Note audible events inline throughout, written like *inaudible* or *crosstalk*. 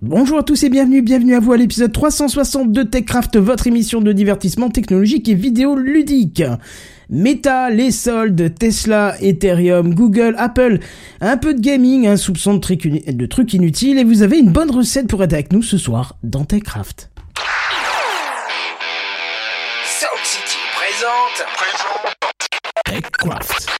Bonjour à tous et bienvenue, bienvenue à vous à l'épisode 360 de TechCraft, votre émission de divertissement technologique et vidéo ludique. Meta, les soldes, Tesla, Ethereum, Google, Apple, un peu de gaming, un soupçon de trucs, de trucs inutiles et vous avez une bonne recette pour être avec nous ce soir dans TechCraft. Sound City présente. TechCraft.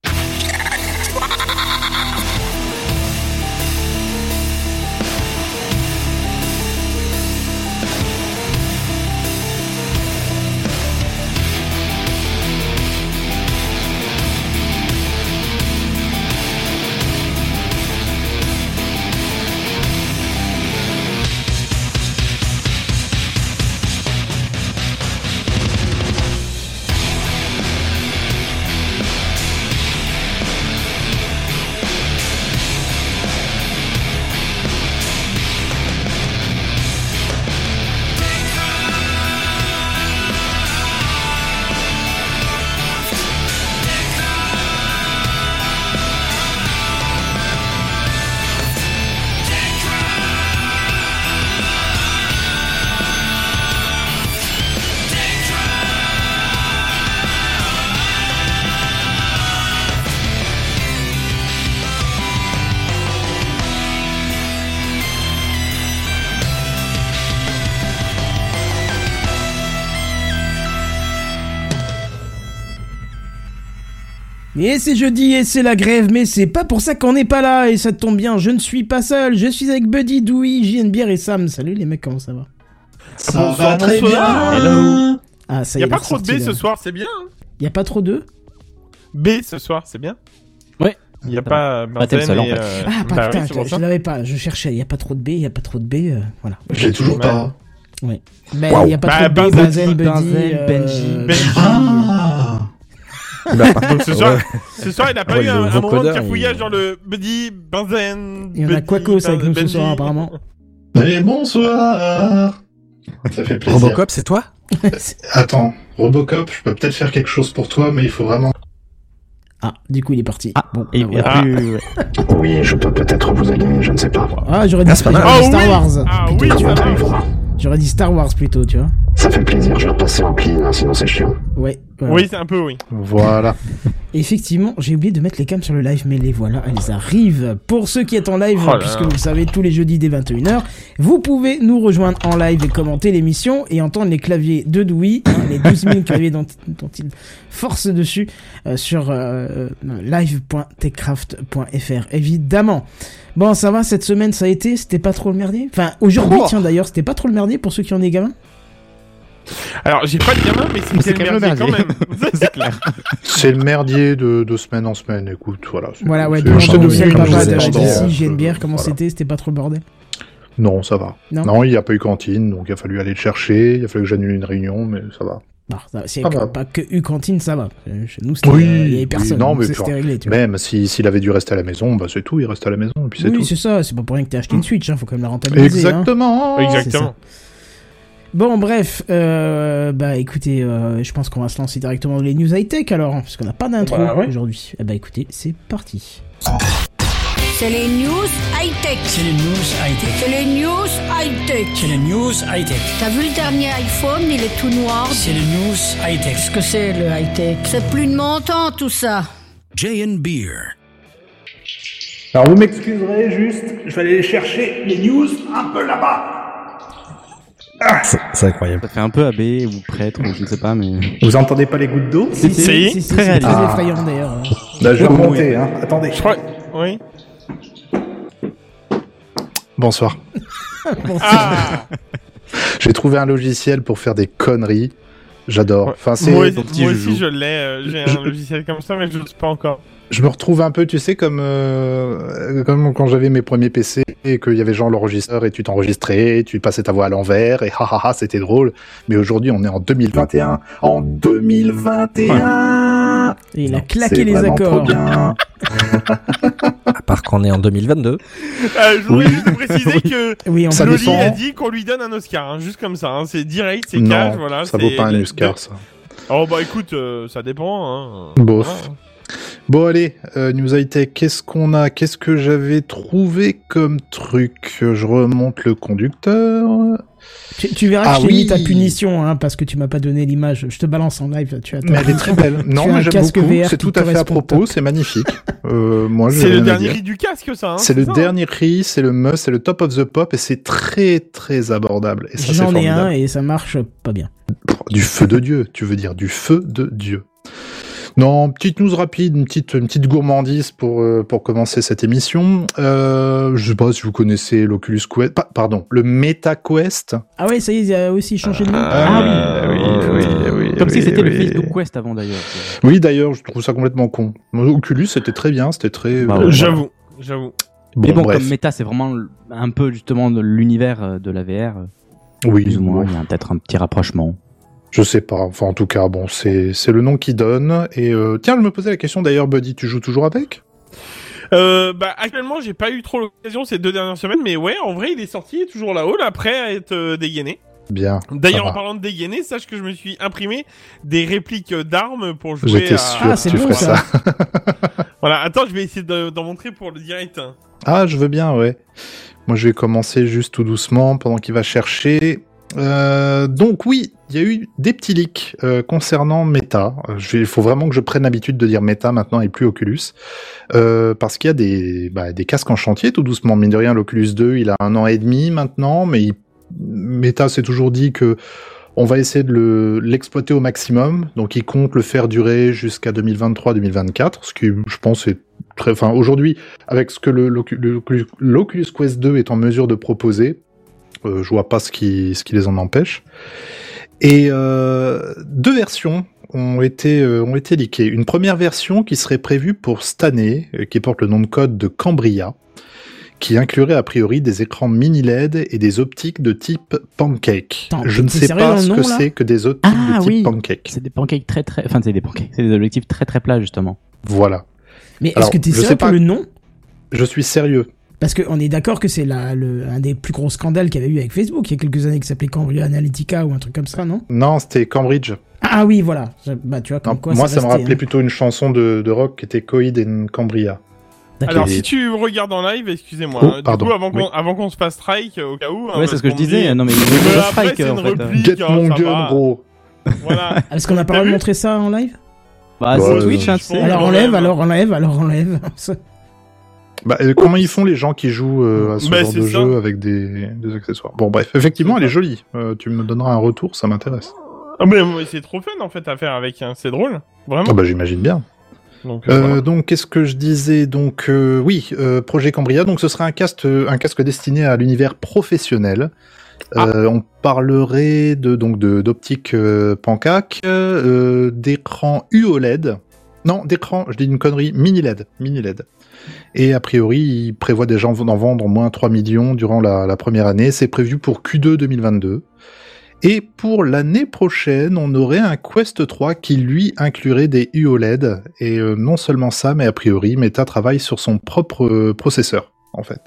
Et c'est jeudi et c'est la grève, mais c'est pas pour ça qu'on n'est pas là, et ça tombe bien, je ne suis pas seul, je suis avec Buddy, Dewey, JNBR et Sam. Salut les mecs, comment ça va? Ça va très bien. Hello. Ah, ça Y a pas trop de B ce soir, c'est bien. Y a pas trop de B ce soir, c'est bien. Ouais. Il y a pas Benzen seul, en fait. euh, Ah, pas, bah putain, oui, je, l'avais pas, je cherchais, y a pas trop de B, y a pas trop de B, euh, voilà. J'ai toujours pas. Ouais. Mais Waouh. y a pas Bah, trop de B, Benzen, euh, Benji. Benji. Ah Donc ce soir, ce soir, il a pas Ouais, eu un, un moment de cafouillage il- dans le Buddy, Benzen. Il y en a Quacos avec nous ce soir, apparemment. Et bonsoir Ça fait plaisir. Robocop, c'est toi? *laughs* Attends, Robocop, je peux peut-être faire quelque chose pour toi, mais il faut vraiment... Ah, du coup, il est parti. Ah, bon, et, bah, et voilà. plus... ouais. *laughs* Oui, je peux peut-être vous aider, je ne sais pas. Ah, j'aurais dit, Ah, dit Ah Star oui Wars. Ah plutôt, oui, ça. J'aurais dit Star Wars plutôt, tu vois. Ça fait plaisir, je vais repasser en clean, hein, sinon c'est chiant. Ouais. Voilà. Oui, c'est un peu oui. Voilà. Effectivement, j'ai oublié de mettre les cams sur le live, mais les voilà, elles arrivent. Pour ceux qui êtes en live, Oh puisque vous le savez, tous les jeudis dès 21h, vous pouvez nous rejoindre en live et commenter l'émission et entendre les claviers de Dewey, hein, les 12 000 claviers dont, dont il force dessus, euh, sur euh, live.techcraft.fr, évidemment. Bon, ça va, cette semaine, ça a été, c'était pas trop le merdier? Enfin, aujourd'hui, Oh. tiens d'ailleurs, c'était pas trop le merdier pour ceux qui ont des gamins? Alors, j'ai pas de gamin, mais c'est quand même merdier le quand même. c'est clair. C'est le merdier de, de semaine en semaine, écoute, voilà. Voilà, ouais, donné comme papa de JNBR, comment voilà. c'était? C'était pas trop le bordel? Non, ça va. Non? Non, il n'y a pas eu cantine, donc il a fallu aller le chercher, il a fallu que j'annule une réunion, mais ça va. Ça- c'est va. pas que U cantine, ça va. Chez nous, c'était, Oui, euh, il y avait oui, personne. non, donc mais genre, réglé, tu vois. Même si- s'il avait dû rester à la maison, bah c'est tout, il reste à la maison, et puis c'est Oui, tout. c'est ça. C'est pas pour rien que t'as acheté une Switch. Hein, faut quand même la rentabiliser. hein. Exactement Exactement. Bon, bref. Euh, bah, écoutez, euh, je pense qu'on va se lancer directement dans les news high tech alors, hein, parce qu'on n'a pas d'intro Bah, ouais. aujourd'hui. Eh bah, écoutez, c'est parti. C'est les news high-tech. C'est les news high-tech. C'est les news high-tech. C'est les news high-tech. T'as vu le dernier iPhone, il est tout noir. C'est les news high-tech. Qu'est-ce que c'est le high-tech? C'est plus de mon temps tout ça. J&B Beer. Alors vous m'excuserez juste, je vais aller chercher les news un peu là-bas. C'est incroyable. Ça fait un peu AB ou prêtre, ou je ne sais pas, mais... Vous entendez pas les gouttes d'eau Si, Si, si, si, c'est très très réaliste. effrayant d'ailleurs. Là, je vais remonter, hein. Attendez. Je crois. Oui. *laughs* Bonsoir. Ah J'ai trouvé un logiciel pour faire des conneries. J'adore. Enfin, c'est... Moi, aussi, je l'ai. euh, J'ai un logiciel comme ça, mais je sais pas encore. Je me retrouve un peu, tu sais, comme, euh, comme quand j'avais mes premiers PC et qu'il y avait genre l'enregistreur et tu t'enregistrais, tu passais ta voix à l'envers et ha ha ha, c'était drôle. Mais aujourd'hui, on est en 2021. En 2021 Et il a claqué les vraiment trop accords. bien. *laughs* À part qu'on est en 2022. Euh, je voudrais juste préciser *laughs* que Oui, Loli dépend. a dit qu'on lui donne un Oscar, hein, juste comme ça. hein, C'est direct, c'est cash, voilà. ça vaut pas un Oscar, ça. Oh bah écoute, euh, ça dépend. Hein. Bof. Bon allez, euh, News High Tech, qu'est-ce qu'on a? Qu'est-ce que j'avais trouvé comme truc? Je remonte le conducteur. Tu, tu verras Ah que je t'ai mis ta punition, hein, parce que tu m'as pas donné l'image. Je te balance en live. Tu as Mais elle est très belle. *laughs* Non, mais j'aime beaucoup. VR C'est tout à fait à propos. C'est magnifique. Euh, moi, j'ai C'est le dernier riz du casque, ça. Hein, C'est le ça, hein dernier cri, c'est le must, c'est le top of the pop et c'est très très abordable. Et ça, c'est J'en ai un et ça marche pas bien. Du feu de Dieu, tu veux dire du feu de Dieu. Non, petite news rapide, une petite, une petite gourmandise pour, euh, pour commencer cette émission. Euh, je sais pas si vous connaissez l'Oculus Quest, pa- pardon, le MetaQuest. Ah ouais, ça y est, il a aussi changé de nom. Ah oui, oui, oui, Comme si oui, c'était le oui. Facebook Quest avant d'ailleurs. Oui, d'ailleurs, je trouve ça complètement con. Oculus, c'était très bien, c'était très... Bah euh. J'avoue, j'avoue. Mais bon, bref. comme méta, c'est vraiment un peu justement de l'univers euh, de la VR, Oui, plus ou moins. Il y a peut-être un petit rapprochement. Je sais pas. Enfin, en tout cas, bon, c'est c'est le nom qui donne. Et euh, tiens, je me posais la question d'ailleurs, Buddy, tu joues toujours avec? Euh, bah, actuellement, j'ai pas eu trop l'occasion ces deux dernières semaines, mais ouais, en vrai, il est sorti, il est toujours là-haut, là, prêt à être euh, dégainé. Bien. D'ailleurs, en parlant de dégainer, sache que je me suis imprimé des répliques d'armes pour jouer J'étais à... sûr Ah, que c'est tu bon, ferais ça. ça. *laughs* *laughs* Voilà, attends, je vais essayer de- d'en montrer pour le direct. hein. Ah, je veux bien, ouais. Moi, je vais commencer juste tout doucement pendant qu'il va chercher. Euh, donc oui, il y a eu des petits leaks euh, concernant Meta. Euh, Il faut vraiment que je prenne l'habitude de dire Meta maintenant et plus Oculus, parce qu'il y a des, bah, des casques en chantier tout doucement. Mine de rien, l'Oculus 2, il a un an et demi maintenant, mais il- Meta s'est toujours dit que on va essayer de le- l'exploiter au maximum. Donc, il compte le faire durer jusqu'à 2023-2024, ce qui, je pense, est très. Enfin, aujourd'hui, avec ce que l'Oculus Quest 2 est en mesure de proposer, euh, je vois pas ce qui, ce qui les en empêche. Et euh, deux versions ont été, euh, ont été leakées. Une première version qui serait prévue pour cette année, euh, qui porte le nom de code de Cambria, qui inclurait a priori des écrans mini LED et des optiques de type pancake. Attends, Je ne sais pas ce que c'est que des optiques Ah, de type oui. pancake. C'est des pancakes très très. Enfin, c'est des pancakes. C'est des objectifs très très plats justement. Voilà. Mais est-ce que t'es je sérieux sais pour pas. le nom? Je suis sérieux. Parce qu'on est d'accord que c'est un des plus gros scandales qu'il y avait eu avec Facebook il y a quelques années qui s'appelait Cambridge Analytica ou un truc comme ça, non? Non, c'était Cambridge. Ah oui, voilà. Bah tu vois, comme Non, quoi moi, ça me rappelait hein. plutôt une chanson de, de rock qui était Coïd et Cambria. Alors, si tu regardes en live, excusez-moi, Oh, hein, du pardon, coup, avant qu'on oui. avant qu'on se fasse strike, euh, au cas où... hein, ouais, c'est ce que je disais. dit- Non mais il a après, strike c'est en une fait. euh. repli- Get hein, mon gun, gros. Voilà. Ah, *laughs* Est-ce qu'on n'a pas le droit de montrer ça en live? Bah, Bah, c'est euh, Twitch, hein, je tu sais. Alors enlève, alors enlève, alors enlève. Bah, euh, comment ils font les gens qui jouent euh, à ce Bah, genre de ça. jeu avec des, des accessoires? Bon, bref, effectivement, elle est jolie. Euh, tu me donneras un retour, ça m'intéresse. Ah, mais c'est trop fun, en fait, à faire avec, hein. c'est drôle. Vraiment. Ah bah, j'imagine bien. Donc, voilà. donc, qu'est-ce que je disais? Donc, oui, projet Cambria. Donc, ce serait un casque, un casque destiné à l'univers professionnel. Euh, on parlerait de donc de d'optique euh, pancake, euh, d'écran UOLED. Non, d'écran, je dis une connerie, mini LED, mini LED. Et a priori, il prévoit déjà d'en vendre au moins 3 millions durant la, la première année. C'est prévu pour Q2 2022. Et pour l'année prochaine, on aurait un Quest 3 qui lui inclurait des UOLED. Et euh, non seulement ça, mais a priori, Meta travaille sur son propre euh, processeur, en fait.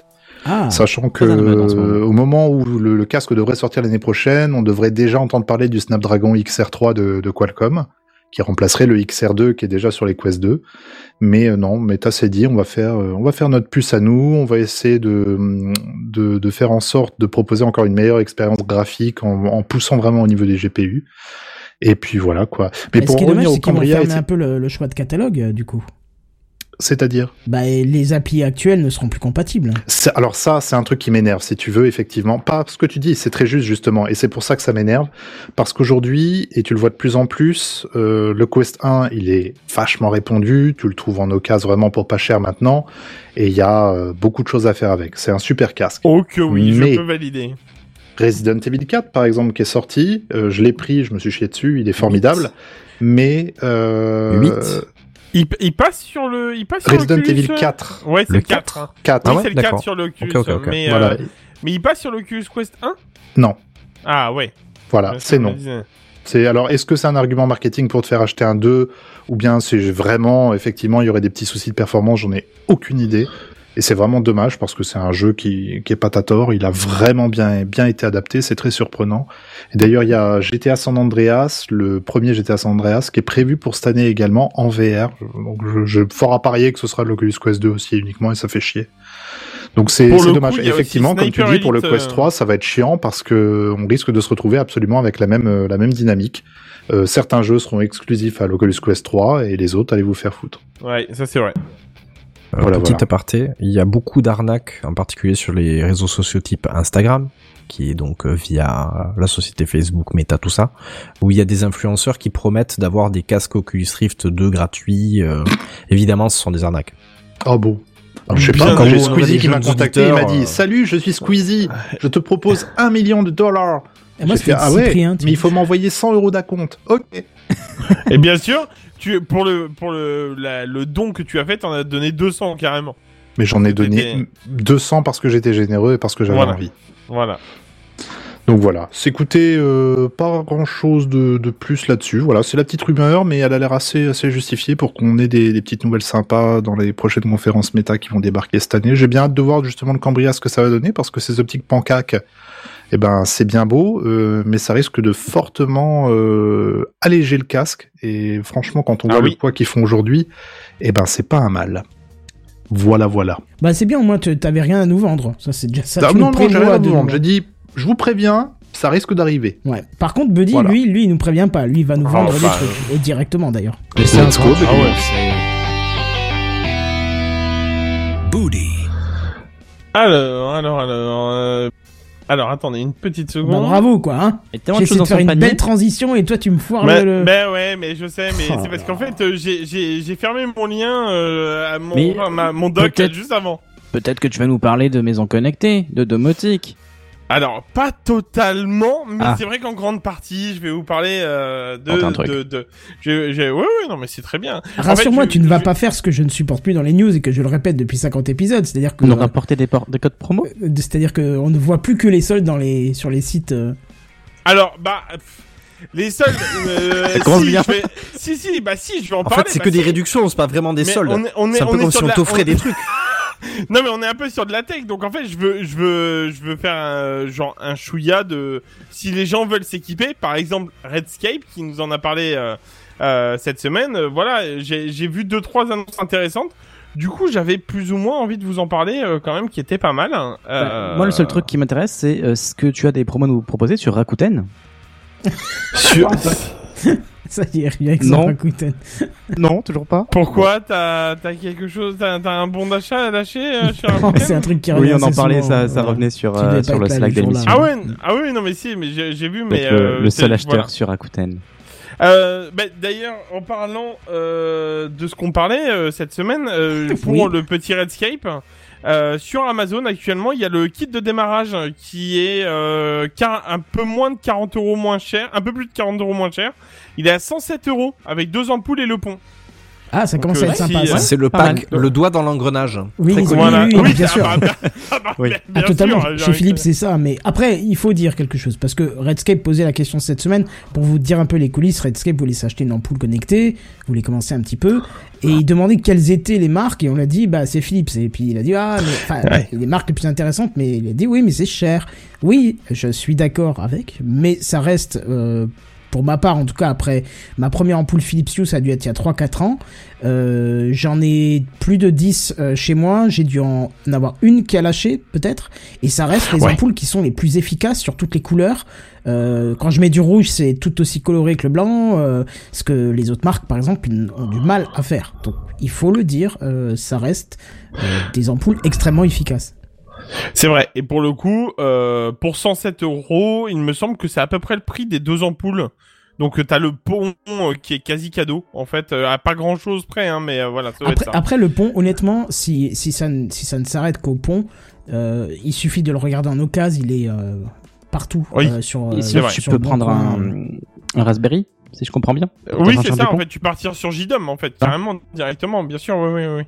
Ah, Sachant que euh, au moment où le, le casque devrait sortir l'année prochaine, on devrait déjà entendre parler du Snapdragon XR3 de, de Qualcomm, qui remplacerait le XR2 qui est déjà sur les Quest 2. Mais euh, non, Meta s'est dit on va faire euh, on va faire notre puce à nous, on va essayer de, de, de faire en sorte de proposer encore une meilleure expérience graphique en, en poussant vraiment au niveau des GPU. Et puis voilà quoi. Mais Mais ce pour qui est dommage, revenir au c'est qu'ils vont Cambria, un peu le, le choix de catalogue, euh, du coup. C'est-à-dire Bah, les applis actuelles ne seront plus compatibles. Alors ça, c'est un truc qui m'énerve, si tu veux, effectivement. Pas ce que tu dis, c'est très juste, justement. Et c'est pour ça que ça m'énerve. Parce qu'aujourd'hui, et tu le vois de plus en plus, euh, le Quest 1, il est vachement répandu. Tu le trouves en occasion vraiment pour pas cher maintenant. Et il y a euh, beaucoup de choses à faire avec. C'est un super casque. Oh que oui, Mais- je peux valider. Resident Evil 4, par exemple, qui est sorti, euh, je l'ai pris, je me suis chié dessus, il est formidable. Mais... Euh, Huit. Il, il passe sur le... Il passe sur Resident Evil euh 4. Ouais, c'est Le le 4. hein. 4. Ah oui, ouais, c'est le 4 d'accord. sur l'Oculus. Ok, ok, ok. Mais, Voilà. euh, mais il passe sur l'Oculus Quest 1 Non, Ah ouais. voilà, c'est non. C'est alors est-ce que c'est un argument marketing pour te faire acheter un 2 ou bien c'est vraiment effectivement il y aurait des petits soucis de performance, j'en ai aucune idée. Et c'est vraiment dommage parce que c'est un jeu qui, qui est pas tort. Il a vraiment bien, bien été adapté. C'est très surprenant. Et d'ailleurs, il y a GTA San Andreas, le premier GTA San Andreas, qui est prévu pour cette année également en VR. Donc, je, je fort à parier que ce sera l'Oculus Quest 2 aussi uniquement et ça fait chier. Donc c'est dommage. coup, Effectivement, comme tu dis, pour le Quest euh, 3, ça va être chiant parce que on risque de se retrouver absolument avec la même, la même dynamique. Euh, certains jeux seront exclusifs à l'Oculus Quest 3 et les autres, allez vous faire foutre. Ouais, ça c'est vrai. Euh, Voilà, petit voilà. aparté, il y a beaucoup d'arnaques, en particulier sur les réseaux sociaux type Instagram, qui est donc euh, via la société Facebook, Meta, tout ça, où il y a des influenceurs qui promettent d'avoir des casques Oculus Rift 2 gratuits. euh, évidemment, ce sont des arnaques. Oh bon? Alors, je sais Bien, pas, j'ai Squeezie qui m'a contacté, il m'a dit Salut, je suis Squeezie, je te propose un million de dollars. Et moi, c'est fait, ah ouais, mais il faut m'envoyer 100 euros d'acompte. Ok. Et bien sûr, tu pour le pour le la- le don que tu as fait, t'en as donné 200 carrément. Mais j'en ai donné C'était- 200 parce que j'étais généreux et parce que j'avais Voilà. envie. Voilà. Donc voilà, s'écouter euh, pas grand chose de, de plus là-dessus. Voilà, c'est la petite rumeur, mais elle a l'air assez, assez justifiée pour qu'on ait des, des petites nouvelles sympas dans les prochaines conférences méta qui vont débarquer cette année. J'ai bien hâte de voir justement le Cambria ce que ça va donner parce que ces optiques pancaques, eh ben c'est bien beau, euh, mais ça risque de fortement euh, alléger le casque. Et franchement, quand on Ah voit oui. le poids qu'ils font aujourd'hui, eh ben c'est pas un mal. Voilà, voilà. Bah c'est bien, au moins tu- t'avais rien à nous vendre. Ça c'est déjà ça. Ah, tu non, nous non, j'ai rien à vous vendre. J'ai dit, je vous préviens, ça risque d'arriver. Ouais. Par contre, Buddy, Voilà. lui, lui, il nous prévient pas. Lui, il va nous Oh, vendre des trucs. Et directement d'ailleurs. C'est un Ah ouais. Booty. Alors, alors, alors. euh, Alors, attendez une petite Bah, seconde. bravo quoi. Hein Et tellement de J'essaie de faire une panier. belle transition et toi tu me foires Mais, le. ben ouais, mais je sais, mais Oh c'est parce qu'en fait, euh, j'ai- j'ai j'ai fermé mon lien, euh, à mon, Mais, ma- mon doc juste avant. Peut-être que tu vas nous parler de maisons connectées, de domotique. Alors, pas totalement, mais Ah. c'est vrai qu'en grande partie, je vais vous parler euh, de, un truc. de, de, je, je- ouais, ouais, non, mais c'est très bien. Rassure-moi, En fait, tu ne vas je- pas faire ce que je ne supporte plus dans les news et que je le répète depuis 50 épisodes. C'est-à-dire que. Nous rapporter des, por- des codes promo. euh, C'est-à-dire que on ne voit plus que les soldes dans les sur les sites. euh, Alors, bah, pff, les soldes. *laughs* Euh, si, bien. je vais- si, si, bah si, je vais en, En parler. fait, c'est bah, que des réductions, c'est pas vraiment des Mais soldes. on est- on est- C'est un on peu est comme si on la- t'offrait on- des trucs. *laughs* Non mais on est un peu sur de la tech, donc en fait je veux je veux je veux faire un genre un chouïa de si les gens veulent s'équiper, par exemple Redscape qui nous en a parlé euh, euh, cette semaine, euh, voilà j'ai j'ai vu deux trois annonces intéressantes. Du coup j'avais plus ou moins envie de vous en parler euh, quand même qui était pas mal. hein. Bah, Moi, le seul truc qui m'intéresse, c'est euh, ce que tu as des promos à nous proposer sur Rakuten. *laughs* sur *laughs* Ça y est, rien que Non. ça, Rakuten. *laughs* Non, toujours pas. pourquoi t'as t'as quelque chose t'as un bon d'achat à lâcher euh, *laughs* Oh, c'est un truc qui Oui, revient on en parlait, souvent, ça, ça voilà. revenait sur, euh, sur le Slack l'émission. Ah ouais ah oui non mais si mais j'ai vu mais le, euh, le seul acheteur voilà. sur Rakuten. Euh, bah, D'ailleurs, en parlant euh, de ce qu'on parlait euh, cette semaine, euh, pour Oui. le petit Redscape, euh, sur Amazon actuellement, il y a le kit de démarrage qui est euh, un peu moins de 40 euros moins cher, un peu plus de 40 euros moins cher. Il est à 107 euros avec deux ampoules et le pont. Ah, ça Donc, commence à euh, être sympa. euh, C'est le pack, le doigt dans l'engrenage. Oui, bien sûr. bah, *laughs* bien- ah bah, Oui. bien Ah, totalement. sûr, Chez Philippe, c'est ça. Mais après, il faut dire quelque chose. Parce que Redscape posait la question cette semaine. Pour vous dire un peu les coulisses, Redscape voulait s'acheter une ampoule connectée. Voulait commencer un petit peu. Et il demandait quelles étaient les marques. Et on l'a dit, bah, c'est Philips. Et puis il a dit, ah, mais, les marques les plus intéressantes. Mais il a dit, oui, mais c'est cher. Oui, je suis d'accord avec. Mais ça reste, euh, pour ma part, en tout cas, après ma première ampoule Philips Hue, ça a dû être il y a 3-4 ans. Euh, J'en ai plus de 10 euh, chez moi. J'ai dû en avoir une qui a lâché, peut-être. Et ça reste les Ouais. ampoules qui sont les plus efficaces sur toutes les couleurs. Euh, quand je mets du rouge, c'est tout aussi coloré que le blanc. Euh, ce que les autres marques, par exemple, ont du mal à faire. Donc, il faut le dire, euh, ça reste des ampoules extrêmement efficaces. C'est vrai. Et pour le coup, euh, pour 107 euros, il me semble que c'est à peu près le prix des deux ampoules. Donc euh, t'as le pont euh, qui est quasi cadeau, en fait, euh, à pas grand chose près, hein, mais euh, voilà, ça Après, être ça. après le pont, honnêtement, si, si, ça, ne- si ça ne s'arrête qu'au pont, euh, il suffit de le regarder en occasion, il est euh, partout Oui. euh, sur. Et euh, sinon, tu sur peux prendre un, un Raspberry, si je comprends bien. Oui, c'est ça, en fait, tu partir sur JDOM, en fait, Ah. carrément, directement, bien sûr, oui, oui, oui.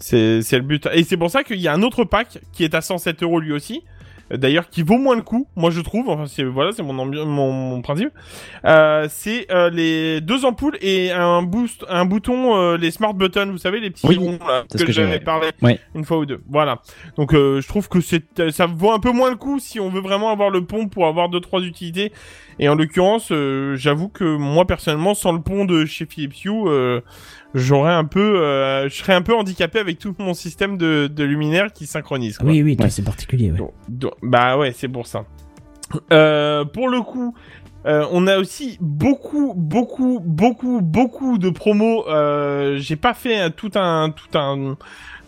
C'est, c'est le but. Et c'est pour ça qu'il y a un autre pack qui est à 107 euros lui aussi, d'ailleurs qui vaut moins le coup, moi je trouve. Enfin, c'est voilà, c'est mon, mon mon principe. Euh, c'est euh, les deux ampoules et un boost, un bouton, euh, les smart buttons, vous savez, les petits Oui, ronds là, que, que j'avais parlé Ouais. une fois ou deux. Voilà. Donc euh, je trouve que c'est ça vaut un peu moins le coup si on veut vraiment avoir le pont pour avoir deux trois utilités. Et en l'occurrence, euh, j'avoue que moi personnellement, sans le pont de chez Philips Hue, euh, j'aurais un peu, euh, je serais un peu handicapé avec tout mon système de, de luminaire qui synchronise. Quoi. Oui, oui, c'est particulier. ouais. Donc- donc- bah ouais, c'est pour ça. Euh, pour le coup, euh, on a aussi beaucoup, beaucoup, beaucoup, beaucoup de promos. Euh, J'ai pas fait tout un, tout un,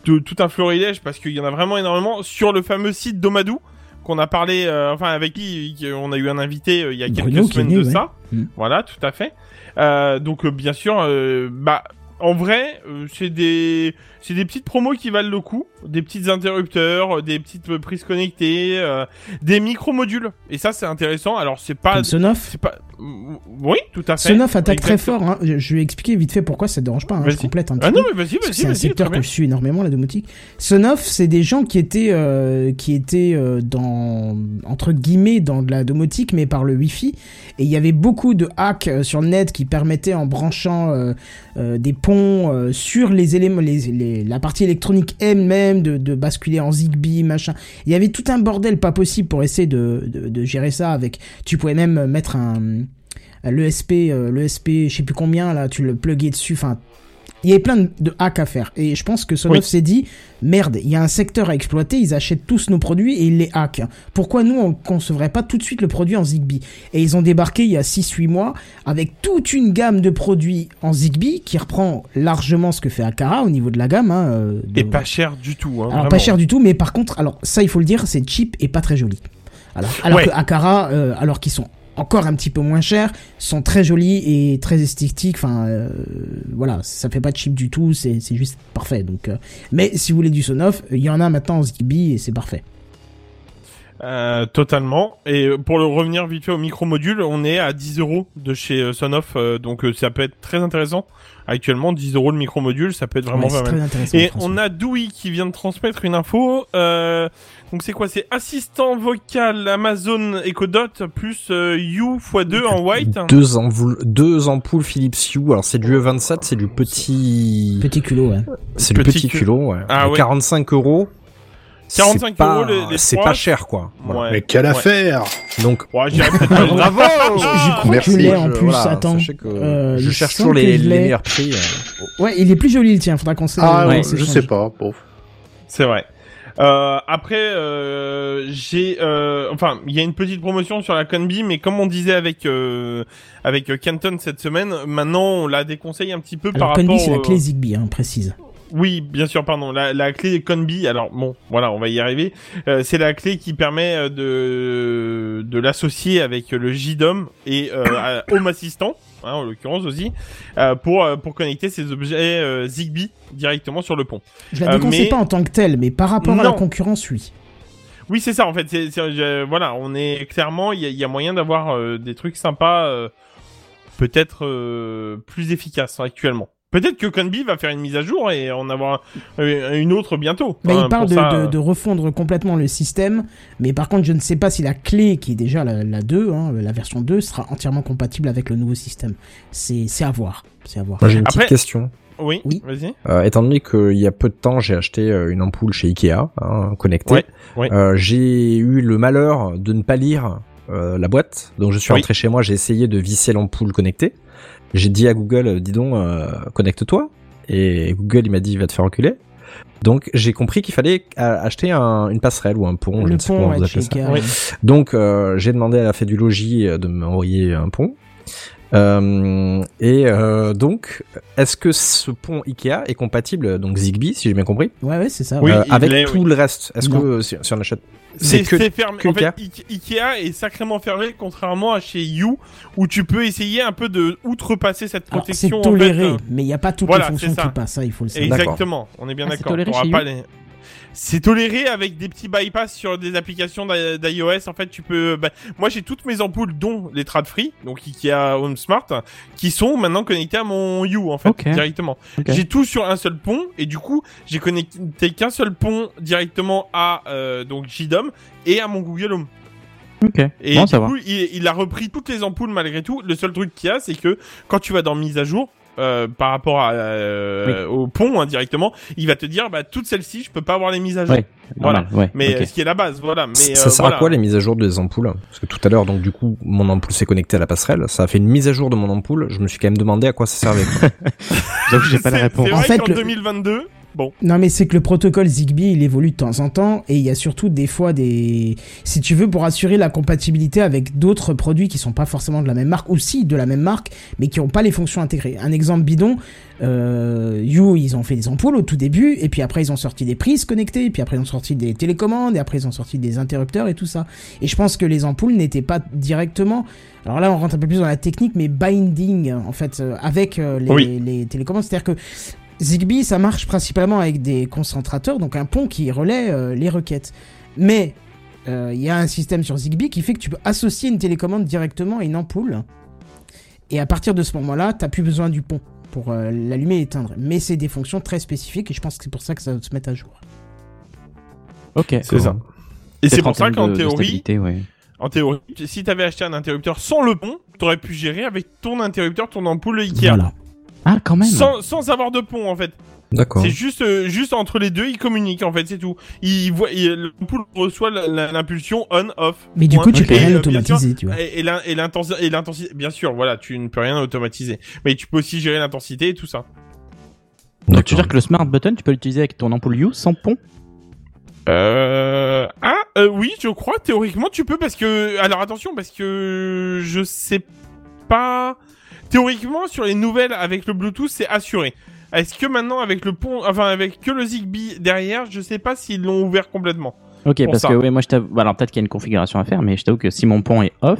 de- tout un florilège parce qu'il y en a vraiment énormément sur le fameux site Domadou qu'on a parlé, euh, enfin avec qui qui- on a eu un invité euh, il y a quelques Bruno qui est semaines de ouais. ça. Mm. Voilà, tout à fait. Euh, donc euh, bien sûr, euh, bah en vrai, euh, c'est des c'est des petites promos qui valent le coup, des petites interrupteurs, euh, des petites euh, prises connectées, euh, des micro modules. Et ça c'est intéressant. Alors c'est pas Comme Sonoff. pas oui, tout à fait. Sonoff attaque très fort. hein. Je, vais expliquer vite fait pourquoi ça te dérange pas. hein. Je complète un petit Ah non, mais vas-y, vas-y, C'est un secteur que je suis énormément, la domotique. Sonoff, c'est des gens qui étaient, euh, qui étaient euh, dans, entre guillemets, dans de la domotique, mais par le Wi-Fi. Et il y avait beaucoup de hacks sur le net qui permettaient, en branchant des ponts sur les éléments, les, les- la partie électronique elle-même, de, de basculer en Zigbee, machin. Il y avait tout un bordel pas possible pour essayer de gérer ça avec. Tu pouvais même mettre un l'ESP, euh, l'ESP, je sais plus combien là, tu le pluguais dessus. Enfin, il y avait plein de, de hacks à faire. Et je pense que Sonoff Oui. s'est dit, merde, il y a un secteur à exploiter, ils achètent tous nos produits et ils les hackent. Pourquoi nous, on concevrait pas tout de suite le produit en Zigbee? Et ils ont débarqué il y a 6-8 mois avec toute une gamme de produits en Zigbee qui reprend largement ce que fait Akara au niveau de la gamme. Hein, euh, de- Et pas cher du tout. Hein, alors vraiment. pas cher du tout, mais par contre, alors ça il faut le dire, c'est cheap et pas très joli. Alors, alors Ouais. que Akara, euh, alors qu'ils sont encore un petit peu moins chers, sont très jolis et très esthétiques. Enfin, euh, voilà, ça fait pas cheap du tout, c'est c'est juste parfait. Donc, euh, mais si vous voulez du Sonoff, il y en a maintenant en Zigbee et c'est parfait. Euh, totalement. Et pour le revenir vite fait au micro-module, on est à 10 euros de chez euh, Sonoff, euh, donc euh, ça peut être très intéressant. Actuellement, 10 euros le micro-module, ça peut être vraiment Ouais, c'est pas mal. très intéressant. Et François. on a Dewey qui vient de transmettre une info. Euh, donc c'est quoi? C'est assistant vocal Amazon Echo Dot plus euh, U x2 en white. Deux, ampoules, deux ampoules Philips Hue. Alors c'est du E27, c'est du petit, Petit culot, ouais. c'est du Petit petit cu- culot. Ouais. Ah ouais. 45 euros. 45 c'est pas- euros les- les C'est pas cher quoi. Voilà. Ouais. Mais quelle Ouais. affaire Donc Ouais, *laughs* Bravo J'y crois Merci. que tu l'ais en je- plus, voilà, attends. sachez que Euh, je cherche toujours les, je les l'ai. meilleurs prix. euh. Ouais, il est plus joli le tien, faudra qu'on Ah, ouais, je sais pas. Bon. C'est vrai. Euh, après, euh, j'ai, euh, enfin, il y a une petite promotion sur la Conbi, mais comme on disait avec euh, avec Canton cette semaine, maintenant on la déconseille un petit peu Alors, par Conbi, rapport. c'est la clé Zigbee, hein, précise. Oui, bien sûr, pardon. La, la clé Conbi, alors bon, voilà, on va y arriver. Euh, c'est la clé qui permet euh, de de l'associer avec le JDOM et euh, Home Assistant, hein, en l'occurrence aussi, euh, pour pour connecter ces objets euh, Zigbee directement sur le pont. Je la déconseille mais- pas en tant que telle, mais par rapport à la concurrence, oui. Oui, c'est ça en fait. C'est, voilà, on est clairement, il y y a moyen d'avoir euh, des trucs sympas, euh, peut-être euh, plus efficaces actuellement. Peut-être que Conbi va faire une mise à jour et en avoir euh, une autre bientôt. Bah, Enfin, il parle de, ça, de, euh, de refondre complètement le système, mais par contre, je ne sais pas si la clé, qui est déjà la, la 2, hein, la version 2, sera entièrement compatible avec le nouveau système. C'est c'est à voir. C'est à voir. Moi j'ai une Après- petite question. Oui, Oui. vas-y. Euh, étant donné qu'il y a peu de temps, j'ai acheté euh, une ampoule chez Ikea, hein, connectée. Ouais, ouais. Euh, j'ai eu le malheur de ne pas lire euh, la boîte, donc je suis Oui. rentré chez moi, j'ai essayé de visser l'ampoule connectée. J'ai dit à Google, euh, dis donc, euh, connecte-toi. Et Google, il m'a dit, va te faire reculer. Donc j'ai compris qu'il fallait acheter un- une passerelle ou un pont, je le ne sais pont, comment ouais, vous de chez appelez ça. Ikea, Oui. ouais. Donc euh, j'ai demandé à la fait du logis de m'envoyer un pont. Euh, et euh, donc, est-ce que ce pont Ikea est compatible donc Zigbee, si j'ai bien compris, Ouais, ouais, c'est ça. Ouais. euh, il avec tout oui. le reste Est-ce que si, si on achète, C'est, c'est que fermé. que en fait, Ikea Ike- Ikea est sacrément fermé, contrairement à chez You, où tu peux essayer un peu de outrepasser cette Alors, C'est protection. en toléré, fait, euh, mais il n'y a pas toutes Voilà, les fonctions qui passent, ça, il faut le savoir. Exact. Exactement. On est bien Ah, c'est d'accord. toléré pas You les- c'est toléré avec des petits bypass sur des applications d'i- d'iOS. En fait, tu peux. bah, moi, j'ai toutes mes ampoules, dont les Trad Free, donc Ikea Home Smart, qui sont maintenant connectées à mon You en fait directement. J'ai tout sur un seul pont et du coup, j'ai connecté qu'un seul pont directement à euh, donc JDOM et à mon Google Home. Ok. Et Bon, du ça va. coup, il, il a repris toutes les ampoules malgré tout. Le seul truc qu'il y a, c'est que quand tu vas dans mise à jour, euh, par rapport à, euh, au pont hein, directement, il va te dire bah toutes celles-ci, je peux pas avoir les mises à jour. Ouais. Voilà. normal, ouais, Mais euh, ce qui est la base, voilà. Mais ça euh, sert voilà. à quoi les mises à jour des ampoules? Parce que tout à l'heure, donc du coup, mon ampoule s'est connectée à la passerelle. Ça a fait une mise à jour de mon ampoule. Je me suis quand même demandé à quoi ça servait. que *laughs* j'ai pas la réponse. C'est En vrai fait, qu'en le- 2022, bon. Non mais c'est que le protocole Zigbee il évolue de temps en temps et il y a surtout des fois des si tu veux pour assurer la compatibilité avec d'autres produits qui sont pas forcément de la même marque ou si de la même marque mais qui ont pas les fonctions intégrées. Un exemple bidon euh, You ils ont fait des ampoules au tout début et puis après ils ont sorti des prises connectées et puis après ils ont sorti des télécommandes et après ils ont sorti des interrupteurs et tout ça. Et je pense que les ampoules n'étaient pas directement alors là on rentre un peu plus dans la technique mais binding en fait euh, avec euh, les, Oui. les télécommandes c'est-à-dire que Zigbee, ça marche principalement avec des concentrateurs, donc un pont qui relaie euh, les requêtes. Mais euh, il y a un système sur Zigbee qui fait que tu peux associer une télécommande directement à une ampoule. Et à partir de ce moment-là, tu plus besoin du pont pour euh, l'allumer et éteindre. Mais c'est des fonctions très spécifiques et je pense que c'est pour ça que ça va se mettre à jour. Ok. C'est ça. Et c'est pour ça qu'en théorie, ouais. en théorie, si t'avais acheté un interrupteur sans le pont, t'aurais pu gérer avec ton interrupteur, ton ampoule Ikea. Voilà. Ah, quand même. Sans, sans avoir de pont en fait. D'accord. C'est juste, euh, juste entre les deux, ils communiquent en fait, c'est tout. Ils voient, il- l'ampoule reçoit l'impulsion on/off. Mais du Point. coup, tu peux rien euh, automatiser, tu vois. Et, et l'in- et l'intensi- et l'intensité, bien sûr, voilà, tu ne peux rien automatiser. Mais tu peux aussi gérer l'intensité et tout ça. Donc tu veux dire que le smart button, tu peux l'utiliser avec ton ampoule You sans pont? Euh... Ah, euh, oui, je crois, théoriquement, tu peux parce que... Alors attention, parce que je sais pas... Théoriquement, sur les nouvelles avec le Bluetooth, c'est assuré. Est-ce que maintenant, avec le pont... Enfin, avec que le Zigbee derrière, je sais pas s'ils l'ont ouvert complètement. Ok, parce ça. que ouais, moi je t'avoue. bah, Alors peut-être qu'il y a une configuration à faire, mais je t'avoue que si mon pont est off,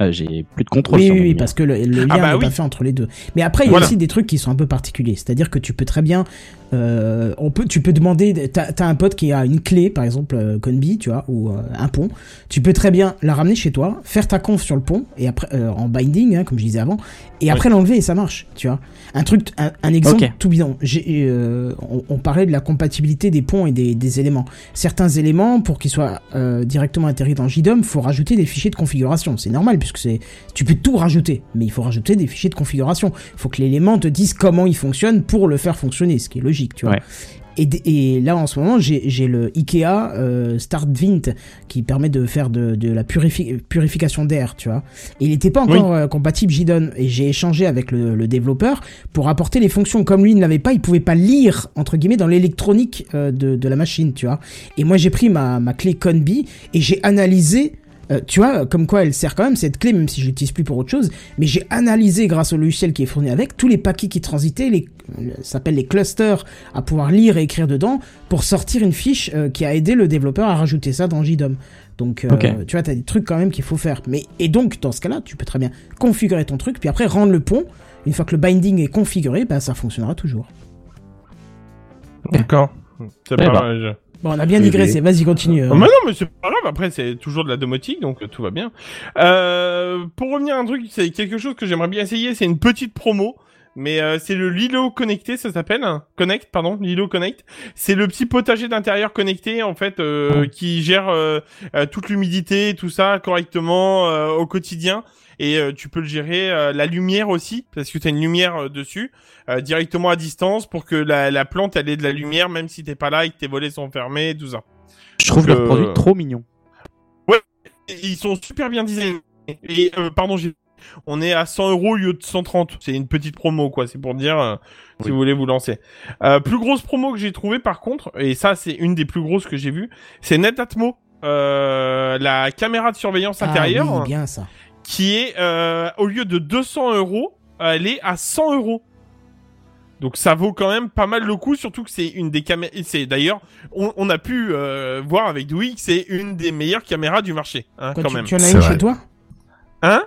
euh, j'ai plus de contrôle Oui, sur oui, oui, parce que le, le lien Ah bah n'est oui. pas fait entre les deux. Mais après, il y a Voilà. aussi des trucs qui sont un peu particuliers. C'est-à-dire que tu peux très bien, euh, on peut, tu peux demander, t'as as un pote qui a une clé, par exemple euh, Conbi, tu vois, ou euh, un pont. Tu peux très bien la ramener chez toi, faire ta conf sur le pont et après euh, en binding, hein, comme je disais avant, et après l'enlever et ça marche, tu vois. Un truc, un, un exemple tout bidon. On, on parlait de la compatibilité des ponts et des, des éléments. Certains éléments, pour qu'ils soient directement intégrés dans JDOM, faut rajouter des fichiers de configuration. C'est normal puisque c'est, tu peux tout rajouter, mais il faut rajouter des fichiers de configuration. Il faut que l'élément te dise comment il fonctionne pour le faire fonctionner, ce qui est logique, tu vois. Ouais. Et, là, en ce moment, j'ai le Ikea euh, StartVint qui permet de faire de, de la purifi- purification d'air, tu vois. Et il n'était pas encore euh, compatible JDON. Et j'ai échangé avec le, le développeur pour apporter les fonctions. Comme lui ne l'avait pas, il pouvait pas lire, entre guillemets, dans l'électronique euh, de, de la machine, tu vois. Et moi, j'ai pris ma, ma clé Conbi et j'ai analysé euh, tu vois, comme quoi elle sert quand même cette clé, même si je l'utilise plus pour autre chose. Mais j'ai analysé grâce au logiciel qui est fourni avec tous les paquets qui transitaient, les, ça s'appelle les clusters, à pouvoir lire et écrire dedans pour sortir une fiche euh, qui a aidé le développeur à rajouter ça dans JDOM. Donc, euh, tu vois, t'as des trucs quand même qu'il faut faire. Mais et donc dans ce cas-là, tu peux très bien configurer ton truc, puis après rendre le pont. Une fois que le binding est configuré, bah ça fonctionnera toujours. D'accord. C'est Eh pas ben. mal. Bon, on a bien digressé. Vas-y, continue. bah non, mais c'est pas grave. Après, c'est toujours de la domotique, donc euh, tout va bien. Euh, pour revenir à un truc, c'est quelque chose que j'aimerais bien essayer. C'est une petite promo. Mais euh, c'est le Lilo connecté, ça s'appelle hein. Connect, pardon, Lilo Connect. C'est le petit potager d'intérieur connecté en fait euh, qui gère euh, euh, toute l'humidité, tout ça correctement euh, au quotidien. Et euh, tu peux le gérer euh, la lumière aussi parce que tu as une lumière euh, dessus euh, directement à distance pour que la, la plante elle ait de la lumière même si t'es pas là et que tes volets sont fermés et tout ça. Je trouve euh, produits trop mignons. Et Ils sont super bien designés. Et euh, pardon, j'ai- on est à 100 euros au lieu de 130. C'est une petite promo, quoi. C'est pour dire euh, si vous voulez vous lancer. Euh, plus grosse promo que j'ai trouvé, par contre, et ça c'est une des plus grosses que j'ai vues, c'est Netatmo, euh, la caméra de surveillance Ah intérieure, oui, bien ça. qui est euh, au lieu de 200 euros, elle est à 100 euros. Donc ça vaut quand même pas mal le coup, surtout que c'est une des caméras. C'est d'ailleurs, on, on a pu euh, voir avec Dewey que c'est une des meilleures caméras du marché, hein, Quoi, quand tu, même. tu en as C'est une vrai. chez toi? Hein?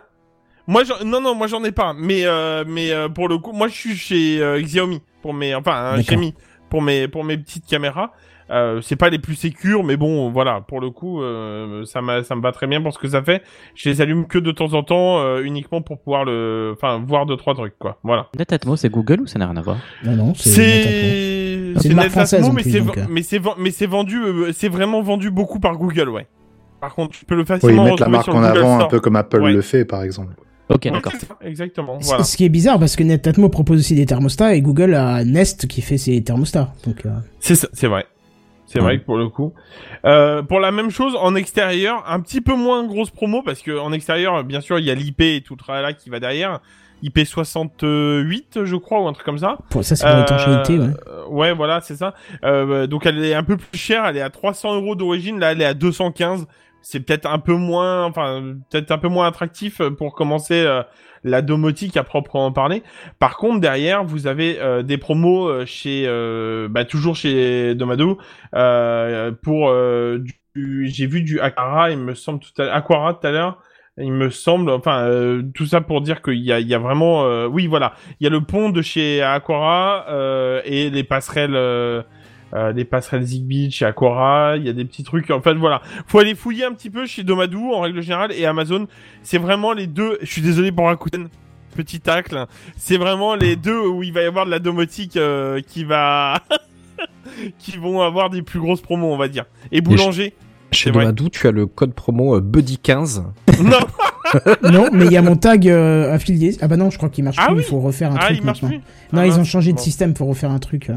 Moi, j'en- non, non, moi j'en ai pas. Mais, euh, mais euh, pour le coup, moi je suis chez euh, Xiaomi pour mes, enfin, hein, chez Mi pour mes, pour mes petites caméras. Euh, c'est pas les plus sécures, mais bon, voilà, pour le coup, euh, ça, m'a- ça me va très bien pour ce que ça fait. Je les allume que de temps en temps, euh, uniquement pour pouvoir le, enfin, voir deux trois trucs, quoi. Voilà. Netatmo, c'est Google ou ça n'a rien à voir? Non, non, c'est Netatmo. C'est une marque Netatmo, française, en mais plus, c'est mais c'est mais c'est vendu, euh, c'est vraiment vendu beaucoup par Google, ouais. Par contre, tu peux le Oui, facilement mettre la marque en avant un peu comme Apple Ouais. le fait, par exemple. Ok, d'accord. Exactement. Voilà. Ce qui est bizarre parce que Netatmo propose aussi des thermostats et Google a Nest qui fait ses thermostats. Donc, euh, C'est ça, c'est vrai. C'est vrai que pour le coup. Euh, pour la même chose, en extérieur, un petit peu moins grosse promo, parce que en extérieur, bien sûr, il y a l'IP et tout le tralala qui va derrière. IP 68, je crois, ou un truc comme ça. pour, ça, c'est pour l'étanchéité, ouais. Euh, ouais, voilà, c'est ça. Euh, donc elle est un peu plus chère, elle est à 300 euros d'origine, là elle est à 215. C'est peut-être un peu moins, enfin peut-être un peu moins attractif pour commencer euh, la domotique à proprement parler. Par contre, derrière, vous avez euh, des promos euh, chez, euh, bah, toujours chez Domado euh, pour du, j'ai vu du Aquara, il me semble tout à Aquara tout à l'heure. Il me semble, enfin, euh, tout ça pour dire qu'il y a, il y a vraiment, euh, oui, voilà, il y a le pont de chez Aquara euh, et les passerelles, euh, les passerelles Zigbee chez Aquara. Il y a des petits trucs. En fait, voilà, faut aller fouiller un petit peu chez Domadou en règle générale et Amazon. C'est vraiment les deux. Je suis désolé pour Rakuten, petit tacle. C'est vraiment les deux où il va y avoir de la domotique euh, qui va, *laughs* qui vont avoir des plus grosses promos, on va dire. Et boulanger. Chez. Domadou, tu as le code promo euh, Buddy15. non. *laughs* non, mais il y a mon tag euh, affilié. Ah bah non, je crois qu'il marche Ah plus. oui Il faut refaire un Ah, truc il marche maintenant. plus. Non, Ah, ils ont changé de Bon. système pour refaire un truc. euh.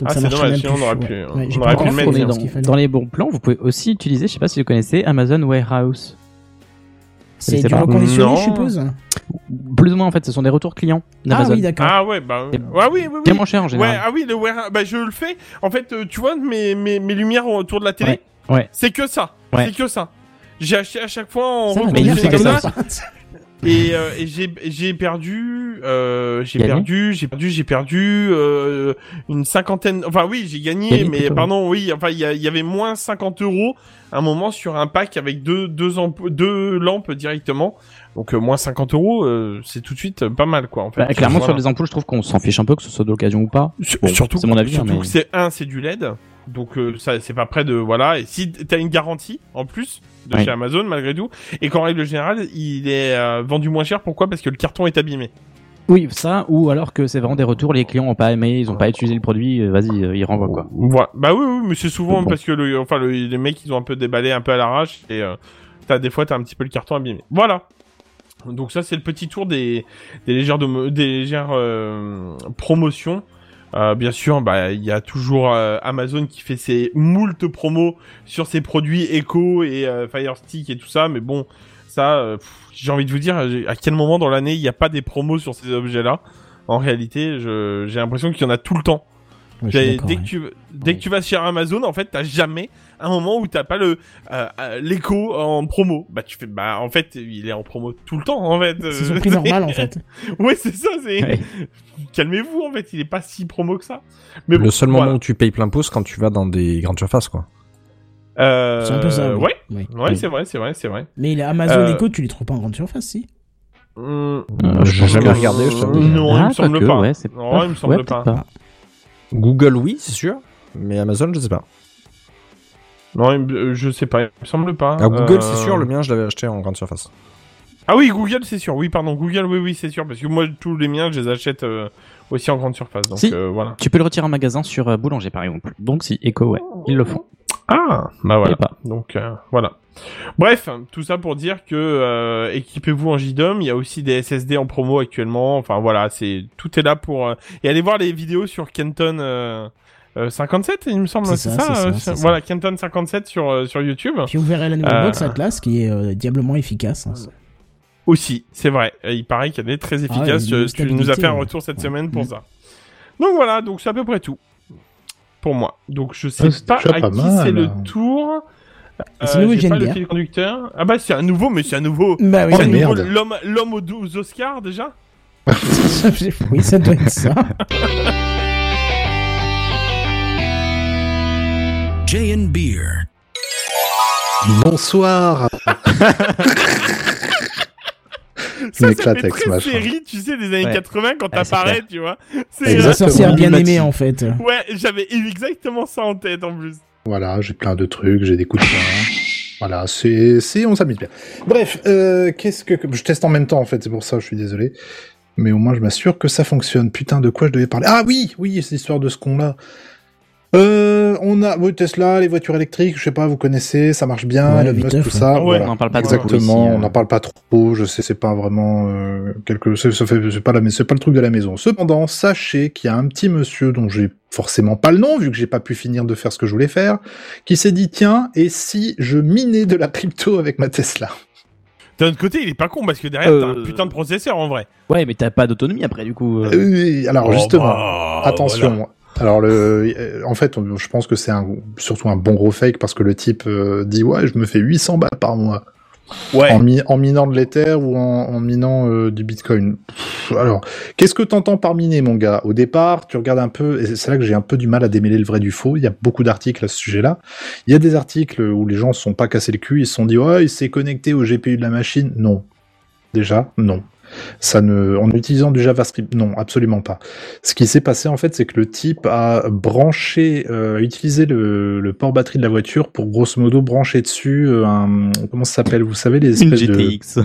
Donc Ah, ça c'est marche dommage, même plus. on aurait Ouais. pu- Ouais, on aurait pu le mettre, dans, les bons plans, vous pouvez aussi utiliser, je sais pas si vous connaissez, Amazon Warehouse. C'est du pas- reconditionné, je suppose. Plus ou moins en fait, ce sont des retours clients Ah d'Amazon. oui, d'accord. Ah ouais, bah, ouais, oui, oui, Bien oui. moins cher en Ouais, général. ah oui, le warehouse, bah je le fais. En fait, euh, tu vois mes, mes, mes lumières autour de la télé, Ouais, ouais. c'est que ça, Ouais. c'est que ça. J'ai acheté à chaque fois en Ça, la mais il lumière, fait c'est que comme ça. Et, euh, et j'ai j'ai perdu, euh, j'ai perdu, j'ai perdu, j'ai perdu euh, une cinquantaine. Enfin oui, j'ai gagné, Gagné mais pardon, oui. Enfin il y, avait moins 50 euros à un moment sur un pack avec deux deux, deux lampes directement. Donc euh, moins 50 euros, euh, c'est tout de suite euh, pas mal quoi. En fait. Bah, clairement, Voilà. sur les ampoules, je trouve qu'on s'en fiche un peu, que ce soit d'occasion ou pas. Bon, surtout, c'est mon avis, surtout hein, mais- que c'est un, c'est du LED, donc euh, ça c'est pas près de voilà. Et si t'as une garantie en plus de Oui. chez Amazon malgré tout, et qu'en règle générale il est euh, vendu moins cher, pourquoi? Parce que le carton est abîmé. Oui, ça, ou alors que c'est vraiment des retours, les clients ont pas aimé, ils ont pas utilisé le produit, euh, vas-y, ils renvoient quoi. Voilà. Bah oui, oui, mais c'est souvent Bon. parce que le, enfin le- les mecs ils ont un peu déballé un peu à l'arrache et euh, des fois t'as un petit peu le carton abîmé. Voilà. Donc ça c'est le petit tour des des légères domo- des légères promotions. Euh, bien sûr, bah il y a toujours euh, Amazon qui fait ses moult promos sur ses produits Echo et euh, Fire Stick et tout ça, mais bon, ça, euh, j'ai envie de vous dire, à quel moment dans l'année il n'y a pas des promos sur ces objets-là? En réalité, j'ai l'impression qu'il y en a tout le temps. Ouais, Dès que tu dès que tu vas chez Amazon, en fait, t'as jamais un moment où t'as pas le euh, euh, l'écho en promo. Bah tu fais bah en fait il est en promo tout le temps en fait. C'est son prix normal, en fait. *laughs* ouais c'est ça c'est. Ouais. *laughs* Calmez-vous en fait il est pas si promo que ça. Mais le bon, seul voilà. moment où tu payes plein pouce quand tu vas dans des grandes surfaces, quoi. Euh, C'est un peu ça. oui. Ouais ouais c'est vrai c'est vrai c'est vrai. Mais les Amazon Euh, Echo, tu les trouves pas en grande surface, si? Hum, Euh, J'ai jamais regardé, je. Non il Ah, me semble quoique, pas. ouais, c'est Non pas- il me semble ouais, pas. peut-être Google, oui, c'est sûr. Mais Amazon, je sais pas. Non euh, je sais pas il me semble pas. Ah, Google, Euh, c'est sûr, le mien, je l'avais acheté en grande surface. Ah oui, Google, c'est sûr. Oui, pardon, Google, oui, oui, c'est sûr. Parce que moi, tous les miens, je les achète euh, aussi en grande surface. Donc Si. euh, voilà. Tu peux le retirer en magasin sur euh, Boulanger par exemple. Donc si, Echo, ouais, ils le font. Ah, bah voilà. Pas. Donc euh, voilà. Bref, tout ça pour dire que euh, équipez-vous en JDOM. Il y a aussi des SSD en promo actuellement. Enfin voilà, c'est tout est là pour. euh, Et allez voir les vidéos sur Kenton. Euh... euh, 57, il me semble, C'est c'est ça, ça, c'est ça, euh, ça. Voilà, Kenton 57 sur, euh, sur YouTube. Puis vous verrez la nouvelle Euh, box Atlas qui est euh, diablement efficace. hein. Aussi, c'est vrai. Euh, Il paraît qu'elle est très efficace. Ah, Euh, tu nous as fait un retour cette ouais. semaine pour Mm. ça. Donc voilà, donc c'est à peu près tout pour moi. Donc je sais Ah, pas à pas qui c'est le tour. J'ai pas le fil conducteur. Ah bah c'est un nouveau, mais c'est un nouveau. Bah oui, Oh, l'homme l'homme aux, aux Oscars déjà. *laughs* oui, ça doit être ça. *laughs* Jay and Beer. Je *laughs* Ça, m'éclate ça fait très machin. série, tu sais, des années Ouais. 80 quand Ouais, t'apparais, clair. tu vois. C'est La sorcière bien aimée en fait. Ouais, j'avais exactement ça en tête en plus. Voilà, j'ai plein de trucs, j'ai des coups de poing. Voilà, c'est, c'est, on s'amuse bien. Bref, euh, qu'est-ce que, je teste en même temps en fait, c'est pour ça, je suis désolé. Mais au moins, je m'assure que ça fonctionne. Putain, de quoi je devais parler? Ah oui, oui, c'est l'histoire de ce con-là. Euh, on a oui, Tesla, les voitures électriques, je sais pas, vous connaissez, ça marche bien, Ouais, Elon Musk, tout ouais. ça. Ouais, voilà. on en parle pas trop Exactement, ici, on n'en parle pas trop. Je sais, c'est pas vraiment euh, quelque, c'est, ça fait, c'est pas la, c'est pas le truc de la maison. Cependant, sachez qu'il y a un petit monsieur dont j'ai forcément pas le nom vu que j'ai pas pu finir de faire ce que je voulais faire, qui s'est dit tiens, et si je minais de la crypto avec ma Tesla? D'un autre côté, il est pas con parce que derrière, t'as un Euh, putain de processeur en vrai. Ouais, mais t'as pas d'autonomie après, du coup. euh. Euh, Alors Oh, justement, bah, attention. voilà. Alors le, euh, en fait, je pense que c'est un, surtout un bon gros fake parce que le type euh, dit ouais, je me fais 800 balles par mois. Ouais. En, mi- en minant de l'Ether ou en, en minant euh, du Bitcoin. Pff, alors, qu'est-ce que t'entends par miner, mon gars? Au départ, tu regardes un peu, et c'est là que j'ai un peu du mal à démêler le vrai du faux. Il y a beaucoup d'articles à ce sujet-là. Il y a des articles où les gens se sont pas cassés le cul, ils se sont dit ouais, il s'est connecté au GPU de la machine. Non, déjà, non. Ça ne, en utilisant du JavaScript, non, absolument pas. Ce qui s'est passé en fait, c'est que le type a branché, euh, a utilisé le, le port batterie de la voiture pour grosso modo brancher dessus euh, un, comment ça s'appelle, vous savez les Une espèces de GTX.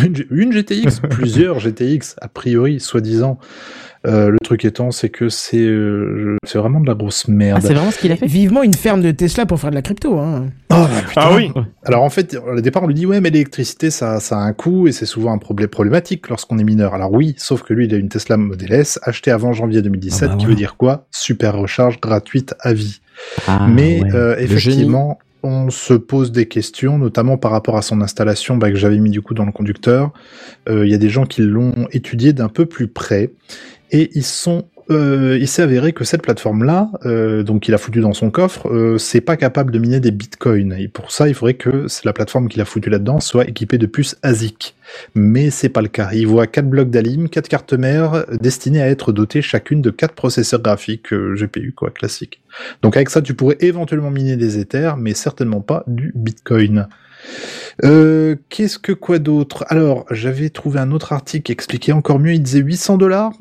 *laughs* une, une GTX, plusieurs GTX, a priori, soi-disant. Euh, le truc étant, c'est que c'est euh, c'est vraiment de la grosse Ah, merde. c'est vraiment ce qu'il a fait Vivement une ferme de Tesla pour faire de la crypto. Hein. Oh. Ah oui. Alors en fait, au départ, on lui dit ouais, mais l'électricité, ça, ça a un coût et c'est souvent un problème problématique lorsqu'on est mineur. Alors oui, sauf que lui, il a une Tesla Model S achetée avant janvier 2017, Ah bah qui veut dire quoi? Super recharge gratuite à vie. Ah, Mais ouais. euh, effectivement, on se pose des questions, notamment par rapport à son installation bah, que j'avais mis du coup dans le conducteur. Euh, Il y a des gens qui l'ont étudié d'un peu plus près et ils sont euh, il s'est avéré que cette plateforme-là, euh, donc qu'il a foutu dans son coffre, euh, c'est pas capable de miner des bitcoins. Et pour ça, il faudrait que la plateforme qu'il a foutu là-dedans soit équipée de puces ASIC. Mais c'est pas le cas. Il voit quatre blocs d'Alim, quatre cartes mères destinées à être dotées chacune de quatre processeurs graphiques euh, GPU quoi, classique. Donc avec ça, tu pourrais éventuellement miner des Ethers, mais certainement pas du Bitcoin. Euh, Qu'est-ce que quoi d'autre? Alors, j'avais trouvé un autre article qui expliquait encore mieux. Il disait 800 dollars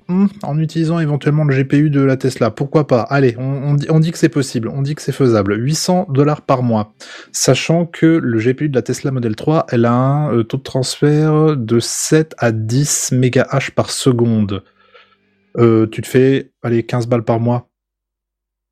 en utilisant éventuellement le GPU de la Tesla. Pourquoi pas? Allez, on, dit, que c'est possible, on dit que c'est faisable. 800 dollars par mois, sachant que le GPU de la Tesla Model 3, elle a un euh, taux de transfert de 7 à 10 mégahash par seconde. Euh, tu te fais, allez, 15 balles par mois.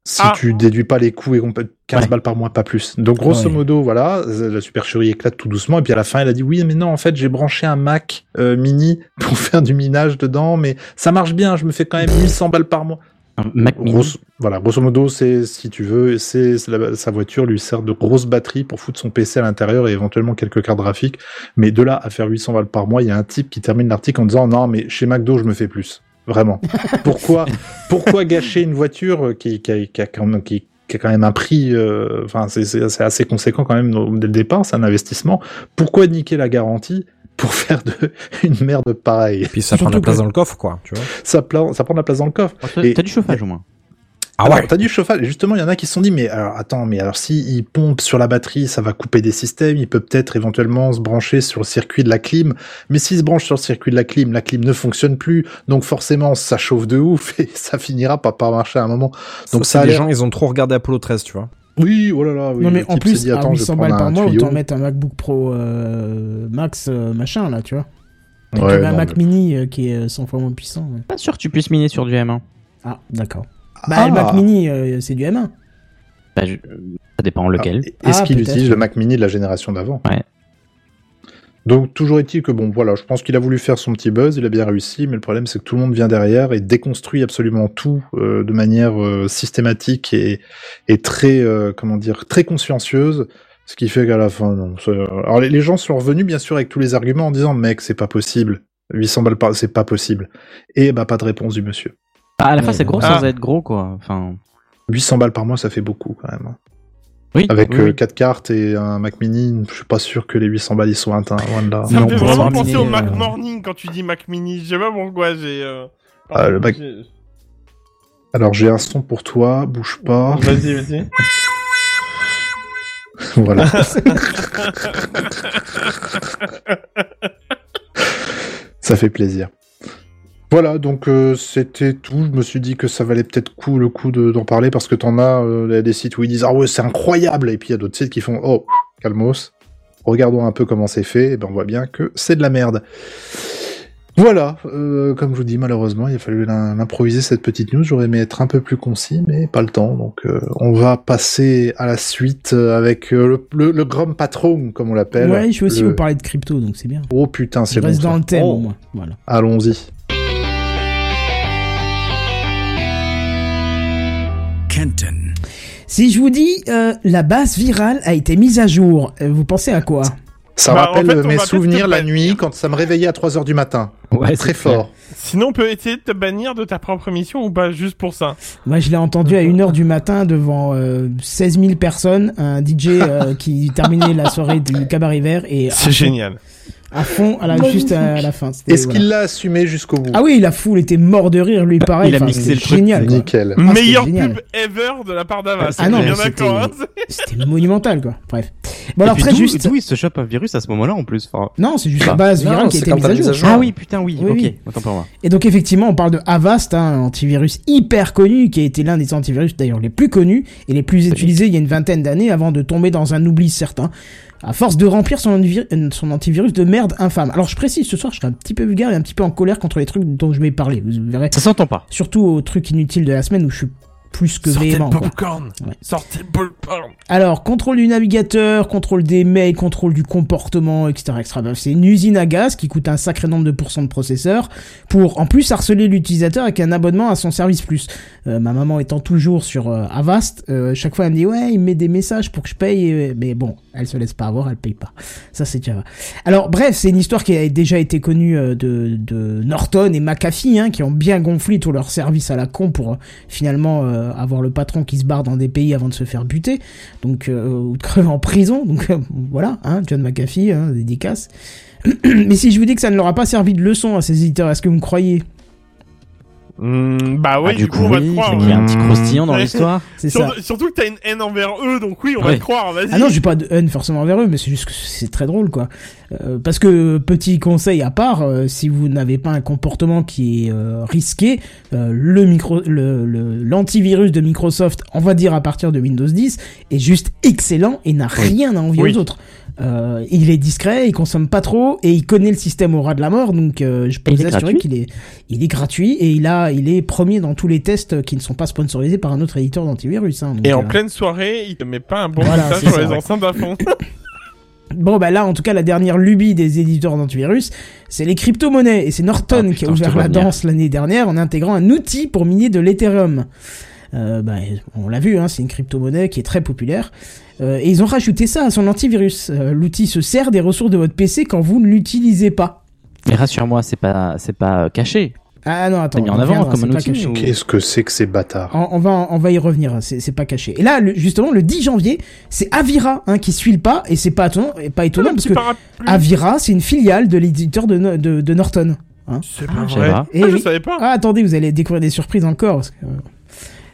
Si Ah. tu déduis pas les coûts et qu'on peut 15 Ouais. balles par mois, pas plus. Donc grosso Ouais. modo, voilà, la supercherie éclate tout doucement. Et puis à la fin, elle a dit oui, mais non, en fait, j'ai branché un Mac euh, mini *laughs* pour faire du minage dedans, mais ça marche bien. Je me fais quand même 1100 balles par mois. Un Mac Mini. Grosso, voilà, grosso modo, c'est si tu veux, c'est sa voiture lui sert de grosse batterie pour foutre son PC à l'intérieur et éventuellement quelques cartes graphiques. Mais de là à faire 800 balles par mois, il y a un type qui termine l'article en disant non, mais chez McDo, je me fais plus. Vraiment. Pourquoi, pourquoi gâcher une voiture qui, qui, a, qui, a quand même, qui, qui a quand même un prix, euh, enfin, c'est- assez conséquent quand même au- dès le départ, c'est un investissement. Pourquoi niquer la garantie pour faire de, une merde pareille? Puis ça prend de la place dans le coffre, quoi, tu vois. ça, prend de la place dans le coffre. Oh, t'as du chauffage au moins. Ah Alors, ouais. t'as du chauffage. Et justement, il y en a qui se sont dit, mais alors, attends, mais alors, si il pompe sur la batterie, ça va couper des systèmes. Il peut peut-être éventuellement se brancher sur le circuit de la clim. Mais s'il se branche sur le circuit de la clim, la clim ne fonctionne plus. Donc, forcément, ça chauffe de ouf *laughs* et ça finira par pas marcher à un moment. Donc ça ça, les l'air- gens, ils ont trop regardé Apollo 13, tu vois. Oui, oh là là, oui. non mais en plus, dit, attends, je vais 800 balles par un mois, autant mettre un MacBook Pro euh, Max euh, machin là, tu vois. Ouais, un non, Mac mais- Mini euh, qui est euh, 100 fois moins puissant. ouais. Pas sûr que tu puisses miner sur du M1. Ah, d'accord. Bah, Ah. le Mac Mini, euh, c'est du M1. Bah, je- Ça dépend lequel. Ah, Est-ce Ah, qu'il utilise le Mac Mini de la génération d'avant Ouais. Donc toujours est-il que bon voilà, je pense qu'il a voulu faire son petit buzz, il a bien réussi, mais le problème c'est que tout le monde vient derrière et déconstruit absolument tout euh, de manière euh, systématique et, et très euh, comment dire très consciencieuse, ce qui fait qu'à la fin non. Alors les, les gens sont revenus bien sûr avec tous les arguments en disant mec c'est pas possible, 800 balles par c'est pas possible et bah pas de réponse du monsieur. Ah, à la fin, c'est gros ah. sans être gros, quoi. Enfin. 800 balles par mois ça fait beaucoup quand même. hein. Oui. Avec oui, euh, oui. 4 cartes et un Mac Mini, je suis pas sûr que les 800 balles ils sont atteints, loin de là. Ça Non, me fait vraiment penser au Mac euh, Morning quand tu dis Mac Mini. Je sais pas pourquoi j'ai. euh, Ah, le Mac- j'ai- Alors j'ai un son pour toi, bouge pas. Vas-y, vas-y. *laughs* voilà. *laughs* Ça fait plaisir. Voilà, donc euh, c'était tout. Je me suis dit que ça valait peut-être coup le coup de- d'en parler parce que t'en as euh, il y a des sites où ils disent ah ouais c'est incroyable et puis il y a d'autres sites qui font oh calmos. Regardons un peu comment c'est fait et ben on voit bien que c'est de la merde. Voilà, euh, comme je vous dis malheureusement il a fallu l'im- l'improviser cette petite news. J'aurais aimé être un peu plus concis mais pas le temps. Donc euh, on va passer à la suite avec le, le, patron comme on l'appelle. Ouais, je vais aussi Le- vous parler de crypto, donc c'est bien. Oh putain c'est bon. reste ça. dans le thème Oh. au moins. Voilà. Allons-y. Kenton. Si je vous dis euh, la base virale a été mise à jour, euh, vous pensez à quoi? Ça Bah, rappelle en fait, on mes souvenirs la nuit quand ça me réveillait à 3h du matin. Ouais, Très fort. Sinon, on peut essayer de te bannir de ta propre émission ou pas, juste pour ça? Moi, je l'ai entendu à 1h du matin devant euh, 16 000 personnes, un DJ euh, qui terminait la soirée du cabaret vert et C'est génial. À fond, à la, juste à la fin. Est-ce voilà. qu'il l'a assumé jusqu'au bout Ah oui, la foule était mort de rire, lui pareil. il a Enfin, mixé c'était le truc. génial. quoi. Nickel. Ah, génial. pub ever de la part d'Avas. Ah non, on est bien c'était- d'accord. hein. *laughs* C'était monumental, quoi. Bref. Bon, alors très juste. D'où il se chope un virus à ce moment-là en plus. Enfin, Non, c'est juste la base Non, virale qui a été mise à mis jour. à jour. Ah oui, putain, oui. Oui, ok, oui. autant pour moi. Et donc effectivement, on parle de Avast, hein, un antivirus hyper connu, qui a été l'un des antivirus d'ailleurs les plus connus et les plus utilisés il y a une vingtaine d'années avant de tomber dans un oubli certain. À force de remplir son, euh, son antivirus de merde infâme. Alors je précise, ce soir je serai un petit peu vulgaire et un petit peu en colère contre les trucs dont je vais parler. Vous verrez. Ça s'entend pas. Surtout aux trucs inutiles de la semaine où je suis plus que Sortez véhément. popcorn. Ouais. Sortez le popcorn. Alors, contrôle du navigateur, contrôle des mails, contrôle du comportement, etc. etc. Bref, c'est une usine à gaz qui coûte un sacré nombre de pourcents de processeurs pour en plus harceler l'utilisateur avec un abonnement à son service plus. Euh, ma maman étant toujours sur euh, Avast, euh, chaque fois elle me dit ouais il me met des messages pour que je paye, mais bon elle se laisse pas avoir, elle paye pas. Ça c'est Java. Alors bref, c'est une histoire qui a déjà été connue de, de Norton et McAfee hein, qui ont bien gonflé tous leurs services à la con pour finalement euh, avoir le patron qui se barre dans des pays avant de se faire buter, donc euh, ou de crever en prison. Donc euh, voilà, hein, John McAfee, hein, dédicace. *clears throat* Mais si je vous dis que ça ne leur a pas servi de leçon à ces éditeurs, est-ce que vous me croyez? Hmm, bah oui, Ah, du coup, on va te croire. il y a un petit ouais. croustillant dans l'histoire. C'est ça. Surtout, que t'as une haine envers eux, donc oui, on va te croire, vas-y. Ah non, j'ai pas de haine forcément envers eux, mais c'est juste que c'est très drôle, quoi. Euh, parce que, petit conseil à part, euh, si vous n'avez pas un comportement qui est euh, risqué, le micro, le, le- l'antivirus de Microsoft, on va dire à partir de Windows 10, est juste excellent et n'a rien à envier Oui. aux autres. Euh, il est discret, il consomme pas trop et il connaît le système au ras de la mort, donc euh, je peux vous assurer gratuit qu'il est, il est gratuit et il a, il est premier dans tous les tests qui ne sont pas sponsorisés par un autre éditeur d'antivirus. Hein, Et en euh, pleine soirée, il te met pas un bon Voilà, message sur ça, les ouais. enceintes à fond. *laughs* *laughs* Bon, bah là, en tout cas, la dernière lubie des éditeurs d'antivirus, c'est les crypto-monnaies. Et c'est Norton Ah, qui a putain, je te ouvert la danse l'année dernière en intégrant un outil pour miner de l'Ethereum. Euh, bah, on l'a vu, hein, c'est une crypto-monnaie qui est très populaire. Euh, et ils ont rajouté ça à son antivirus. Euh, L'outil se sert des ressources de votre PC quand vous ne l'utilisez pas. Mais rassure-moi, c'est pas, c'est pas caché. Ah non, attends. mis en on avant comme un pas outil, Qu'est-ce que c'est que ces bâtards On, on va, on va y revenir, c'est pas caché. Et là, le- justement, le 10 janvier, c'est Avira hein, qui suit le pas, et c'est pas étonnant, et pas étonnant parce que parapluie. Avira, c'est une filiale de l'éditeur de, No- de, de Norton. Hein. C'est Ah, pas je savais vrai. Eh Ah, je savais pas. Ah, attendez, vous allez découvrir des surprises encore. parce que, euh,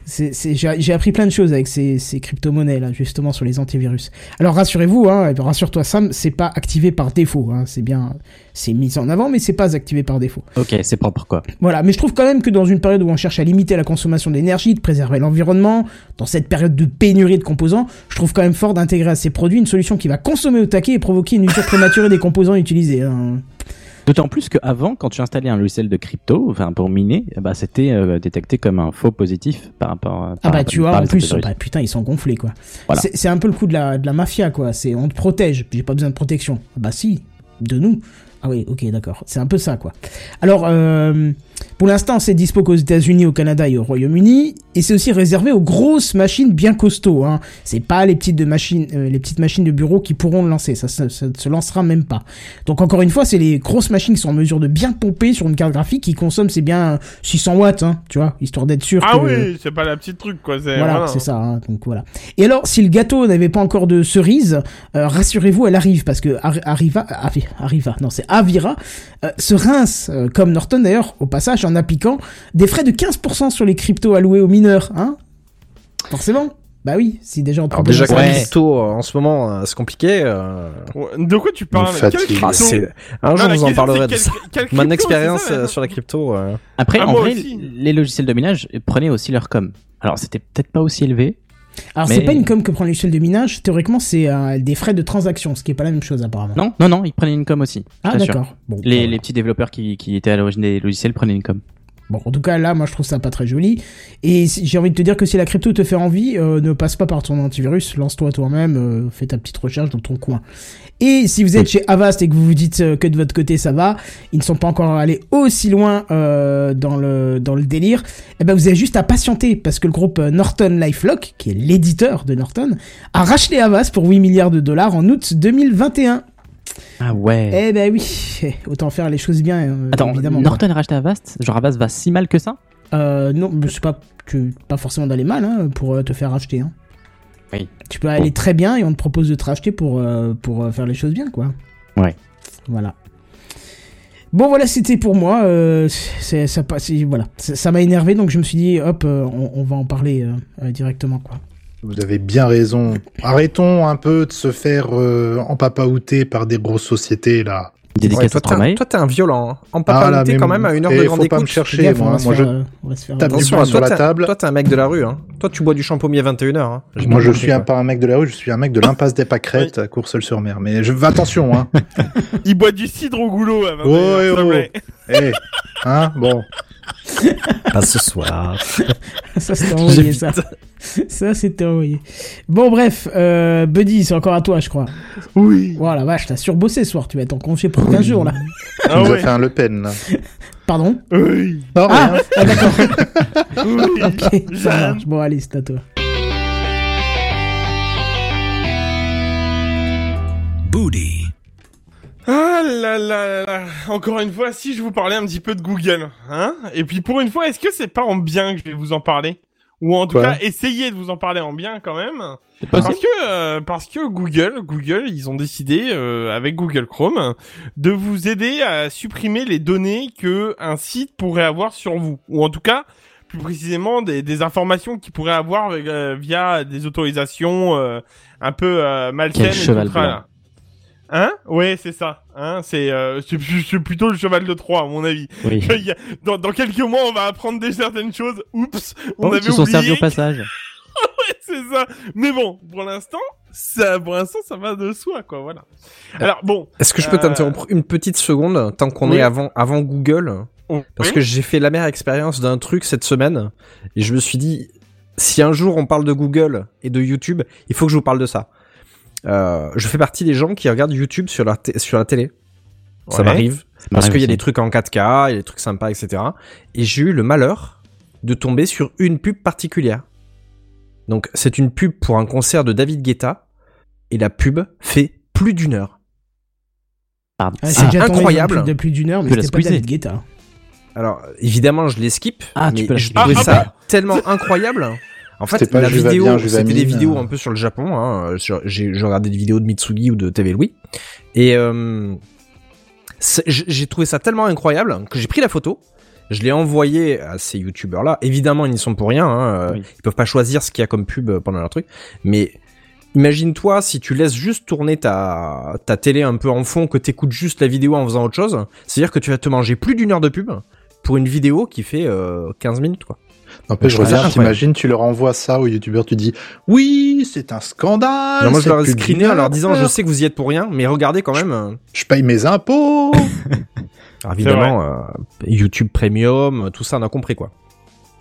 J'ai appris plein de choses avec ces, ces crypto-monnaies, là, justement, sur les antivirus. Alors, rassurez-vous, hein, et rassure-toi, Sam, c'est pas activé par défaut. Hein, c'est bien, c'est mis en avant, mais c'est pas activé par défaut. Ok, c'est propre quoi. Voilà, mais je trouve quand même que dans une période où on cherche à limiter la consommation d'énergie, de préserver l'environnement, dans cette période de pénurie de composants, je trouve quand même fort d'intégrer à ces produits une solution qui va consommer au taquet et provoquer une usure prématurée des composants utilisés. hein. D'autant plus qu'avant, quand tu installais un logiciel de crypto, enfin pour miner, ben, c'était euh, détecté comme un faux positif par rapport. à- Ah par- bah tu vois, en plus, bah, putain, ils sont gonflés quoi. Voilà. C'est c'est un peu le coup de la, de la mafia quoi, c'est on te protège, j'ai pas besoin de protection. Bah si, de nous. Ah oui, ok, d'accord. C'est un peu ça, quoi. Alors, euh, pour l'instant, c'est dispo qu'aux États-Unis, au Canada et au Royaume-Uni, et c'est aussi réservé aux grosses machines bien costauds. Hein. C'est pas les petites de machines, euh, les petites machines de bureau qui pourront le lancer. Ça, ça, se lancera même pas. Donc encore une fois, c'est les grosses machines qui sont en mesure de bien pomper sur une carte graphique qui consomme c'est bien 600 watts, hein, tu vois, histoire d'être sûr Ah que oui, c'est pas la petite truc, quoi. voilà, voilà. c'est ça. hein, donc voilà. Et alors, si le gâteau n'avait pas encore de cerise, euh, rassurez-vous, elle arrive parce que Ar- Arriva, Avi- Arriva, non, c'est Avira, euh, se rince comme Norton d'ailleurs au passage en appliquant des frais de 15% sur les cryptos alloués aux mineurs, hein. Forcément. Bah oui, si déjà on propose déjà que service. crypto euh, en ce moment euh, c'est compliqué. euh, Ouais, De quoi tu parles? Ah, un Non, jour je vous en parlerai de ça. Mon expérience ça, sur la crypto. euh, Après, Ah, en vrai, aussi. les logiciels de minage prenaient aussi leur com. Alors, c'était peut-être pas aussi élevé. Alors Mais- c'est pas une com que prend le logiciel de minage, théoriquement c'est euh, des frais de transaction, ce qui est pas la même chose apparemment. Non, non, non, ils prenaient une com aussi. ah d'accord. Bon, Les, voilà. les petits développeurs qui, qui étaient à l'origine des logiciels prenaient une com. Bon, en tout cas, là, moi, je trouve ça pas très joli. Et j'ai envie de te dire que si la crypto te fait envie, euh, ne passe pas par ton antivirus, lance-toi toi-même, euh, fais ta petite recherche dans ton coin. Et si vous êtes chez Avast et que vous vous dites euh, que de votre côté ça va, ils ne sont pas encore allés aussi loin euh, dans le dans le délire. Eh ben, vous avez juste à patienter parce que le groupe Norton LifeLock, qui est l'éditeur de Norton, a racheté Avast pour 8 milliards de dollars en août 2021. Ah ouais. Eh ben oui, *laughs* autant faire les choses bien, euh, Attends, évidemment. Norton a racheté Avast Genre Avast va si mal que ça? Euh, non, mais c'est pas que pas forcément d'aller mal hein, pour euh, te faire racheter. Hein. Oui. Tu peux aller très bien et on te propose de te racheter pour euh, pour faire les choses bien, quoi. Ouais. Voilà. Bon voilà, c'était pour moi. Euh, ça voilà, ça m'a énervé donc je me suis dit hop, on, on va en parler directement quoi. Vous avez bien raison. Arrêtons un peu de se faire euh, empapaouter par des grosses sociétés là. Dédicace ouais, toi, t'es un, toi, t'es un violent. Hein. En Ah, quand même à une heure et de faut grande pas me chercher. Gaffe, moi, je- on va se faire tape du Attention, poing hein, sur la table. Toi, t'es un mec de la rue. Hein. Toi, tu bois du champomis à 21h. Hein. Moi, je suis un, pas un mec de la rue, je suis un mec de l'impasse des Pâquerettes à Courseul-sur-Mer. Mais je attention, hein. *laughs* Il boit du cidre au goulot à 21 Plaît. Eh, hein, bon. Pas ce soir. *laughs* ça c'était envoyé ça. Ça c'était envoyé. Bon bref, euh, Buddy, c'est encore à toi je crois. Oui. Voilà, vache, t'as surbossé ce soir, tu vas être en congé pour 15 jours là. Tu Ah nous as ouais. fait un Le Pen, là. Pardon? Oui. Non, Ah, rien. ah, d'accord. Oui. *laughs* ok, ça marche. Bon allez, c'est à toi. Booty. Ah là là là là. Encore une fois, si je vous parlais un petit peu de Google, hein Et puis pour une fois, est-ce que c'est pas en bien que je vais vous en parler? Ou en tout Quoi? cas, essayer de vous en parler en bien quand même C'est possible. Parce que euh, parce que Google, Google, ils ont décidé euh, avec Google Chrome de vous aider à supprimer les données que un site pourrait avoir sur vous, ou en tout cas plus précisément des, des informations qu'il pourrait avoir euh, via des autorisations euh, un peu euh, malsaines. Quel et cheval tout ça, blanc. Hein Ouais, c'est ça. Hein, c'est euh, plutôt le cheval de Troie à mon avis. Oui. *laughs* Il y a- dans, dans quelques mois, on va apprendre des certaines choses. Oups, on Oh, avait ils sont oublié. servis au passage. *laughs* Ouais, c'est ça. Mais bon, pour l'instant, ça, pour l'instant, ça va de soi, quoi. Voilà. Alors bon. Est-ce que je peux Euh, t'interrompre une petite seconde tant qu'on oui. est avant, avant Google? Parce oui. que j'ai fait la mère expérience d'un truc cette semaine et je me suis dit, si un jour on parle de Google et de YouTube, il faut que je vous parle de ça. Euh, je fais partie des gens qui regardent YouTube sur la, sur la télé. Ça m'arrive. Parce qu'il y a des trucs en 4K, il y a des trucs sympas, etc. Et j'ai eu le malheur de tomber sur une pub particulière. Donc c'est une pub pour un concert de David Guetta et la pub fait plus d'une heure. Pardon. Ah, C'est tombé incroyable. de plus d'une heure, mais c'était pas. David Guetta. Alors évidemment je les skip, Ah, tu mais peux la je skipper. trouvais Ah, ça tellement incroyable. En fait, la vidéo, c'était des vidéos un peu sur le Japon. Hein, sur- j'ai regardé des vidéos de Mitsugi ou de TV Louis, et euh, j'ai trouvé ça tellement incroyable que j'ai pris la photo. Je l'ai envoyé à ces youtubeurs-là. Évidemment, ils n'y sont pour rien. Hein, Oui. Ils peuvent pas choisir ce qu'il y a comme pub pendant leur truc. Mais imagine-toi si tu laisses juste tourner ta, ta télé un peu en fond, que t'écoutes juste la vidéo en faisant autre chose. C'est-à-dire que tu vas te manger plus d'une heure de pub pour une vidéo qui fait euh, 15 minutes, quoi. N'empêche, je c'est reviens, incroyable. t'imagines, tu leur envoies ça aux youtubeurs, tu dis, oui, c'est un scandale. Non, moi, je c'est leur ai screené en leur disant, je sais que vous y êtes pour rien, mais regardez quand même. euh, Je paye mes impôts. *laughs* alors, évidemment, euh, YouTube Premium, tout ça, on a compris, quoi.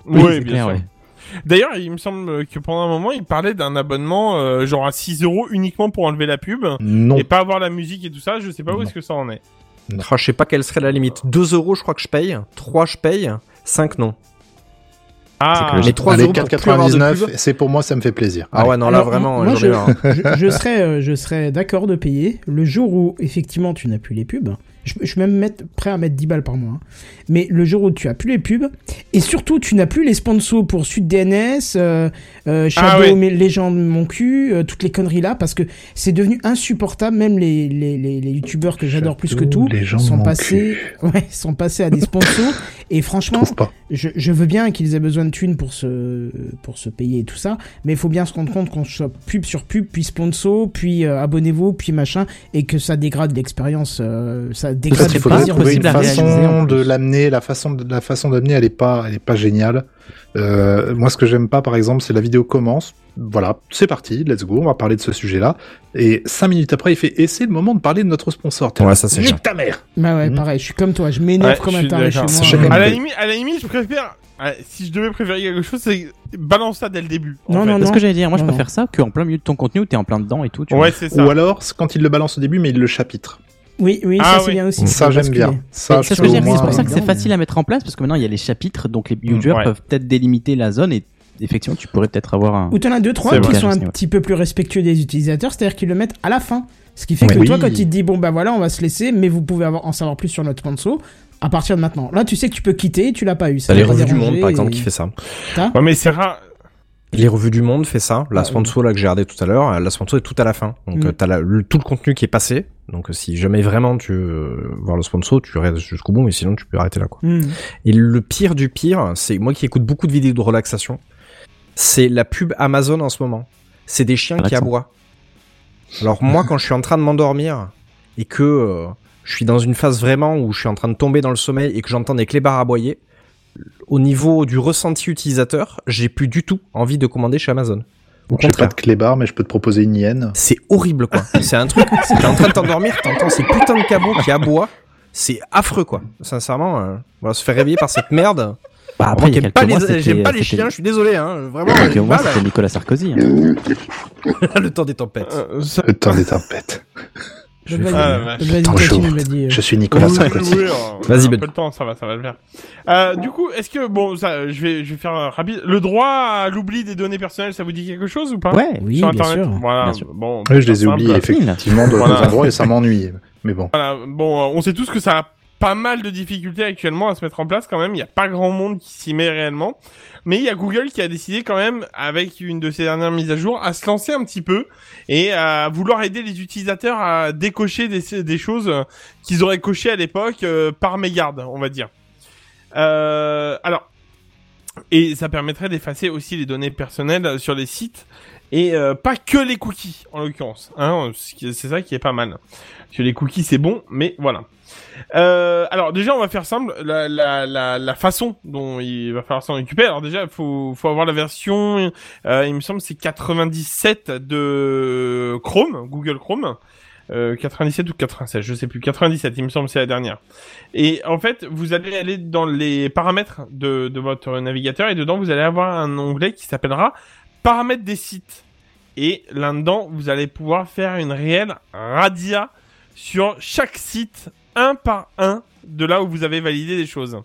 Oui, c'est bien clair, sûr. ouais. D'ailleurs, il me semble que pendant un moment, il parlait d'un abonnement euh, genre à 6 euros uniquement pour enlever la pub Non. et pas avoir la musique et tout ça. Je sais pas où est-ce que ça en est. Ah, je sais pas quelle serait la limite. 2 euros, je crois que je paye. 3, je paye. 5, non. Ah, 3 euros plus avoir de 4,99, pub. c'est pour moi, ça me fait plaisir. Ah ouais, non, là, Alors, vraiment, moi, je, je serais, euh, je serais d'accord de payer le jour où effectivement tu n'as plus les pubs. Je, je suis même mettre, prêt à mettre 10 balles par mois. hein. Mais le jour où tu as plus les pubs et surtout tu n'as plus les sponsors pour Sud DNS, euh, euh, Shadow, Ah mais Légende mon cul, euh, toutes les conneries là parce que c'est devenu insupportable. Même les les, les, les youtubeurs que j'adore plus que tout sont passés, *laughs* ouais, sont passés à des sponsors *laughs* Et franchement, je, je veux bien qu'ils aient besoin de thunes pour se, pour se payer et tout ça, mais il faut bien se rendre compte qu'on soit pub sur pub, puis sponsor, puis euh, abonnez-vous, puis machin, et que ça dégrade l'expérience, euh, ça dégrade le plaisir possible à façon en de l'amener, la façon de la façon d'amener, elle est pas, elle est pas géniale. Euh, moi, ce que j'aime pas, par exemple, c'est la vidéo commence. Voilà, c'est parti, let's go, on va parler de ce sujet-là. Et cinq minutes après, il fait, et c'est le moment de parler de notre sponsor. Ouais, ça, c'est Nique ta mère! Bah ouais, Mhm. pareil, je suis comme toi, je m'énerve Ouais, comme un taré chez moi. À la limite, à la limite, je préfère. Si je devais préférer quelque chose, c'est balance ça dès le début. en Non, fait. non, C'est non. ce que j'allais dire. Moi, je Non, non. préfère ça qu'en plein milieu de ton contenu où t'es en plein dedans et tout. tu vois. Ouais, c'est ça. Ou alors, quand il le balance au début, mais il le chapitre. Oui, oui, Ah ça c'est bien aussi. Ça, j'aime bien. Ça, C'est ce pour ça que c'est facile à mettre en place parce que maintenant il y a les chapitres, donc les users ouais. peuvent peut-être délimiter la zone et effectivement tu pourrais peut-être avoir un. Ou t'en as deux, trois qui sont un petit peu plus respectueux des utilisateurs, c'est-à-dire qu'ils le mettent à la fin. Ce qui fait que Oui. toi, quand il te dit, bon bah voilà, on va se laisser, mais vous pouvez avoir, en savoir plus sur notre sponsor à partir de maintenant. Là, tu sais que tu peux quitter, tu l'as pas eu. Ça T'as les revues du monde, par et- exemple, qui fait ça. Ouais, mais c'est rare. Les revues du monde fait ça. La sponsor là que j'ai regardé tout à l'heure, euh, la sponsor est tout à la fin. Donc Mm. euh, t'as la- le- tout le contenu qui est passé. Donc euh, si jamais vraiment tu veux voir le sponsor, tu restes jusqu'au bout, mais sinon tu peux arrêter là quoi. Hmm. Et le pire du pire, c'est moi qui écoute beaucoup de vidéos de relaxation, c'est la pub Amazon en ce moment. C'est des chiens qui aboient. Alors moi quand je suis en train de m'endormir et que euh, je suis dans une phase vraiment où je suis en train de tomber dans le sommeil et que j'entends des clébards aboyer, au niveau du ressenti utilisateur, j'ai plus du tout envie de commander chez Amazon. Au J'ai pas contraire. de clébard, mais je peux te proposer une hyène. C'est horrible quoi. *laughs* C'est un truc, t'es en train de t'endormir, t'entends ces putains de cabots qui aboient. C'est affreux quoi. Sincèrement, euh, voilà, se faire réveiller par cette merde. Bah, après, J'aime pas les, pas chiens, je suis désolé, hein. Vraiment, quelques mois, c'était Nicolas Sarkozy. hein. *laughs* le temps des tempêtes. Euh, ça- Le temps des tempêtes. Je Je vais vais Ah, continue, vas-y. Je suis Nicolas Oui, Sarkozy. oui, oui, Vas-y, Ben. peu temps, ça va, ça va le faire. Euh, du coup, est-ce que bon, ça, je vais, je vais faire un rapide. Le droit à l'oubli des données personnelles, ça vous dit quelque chose ou pas? Ouais, Oui, Sur bien Internet sûr. Voilà. Bien sûr. Bon. Oui, je les ai oubliés effectivement dans *laughs* Voilà. endroits et ça m'ennuie. Mais bon. Voilà, bon, euh, on sait tous que ça a pas mal de difficultés actuellement à se mettre en place quand même. Il n'y a pas grand monde qui s'y met réellement. Mais il y a Google qui a décidé quand même, avec une de ses dernières mises à jour, à se lancer un petit peu et à vouloir aider les utilisateurs à décocher des, choses qu'ils auraient cochées à l'époque euh, par mégarde, on va dire. Euh, alors, et ça permettrait d'effacer aussi les données personnelles sur les sites et euh, pas que les cookies en l'occurrence. Hein, qui- c'est ça qui est pas mal. Parce que les cookies c'est bon, mais voilà. Euh, alors déjà on va faire simple, la, la, la, la façon dont il va falloir s'en occuper. Alors déjà faut, faut avoir la version, euh, il me semble c'est 97 de Chrome, Google Chrome. Euh, 97 ou 96, je sais plus. 97, il me semble, c'est la dernière. Et en fait, vous allez aller dans les paramètres de, de votre navigateur et dedans, vous allez avoir un onglet qui s'appellera paramètres des sites. Et là-dedans, vous allez pouvoir faire une réelle radia sur chaque site, un par un, de là où vous avez validé des choses.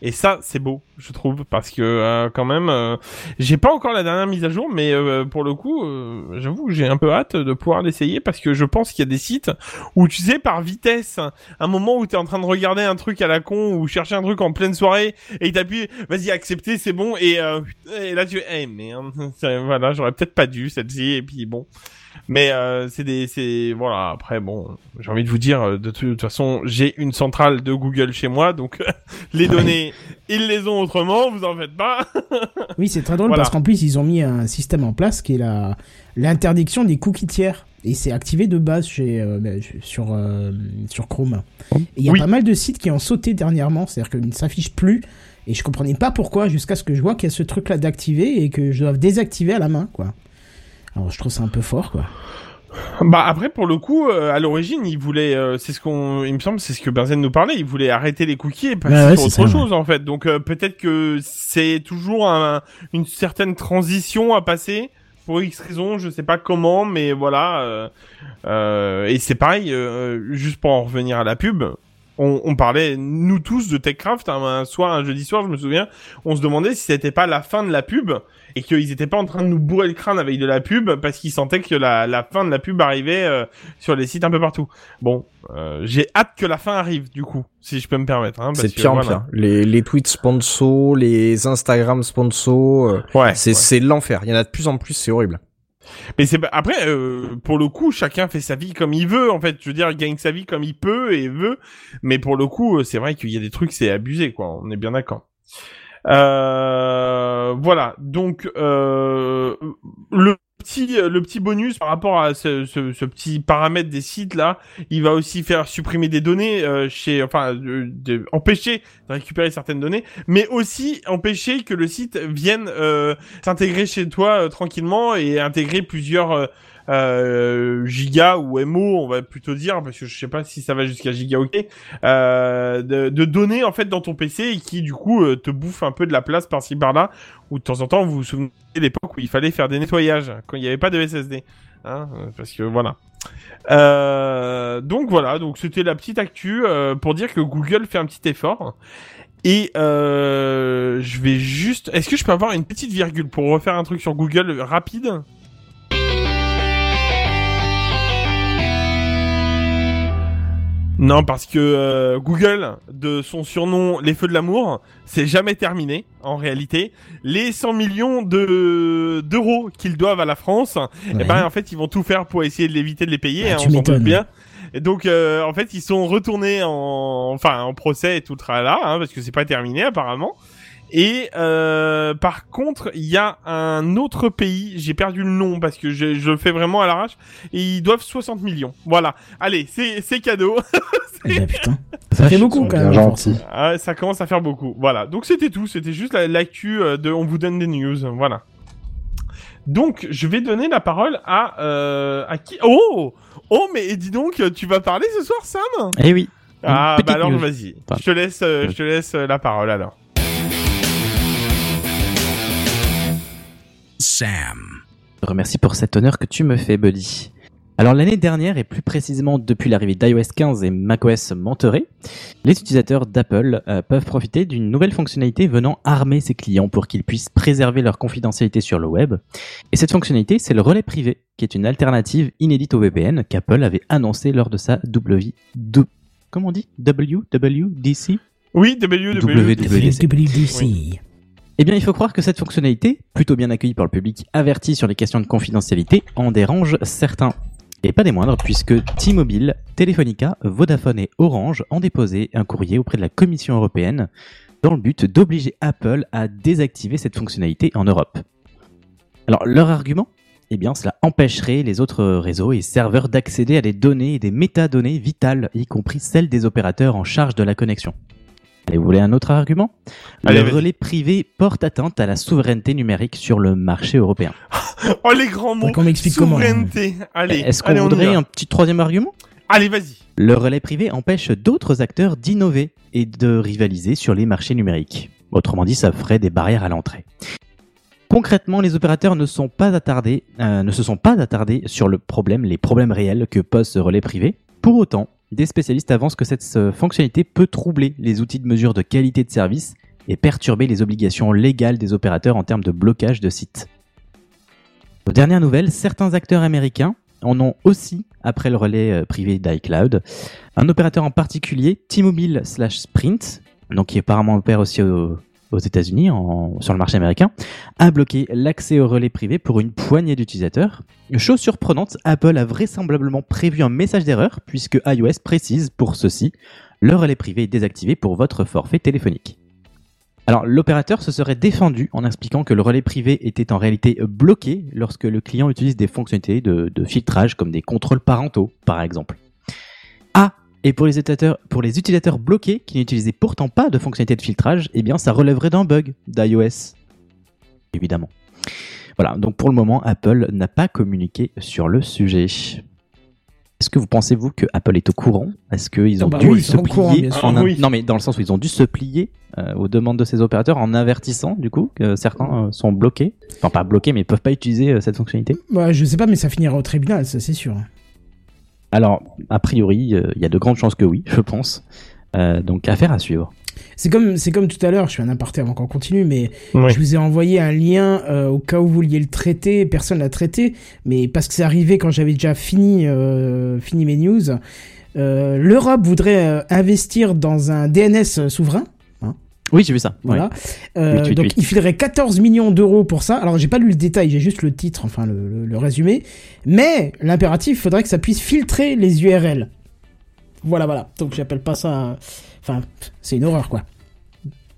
Et ça, c'est beau, je trouve, parce que euh, quand même, euh, j'ai pas encore la dernière mise à jour, mais euh, pour le coup, euh, j'avoue j'ai un peu hâte de pouvoir l'essayer parce que je pense qu'il y a des sites où tu sais par vitesse, un moment où t'es en train de regarder un truc à la con ou chercher un truc en pleine soirée et t'appuies, vas-y accepter, c'est bon et, euh, et là tu, eh merde, c'est- *laughs* voilà, j'aurais peut-être pas dû celle-ci et puis bon. Mais euh, c'est des, c'est voilà. Après bon, j'ai envie de vous dire, de toute façon, j'ai une centrale de Google chez moi, donc *laughs* les données, ils les ont autrement. Vous en faites pas. Oui, c'est très drôle Voilà. parce qu'en plus, ils ont mis un système en place qui est la l'interdiction des cookies tiers. Et c'est activé de base chez, euh, bah, sur, euh, sur Chrome. Il y a Oui. pas mal de sites qui ont sauté dernièrement, c'est-à-dire qu'ils ne s'affichent plus. Et je comprenais pas pourquoi jusqu'à ce que je vois qu'il y a ce truc-là d'activer et que je dois désactiver à la main, quoi. Alors je trouve ça un peu fort, quoi. Bah après pour le coup, euh, à l'origine, ils voulaient, euh, c'est ce qu'on, il me semble, c'est ce que Benzen nous parlait, ils voulaient arrêter les cookies et passer ouais, sur autre ça, chose en fait. Donc euh, peut-être que c'est toujours un- une certaine transition à passer pour X raisons, je sais pas comment, mais voilà. et c'est pareil, juste pour en revenir à la pub. On, on parlait, nous tous, de TechCraft, hein, un soir, un jeudi soir, je me souviens, on se demandait si c'était pas la fin de la pub et qu'ils étaient pas en train de nous bourrer le crâne avec de la pub parce qu'ils sentaient que la, la fin de la pub arrivait euh, sur les sites un peu partout. Bon, euh, j'ai hâte que la fin arrive du coup, si je peux me permettre. Hein, C'est pire en voilà. pire. Les, les tweets sponsors, les Instagram sponsors, euh, Ouais. c'est ouais. c'est l'enfer. Il y en a de plus en plus, c'est horrible. Mais c'est pas- après, euh, pour le coup, chacun fait sa vie comme il veut. En fait, je veux dire, il gagne sa vie comme il peut et veut. Mais pour le coup, euh, c'est vrai qu'il y a des trucs, c'est abusé, quoi. On est bien d'accord. Euh, voilà. Donc, euh, le petit, le petit bonus par rapport à ce, petit paramètre des sites là, il va aussi faire supprimer des données euh, chez, enfin, de- empêcher récupérer certaines données, mais aussi empêcher que le site vienne euh, s'intégrer chez toi euh, tranquillement et intégrer plusieurs euh, gigas ou MO, on va plutôt dire, parce que je sais pas si ça va jusqu'à giga ok, de, données en fait dans ton PC et qui du coup te bouffe un peu de la place par-ci par-là, ou de temps en temps vous vous souvenez de l'époque où il fallait faire des nettoyages quand il n'y avait pas de SSD, hein, euh, parce que voilà. Euh, donc voilà, donc c'était la petite actu euh, pour dire que Google fait un petit effort. Et je vais juste. Est-ce que je peux avoir une petite virgule pour refaire un truc sur Google rapide? Non, parce que euh, Google, de son surnom Les Feux de l'amour, c'est jamais terminé en réalité. Les 100 millions de d'euros qu'ils doivent à la France, eh ben en fait ils vont tout faire pour essayer de l'éviter de les payer. Ah, hein, tu on s'en bien. Et donc euh, en fait ils sont retournés en enfin en procès et tout le tralala, hein, parce que c'est pas terminé apparemment. Et euh, par contre, il y a un autre pays, j'ai perdu le nom parce que je, je le fais vraiment à l'arrache, et ils doivent 60 millions. Voilà. Allez, c'est c'est cadeau. *laughs* Eh ben, putain. Ça fait beaucoup quand même. gentils. Ah, ça commence à faire beaucoup. Voilà. Donc c'était tout. C'était juste la- l'actu euh, de on vous donne des news. Voilà. Donc je vais donner la parole à euh, à qui? Oh oh mais dis donc tu vas parler ce soir Sam? Eh oui. Ah bah alors vas-y. Je te laisse euh, je te laisse euh, la parole alors. Sam. Remercie pour cet honneur que tu me fais, Buddy. Alors l'année dernière, et plus précisément depuis l'arrivée d'iOS 15 et macOS Monterey, les utilisateurs d'Apple euh, peuvent profiter d'une nouvelle fonctionnalité venant armer ses clients pour qu'ils puissent préserver leur confidentialité sur le web. Et cette fonctionnalité, c'est le relais privé, qui est une alternative inédite au VPN qu'Apple avait annoncé lors de sa W... de- Comment on dit WWDC Oui, WWDC. WWDC. WWDC. Eh bien, il faut croire que cette fonctionnalité, plutôt bien accueillie par le public averti sur les questions de confidentialité, en dérange certains. Et pas des moindres, puisque T-Mobile, Telefonica, Vodafone et Orange ont déposé un courrier auprès de la Commission européenne dans le but d'obliger Apple à désactiver cette fonctionnalité en Europe. Alors, leur argument? Eh bien, cela empêcherait les autres réseaux et serveurs d'accéder à des données et des métadonnées vitales, y compris celles des opérateurs en charge de la connexion. Allez, vous voulez un autre argument? Allez, Le relais privé porte atteinte à la souveraineté numérique sur le marché européen. *laughs* Oh les grands mots. qu'on m'explique comment, hein. Souveraineté. Allez. Est-ce qu'on allez, on y voudrait va. un petit troisième argument? Allez, vas-y. Le relais privé empêche d'autres acteurs d'innover et de rivaliser sur les marchés numériques. Autrement dit, ça ferait des barrières à l'entrée. Concrètement, les opérateurs ne, sont pas attardés, euh, ne se sont pas attardés sur le problème, les problèmes réels que pose ce relais privé. Pour autant, des spécialistes avancent que cette euh, fonctionnalité peut troubler les outils de mesure de qualité de service et perturber les obligations légales des opérateurs en termes de blocage de sites. Aux dernières nouvelles, certains acteurs américains en ont aussi après le relais euh, privé d'iCloud. Un opérateur en particulier, T-Mobile slash Sprint, donc qui apparemment opère aussi au- aux États-Unis, sur le marché américain, a bloqué l'accès au relais privé pour une poignée d'utilisateurs. Chose surprenante, Apple a vraisemblablement prévu un message d'erreur puisque iOS précise pour ceci le relais privé est désactivé pour votre forfait téléphonique. Alors, l'opérateur se serait défendu en expliquant que le relais privé était en réalité bloqué lorsque le client utilise des fonctionnalités de filtrage comme des contrôles parentaux, par exemple. Et pour les utilisateurs, pour les utilisateurs bloqués qui n'utilisaient pourtant pas de fonctionnalité de filtrage, eh bien, ça relèverait d'un bug d'iOS. Évidemment. Voilà, donc pour le moment, Apple n'a pas communiqué sur le sujet. Est-ce que vous pensez-vous que Apple est au courant? Est-ce qu'ils ont Ah bah dû oui, ils se courant, plier en Ah un- oui. Non, mais dans le sens où ils ont dû se plier euh, aux demandes de ces opérateurs en avertissant, du coup, que certains euh, sont bloqués. Enfin, pas bloqués, mais peuvent pas utiliser euh, cette fonctionnalité. Bah, je sais pas, mais ça finira au tribunal, ça c'est sûr. Alors, a priori, euh, il y a de grandes chances que oui, je pense. Euh, donc, affaire à suivre. C'est comme, c'est comme tout à l'heure, je fais un aparté avant qu'on continue, mais Oui. je vous ai envoyé un lien euh, au cas où vous vouliez le traiter, personne l'a traité, mais parce que c'est arrivé quand j'avais déjà fini, euh, fini mes news. Euh, L'Europe voudrait euh, investir dans un DNS souverain. Oui, j'ai vu ça. Voilà. ouais. Euh, donc il filerait 14 millions d'euros pour ça. Alors j'ai pas lu le détail, j'ai juste le titre, enfin le, le- le résumé. Mais l'impératif, il faudrait que ça puisse filtrer les URL. Voilà, voilà. Donc j'appelle pas ça. Enfin, c'est une horreur quoi.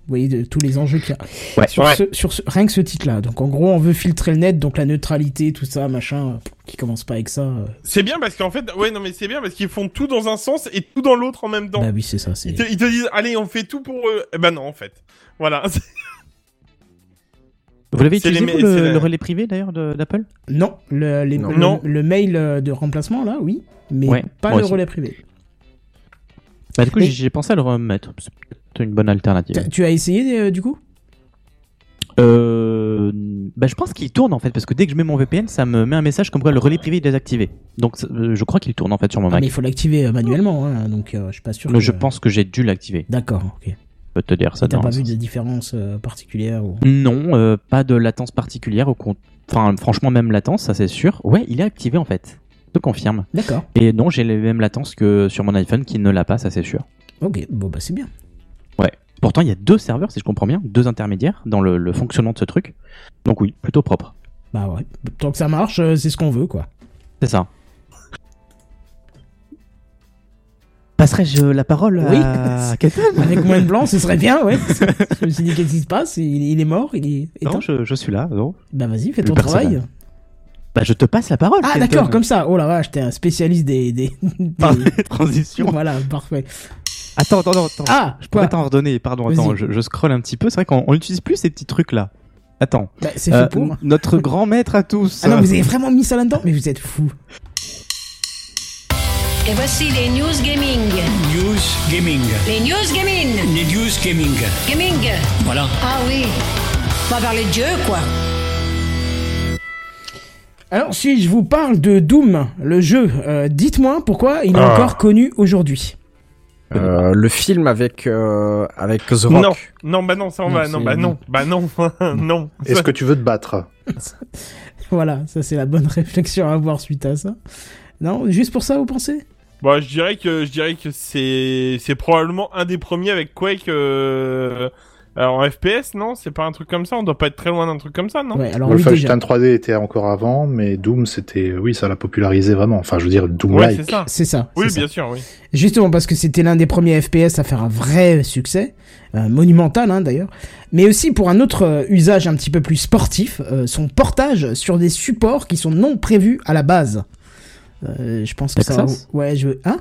Vous voyez de, tous les enjeux qu'il y a. Ouais. Sur, Ouais. ce, sur ce- rien que ce titre-là. Donc en gros, on veut filtrer le net, donc la neutralité, tout ça, machin, euh, qui commence pas avec ça. euh. C'est bien parce qu'en fait, ouais, non, mais c'est bien parce qu'ils font tout dans un sens et tout dans l'autre en même temps. Bah oui, c'est ça. Ils te, ils te disent, allez, on fait tout pour eux. Eh ben non, en fait. Voilà. *laughs* Vous l'avez utilisé, les vous, le, la- le relais privé d'ailleurs d'Apple? Non, le, les- Non. le- Non. le mail euh, de remplacement là, oui, mais Ouais, pas le aussi. relais privé. Bah, du coup, Et- j'ai- j'ai pensé à le remettre. C'est peut-être une bonne alternative. Tu as essayé euh, du coup? Euh, bah, je pense qu'il tourne en fait, parce que dès que je mets mon VPN, ça me met un message comme quoi le relais privé est désactivé. Donc, euh, je crois qu'il tourne en fait sur mon Ah, Mac. mais il faut l'activer manuellement, hein, donc euh, je suis pas sûr. Mais que- je pense que j'ai dû l'activer. D'accord, ok. Je peux te dire ça. T'as pas vu de différence particulière ou... Non, pas de latence particulière. Au con- Enfin, franchement, même latence, ça c'est sûr. Ouais, il est activé en fait. Je te confirme. D'accord. Et non, j'ai les mêmes latences que sur mon iPhone qui ne l'a pas, ça c'est sûr. Ok, bon bah c'est bien. Pourtant, il y a deux serveurs, si je comprends bien, deux intermédiaires dans le, le fonctionnement de ce truc. Donc oui, plutôt propre. Bah ouais. Tant que ça marche, euh, c'est ce qu'on veut quoi. C'est ça. Passerais-je la parole Oui. *laughs* à Kenton Avec moins de blanc, ce serait bien, ouais. *laughs* je me suis dit qu'est-ce qui se passe? Il, il est mort, il est éteint. Non, je, je suis là. Non. Bah vas-y, fais ton travail. Bah, je te passe la parole. Ah d'accord, comme ça. Oh la vache, t'es un spécialiste des... des, Par des- transition. Voilà, parfait. Attends, attends, attends. Ah, je pourrais t'en redonner. Pardon, attends, je, je scrolle un petit peu. C'est vrai qu'on on n'utilise plus ces petits trucs-là. Attends. Bah, c'est Euh, fait pour. Notre grand maître à tous. Ah non, vous avez vraiment mis ça là-dedans? Mais vous êtes fous. Et voici les news gaming. News Gaming. Les news gaming. Les News Gaming. Gaming. Voilà. Ah oui. On va parler de jeu, quoi. Alors, si je vous parle de Doom, le jeu, euh, dites-moi pourquoi il est Ah. encore connu aujourd'hui. Euh, le film avec euh, avec The Rock. Non, non, bah non, ça on Non, va, non, bah non, bah non, *laughs* non. Est-ce que tu veux te battre *laughs* Voilà, ça c'est la bonne réflexion à avoir suite à ça. Non, juste pour ça, vous pensez? Bah, je dirais que, je dirais que c'est, c'est probablement un des premiers avec Quake, euh, euh, en FPS, non? C'est pas un truc comme ça? On doit pas être très loin d'un truc comme ça, non? Ouais, alors oui, déjà. Wolfenstein 3D était encore avant, mais Doom, c'était, oui, ça l'a popularisé vraiment. Enfin, je veux dire, Ouais, Doom-like. c'est ça. C'est ça. Oui, ça. bien sûr, oui. Justement parce que c'était l'un des premiers FPS à faire un vrai succès, euh, monumental hein, d'ailleurs, mais aussi pour un autre euh, usage un petit peu plus sportif, euh, son portage sur des supports qui sont non prévus à la base. Euh, je pense que ça. Ouais, je. Hein?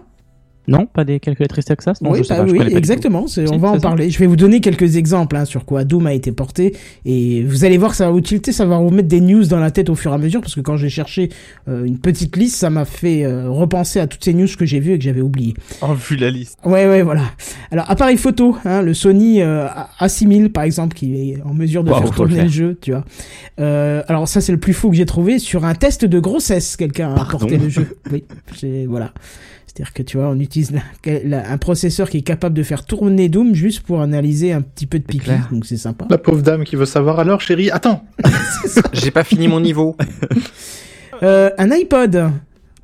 Non, pas des calculatrices Texas Non, oui, je sais bah pas, oui, exactement. c'est- Si, on va en ça. parler. Je vais vous donner quelques exemples hein, sur quoi Doom a été porté, et vous allez voir, ça va vous tilter, ça va vous mettre des news dans la tête au fur et à mesure, parce que quand j'ai cherché euh, une petite liste, ça m'a fait euh, repenser à toutes ces news que j'ai vues et que j'avais oubliées. Oh, vu la liste. Ouais, ouais, voilà. Alors, appareil photo, hein, le Sony euh, A6000, par exemple, qui est en mesure de Wow, faire le tourner faire. le jeu, tu vois. Euh, alors, ça, c'est le plus fou que j'ai trouvé sur un test de grossesse, quelqu'un a porté le jeu. *laughs* Oui, j'ai- voilà. C'est-à-dire que, tu vois, on utilise la- la- un processeur qui est capable de faire tourner Doom juste pour analyser un petit peu de pipi, clair. donc c'est sympa. La pauvre dame qui veut savoir alors, chérie, attends *laughs* J'ai pas fini mon niveau. *laughs* Euh, un iPod.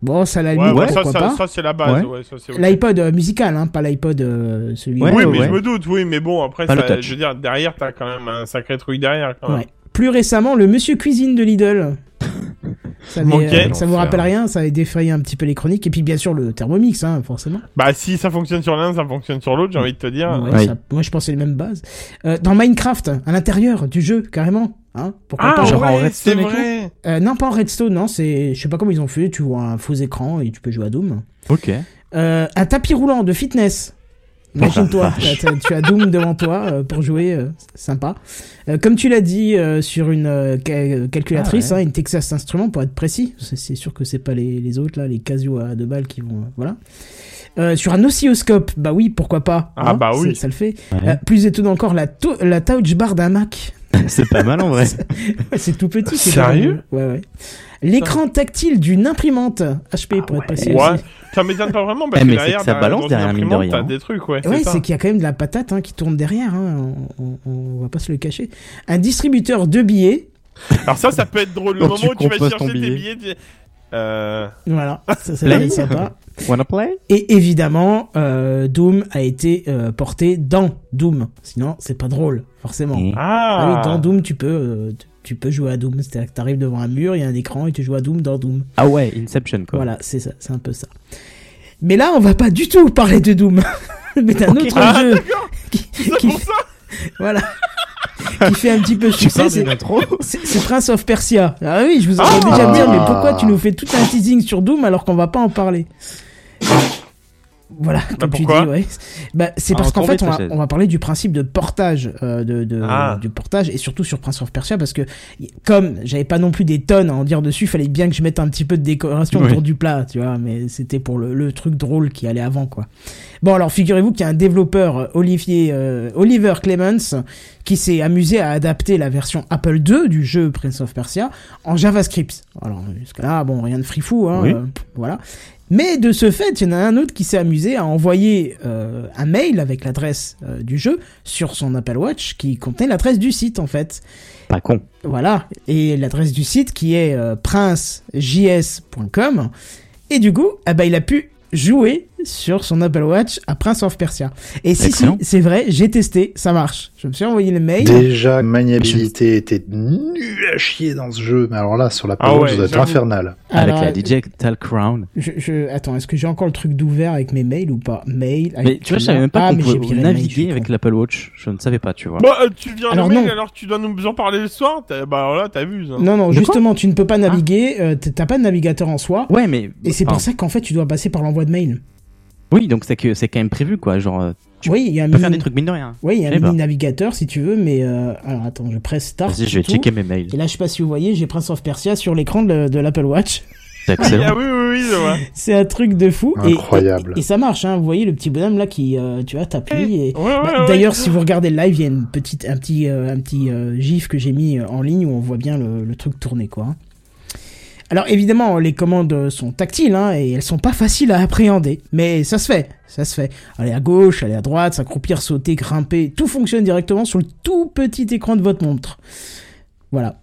Bon, ça, la Ouais, ouais, ça, c'est la base, Ouais. L'iPod euh, musical, hein, pas l'iPod euh, celui Ouais, oui, mais ouais. je me doute, oui, mais bon, après, ça, je veux dire, derrière, t'as quand même un sacré truc derrière, quand même. Plus récemment, le Monsieur Cuisine de Lidl. *laughs* Ça, avait, euh, ça vous rappelle rien Ça avait défrayé un petit peu les chroniques. Et puis bien sûr le Thermomix, hein, forcément. Bah, si ça fonctionne sur l'un, ça fonctionne sur l'autre, j'ai envie de te dire. Ouais, Oui. ça- moi je pensais les mêmes bases. Euh, dans Minecraft, à l'intérieur du jeu, carrément. Hein, pourquoi Ah, pas genre en ouais, c'est Redstone vrai. Euh, Non, pas en Redstone, non. C'est, je sais pas comment ils ont fait. Tu vois un faux écran et tu peux jouer à Doom. Ok. Euh, un tapis roulant de fitness. Imagine-toi, tu as Doom devant toi euh, pour jouer, euh, c'est sympa. Euh, comme tu l'as dit sur une ca- calculatrice, Ah ouais. hein, une Texas Instruments pour être précis, c'est sûr que c'est pas les, les autres là, les Casio à deux balles qui vont, voilà. Euh, sur un oscilloscope, bah oui, pourquoi pas. Ah bah oui. ça le fait. Ouais. Euh, plus étonnant encore, la, to- la touch bar d'un Mac. *laughs* C'est pas mal en vrai. Ouais, *laughs* c'est tout petit. c'est Sérieux Ouais ouais. L'écran tactile d'une imprimante HP pour être précis. Ouais, ça m'étonne pas vraiment parce Eh, que mais c'est derrière, que ça balance derrière, mine de rien. T'as des trucs, ouais. Ouais, c'est qu'il y a quand même de la patate hein, qui tourne derrière, hein, on, on, on va pas se le cacher. Un distributeur de billets, Alors ça, ça peut être drôle. Le moment où tu vas chercher tes billet. billets, Euh... Voilà, ça, ça Play. sympa. *laughs* Wanna play? Et évidemment, euh, Doom a été euh, porté dans Doom. Sinon, c'est pas drôle, forcément. Ah, Ah oui, dans Doom, tu peux, euh, tu- peux jouer à Doom. C'est-à-dire que t'arrives devant un mur, il y a un écran et tu joues à Doom dans Doom. Ah ouais, Inception quoi. Voilà, c'est ça, c'est un peu ça. Mais là, on va pas du tout parler de Doom, *laughs* mais d'un Ok. autre Ah, jeu qui, C'est qui- pour ça *laughs* voilà, qui fait un petit peu succès. C'est Prince of Persia. Ah oui, je vous entends Ah. déjà dire, mais pourquoi tu nous fais tout un teasing sur Doom alors qu'on va pas en parler Voilà, comme tu dis, ouais. Bah, c'est Ah, parce qu'en fait, on va, chaise. on va parler du principe de portage, euh, de, de- Ah. du portage, et surtout sur Prince of Persia, parce que comme j'avais pas non plus des tonnes à en dire dessus, fallait bien que je mette un petit peu de décoration Oui. autour du plat, tu vois, mais c'était pour le, le truc drôle qui allait avant, quoi. Bon, alors figurez-vous qu'il y a un développeur, euh, Olivier, euh, Oliver Clemens, qui s'est amusé à adapter la version Apple II du jeu Prince of Persia en JavaScript. Alors jusqu'à là, bon, rien de frifou, hein, Oui. euh, voilà. Mais de ce fait, il y en a un autre qui s'est amusé à envoyer euh, un mail avec l'adresse euh, du jeu sur son Apple Watch qui contenait l'adresse du site en fait. Pas con. Voilà, et l'adresse du site qui est princejs.com. Et du coup, ah bah, il a pu jouer sur son Apple Watch à Prince of Persia. Et si, si, c'est vrai, j'ai testé, ça marche. Je me suis envoyé le mail. Déjà, maniabilité était nulle à chier dans ce jeu, mais alors là, sur la Ah Watch, ouais, ça doit être infernal. Alors, Avec la Digital Crown. Je, je- attends, est-ce que j'ai encore le truc d'ouvert avec mes mails ou pas? Mail. Mais tu vois, je savais même pas Ah, qu'on pouvait mail, naviguer avec l'Apple Watch. Je ne savais pas, tu vois. Bah, euh, tu viens Alors mail non. alors que tu dois nous en parler le soir Bah alors là, t'as vu ça. Non, non, justement, tu ne peux pas naviguer, euh, t- t'as pas de navigateur en soi. Ouais, mais. Et c'est pour ça qu'en fait, tu dois passer par l'envoi de mail. Oui, donc c'est que c'est quand même prévu, quoi. Genre, euh, tu Oui, il y a un peux faire mini, des trucs mine de rien. oui, il y a un Je sais pas. mini navigateur si tu veux, mais euh, alors attends, je presse start. Vas-y, je vais checker mes mails. Et là, je sais pas si vous voyez, j'ai Prince of Persia sur l'écran de, de l'Apple Watch. C'est Ah oui, oui, oui, je vois. *laughs* C'est un truc de fou. Et- Incroyable. Et, et ça marche, hein. Vous voyez le petit bonhomme là qui, euh, tu vois, t'appuies et. Ouais, ouais, Bah, ouais. D'ailleurs, si vous regardez le live, il y a une petite, un petit, euh, un petit euh, gif que j'ai mis en ligne où on voit bien le, le truc tourner, quoi. Alors évidemment, les commandes sont tactiles hein, et elles sont pas faciles à appréhender, mais ça se fait, ça se fait. Aller à gauche, aller à droite, s'accroupir, sauter, grimper, tout fonctionne directement sur le tout petit écran de votre montre. Voilà.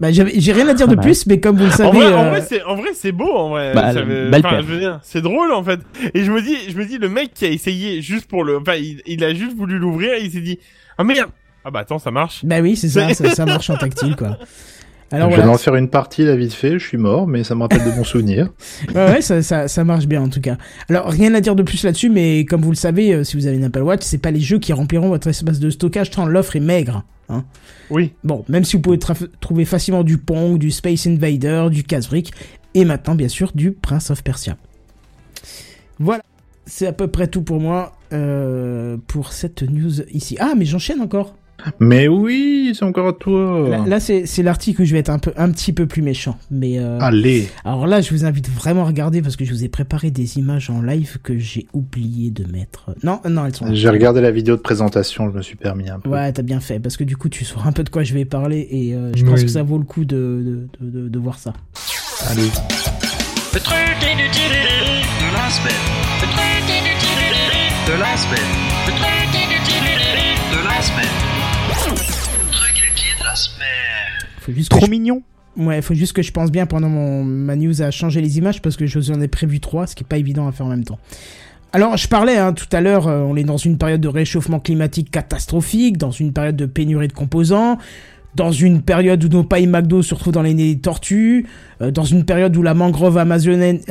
Bah, j'ai rien à dire de Pas mal. plus, mais comme vous le savez, En vrai, en euh, vrai, c'est en vrai, c'est beau en vrai. Bah, enfin, c'est drôle en fait. Et je me dis, je me dis, le mec qui a essayé juste pour le, enfin, il, il a juste voulu l'ouvrir, et il s'est dit, ah merde, ah bah attends, ça marche. bah oui, c'est ça, *laughs* ça, ça marche en tactile, quoi. Alors je voilà, viens d'en faire une partie là vite fait, je suis mort, mais ça me rappelle de bons *laughs* souvenirs. Ouais, ouais, ça, ça, ça marche bien en tout cas. Alors rien à dire de plus là-dessus, mais comme vous le savez, euh, si vous avez une Apple Watch, c'est pas les jeux qui rempliront votre espace de stockage tant l'offre est maigre. Hein. Oui. Bon, même si vous pouvez trouver facilement du Pong, du Space Invader, du Casbrick, et maintenant bien sûr du Prince of Persia. Voilà, c'est à peu près tout pour moi euh, pour cette news ici. Ah, mais j'enchaîne encore. Mais oui, c'est encore à toi. Là, là, c'est c'est l'article où je vais être un peu, un petit peu plus méchant, mais. euh, Allez. Alors là, je vous invite vraiment à regarder parce que je vous ai préparé des images en live que j'ai oublié de mettre. Non, non, elles sont là. J'ai regardé la vidéo de présentation, je me suis permis un peu. Ouais, t'as bien fait parce que du coup, tu sauras un peu de quoi je vais parler et euh, je pense que ça vaut le coup de, de, de, de voir ça. Allez. Le truc inutile de la semaine. Le truc inutile de la Faut juste Trop je- mignon. Ouais, faut juste que je pense bien pendant mon ma news à changer les images parce que je vous en ai prévu trois, ce qui est pas évident à faire en même temps. Alors, je parlais hein, tout à l'heure, euh, on est dans une période de réchauffement climatique catastrophique, dans une période de pénurie de composants, dans une période où nos pailles McDo se retrouvent dans les nez des tortues, euh, dans une période où la mangrove amazonienne,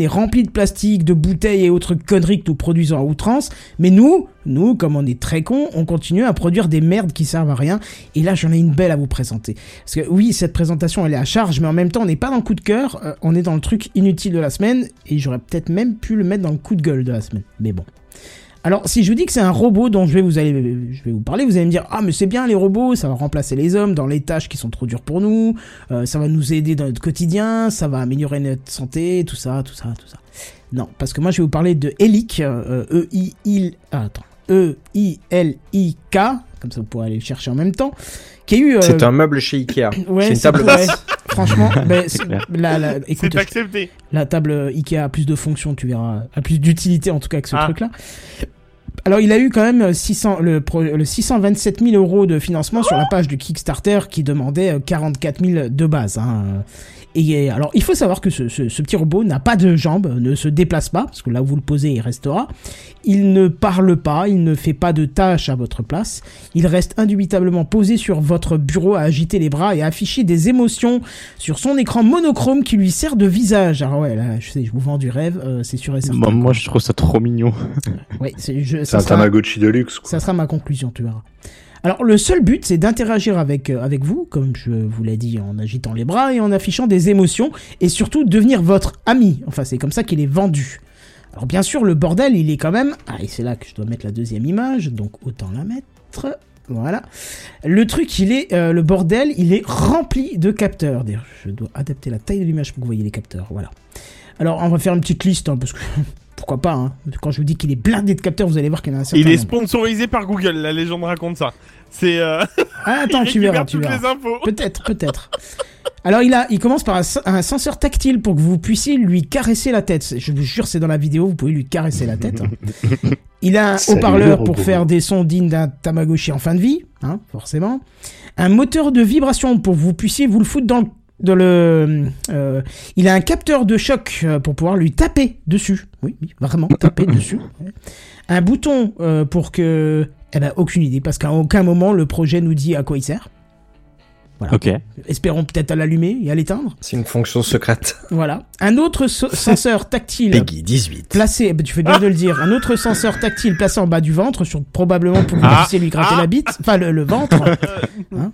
est remplie de plastique, de bouteilles et autres conneries que nous produisons à outrance. Mais nous, nous, comme on est très cons, on continue à produire des merdes qui servent à rien. Et là, j'en ai une belle à vous présenter. Parce que oui, cette présentation, elle est à charge, mais en même temps, on n'est pas dans le coup de cœur, euh, on est dans le truc inutile de la semaine, et j'aurais peut-être même pu le mettre dans le coup de gueule de la semaine. Mais bon. Alors, si je vous dis que c'est un robot dont je vais vous aller, je vais vous parler, vous allez me dire ah mais c'est bien les robots, ça va remplacer les hommes dans les tâches qui sont trop dures pour nous, euh, ça va nous aider dans notre quotidien, ça va améliorer notre santé, tout ça, tout ça, tout ça. Non, parce que moi je vais vous parler de Elic, euh, E I I ah, attends, E I L I K, comme ça vous pourrez aller le chercher en même temps, qui a eu. euh, C'est un meuble chez Ikea. ouais, c'est une table basse. *laughs* Franchement, *laughs* clair. la, la- écoute, la table Ikea a plus de fonctions, tu verras, a plus d'utilité en tout cas que ce Ah. truc-là. Alors, il a eu quand même 600, le, pro- le 627 000 euros de financement sur la page du Kickstarter qui demandait euh, 44 000 de base. Hein. Et alors, il faut savoir que ce, ce- ce petit robot n'a pas de jambes, ne se déplace pas, parce que là où vous le posez, il restera. Il ne parle pas, il ne fait pas de tâches à votre place. Il reste indubitablement posé sur votre bureau à agiter les bras et à afficher des émotions sur son écran monochrome qui lui sert de visage. Alors ouais, là, je sais, je vous vends du rêve, euh, c'est sûr et certain. Moi, moi, je trouve ça trop mignon. Ouais, c'est un Tamagotchi de luxe. quoi. ça sera ma conclusion, tu verras. Alors, le seul but, c'est d'interagir avec, euh, avec vous, comme je vous l'ai dit, en agitant les bras et en affichant des émotions, et surtout devenir votre ami. Enfin, c'est comme ça qu'il est vendu. Alors, bien sûr, le bordel, il est quand même... Ah, et c'est là que je dois mettre la deuxième image, donc autant la mettre... Voilà. Le truc, il est... euh, le bordel, il est rempli de capteurs. D'ailleurs, je dois adapter la taille de l'image pour que vous voyez les capteurs. Voilà. Alors, on va faire une petite liste, hein, parce que... *laughs* Pourquoi pas, hein. Quand je vous dis qu'il est blindé de capteurs, vous allez voir qu'il y en a un certain Il est nombre. sponsorisé par Google, la légende raconte ça. C'est. Euh... Ah, *laughs* attends, il tu verras, tu verras. Peut-être, peut-être. Alors il a, il commence par un, sen- un senseur tactile pour que vous puissiez lui caresser la tête. Je vous jure, c'est dans la vidéo, vous pouvez lui caresser la tête. Il a un *laughs* haut-parleur le pour faire des sons dignes d'un Tamagotchi en fin de vie, hein, forcément. Un moteur de vibration pour que vous puissiez vous le foutre dans le dans le, euh, il a un capteur de choc euh, pour pouvoir lui taper dessus. Oui, vraiment taper dessus. Un bouton euh, pour que, eh ben, aucune idée, parce qu'à aucun moment le projet nous dit à quoi il sert. Ok. Espérons peut-être à l'allumer et à l'éteindre. C'est une fonction secrète. Voilà. Un autre so- senseur tactile Peggy 18. placé, bah, tu fais bien de le dire, un autre senseur tactile placé en bas du ventre, sur, probablement pour que vous Ah. puissiez lui gratter Ah. la bite, enfin le, le ventre. *laughs* Hein.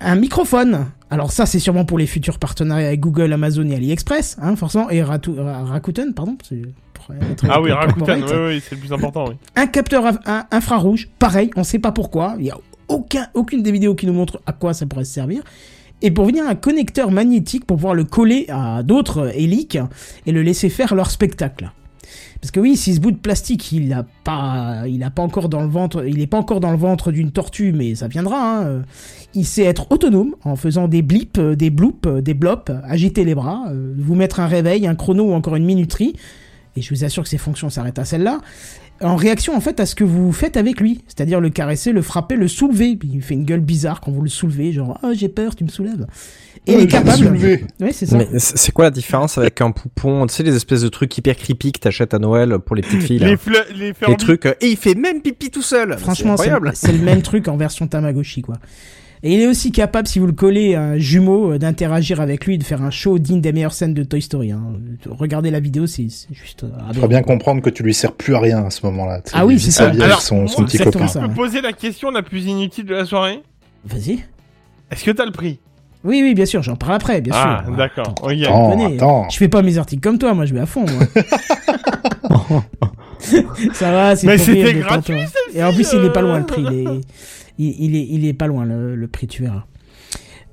Un microphone. Alors ça, c'est sûrement pour les futurs partenariats avec Google, Amazon et AliExpress, hein, forcément, et Ratu- Ra- Rakuten, pardon. c'est- pour être Ah oui, Rakuten, oui, oui, c'est le plus important, oui. Un capteur un- infrarouge, pareil, on sait pas pourquoi, il y a aucun, aucune des vidéos qui nous montre à quoi ça pourrait se servir. Et pour venir un connecteur magnétique pour pouvoir le coller à d'autres héliques et le laisser faire leur spectacle. Parce que oui, si ce bout de plastique, il a pas, il a pas encore dans le ventre, il est pas encore dans le ventre d'une tortue, mais ça viendra. hein, euh, Il sait être autonome en faisant des blips, euh, des bloops, euh, des blops, agiter les bras, vous mettre un réveil, un chrono ou encore une minuterie. Et je vous assure que ses fonctions s'arrêtent à celle-là en réaction en fait à ce que vous faites avec lui, c'est-à-dire le caresser, le frapper, le soulever. Il fait une gueule bizarre quand vous le soulevez, genre oh j'ai peur, tu me soulèves. Et il est capable. soulever. Oui c'est ça. Mais c'est quoi la différence avec un poupon? Tu sais, les espèces de trucs hyper creepy que t'achètes à Noël pour les petites filles, là. Les, fleurs, les trucs, euh, et il fait même pipi tout seul. Franchement, c'est c'est incroyable. c'est le même truc en version Tamagotchi quoi. Et il est aussi capable, si vous le collez à un jumeau, euh, d'interagir avec lui, et de faire un show digne des meilleures scènes de Toy Story. hein. Regardez la vidéo, c'est juste. euh, Il faut bien comprendre que tu lui sers plus à rien à ce moment-là. Ah oui, c'est ça. Alors, son, son petit copain. ça. Je peux ouais. poser la question la plus inutile de la soirée? Vas-y. Est-ce que t'as le prix? Oui, oui, bien sûr, j'en parle après, bien Ah, sûr. d'accord. Attends. Je fais pas mes articles comme toi, moi je vais à fond. Moi. *laughs* ça va, c'est Mais c'était gratuit, Et en plus, il est pas loin euh. le prix. Il est, il, il est, il est pas loin le, le prix, tu verras.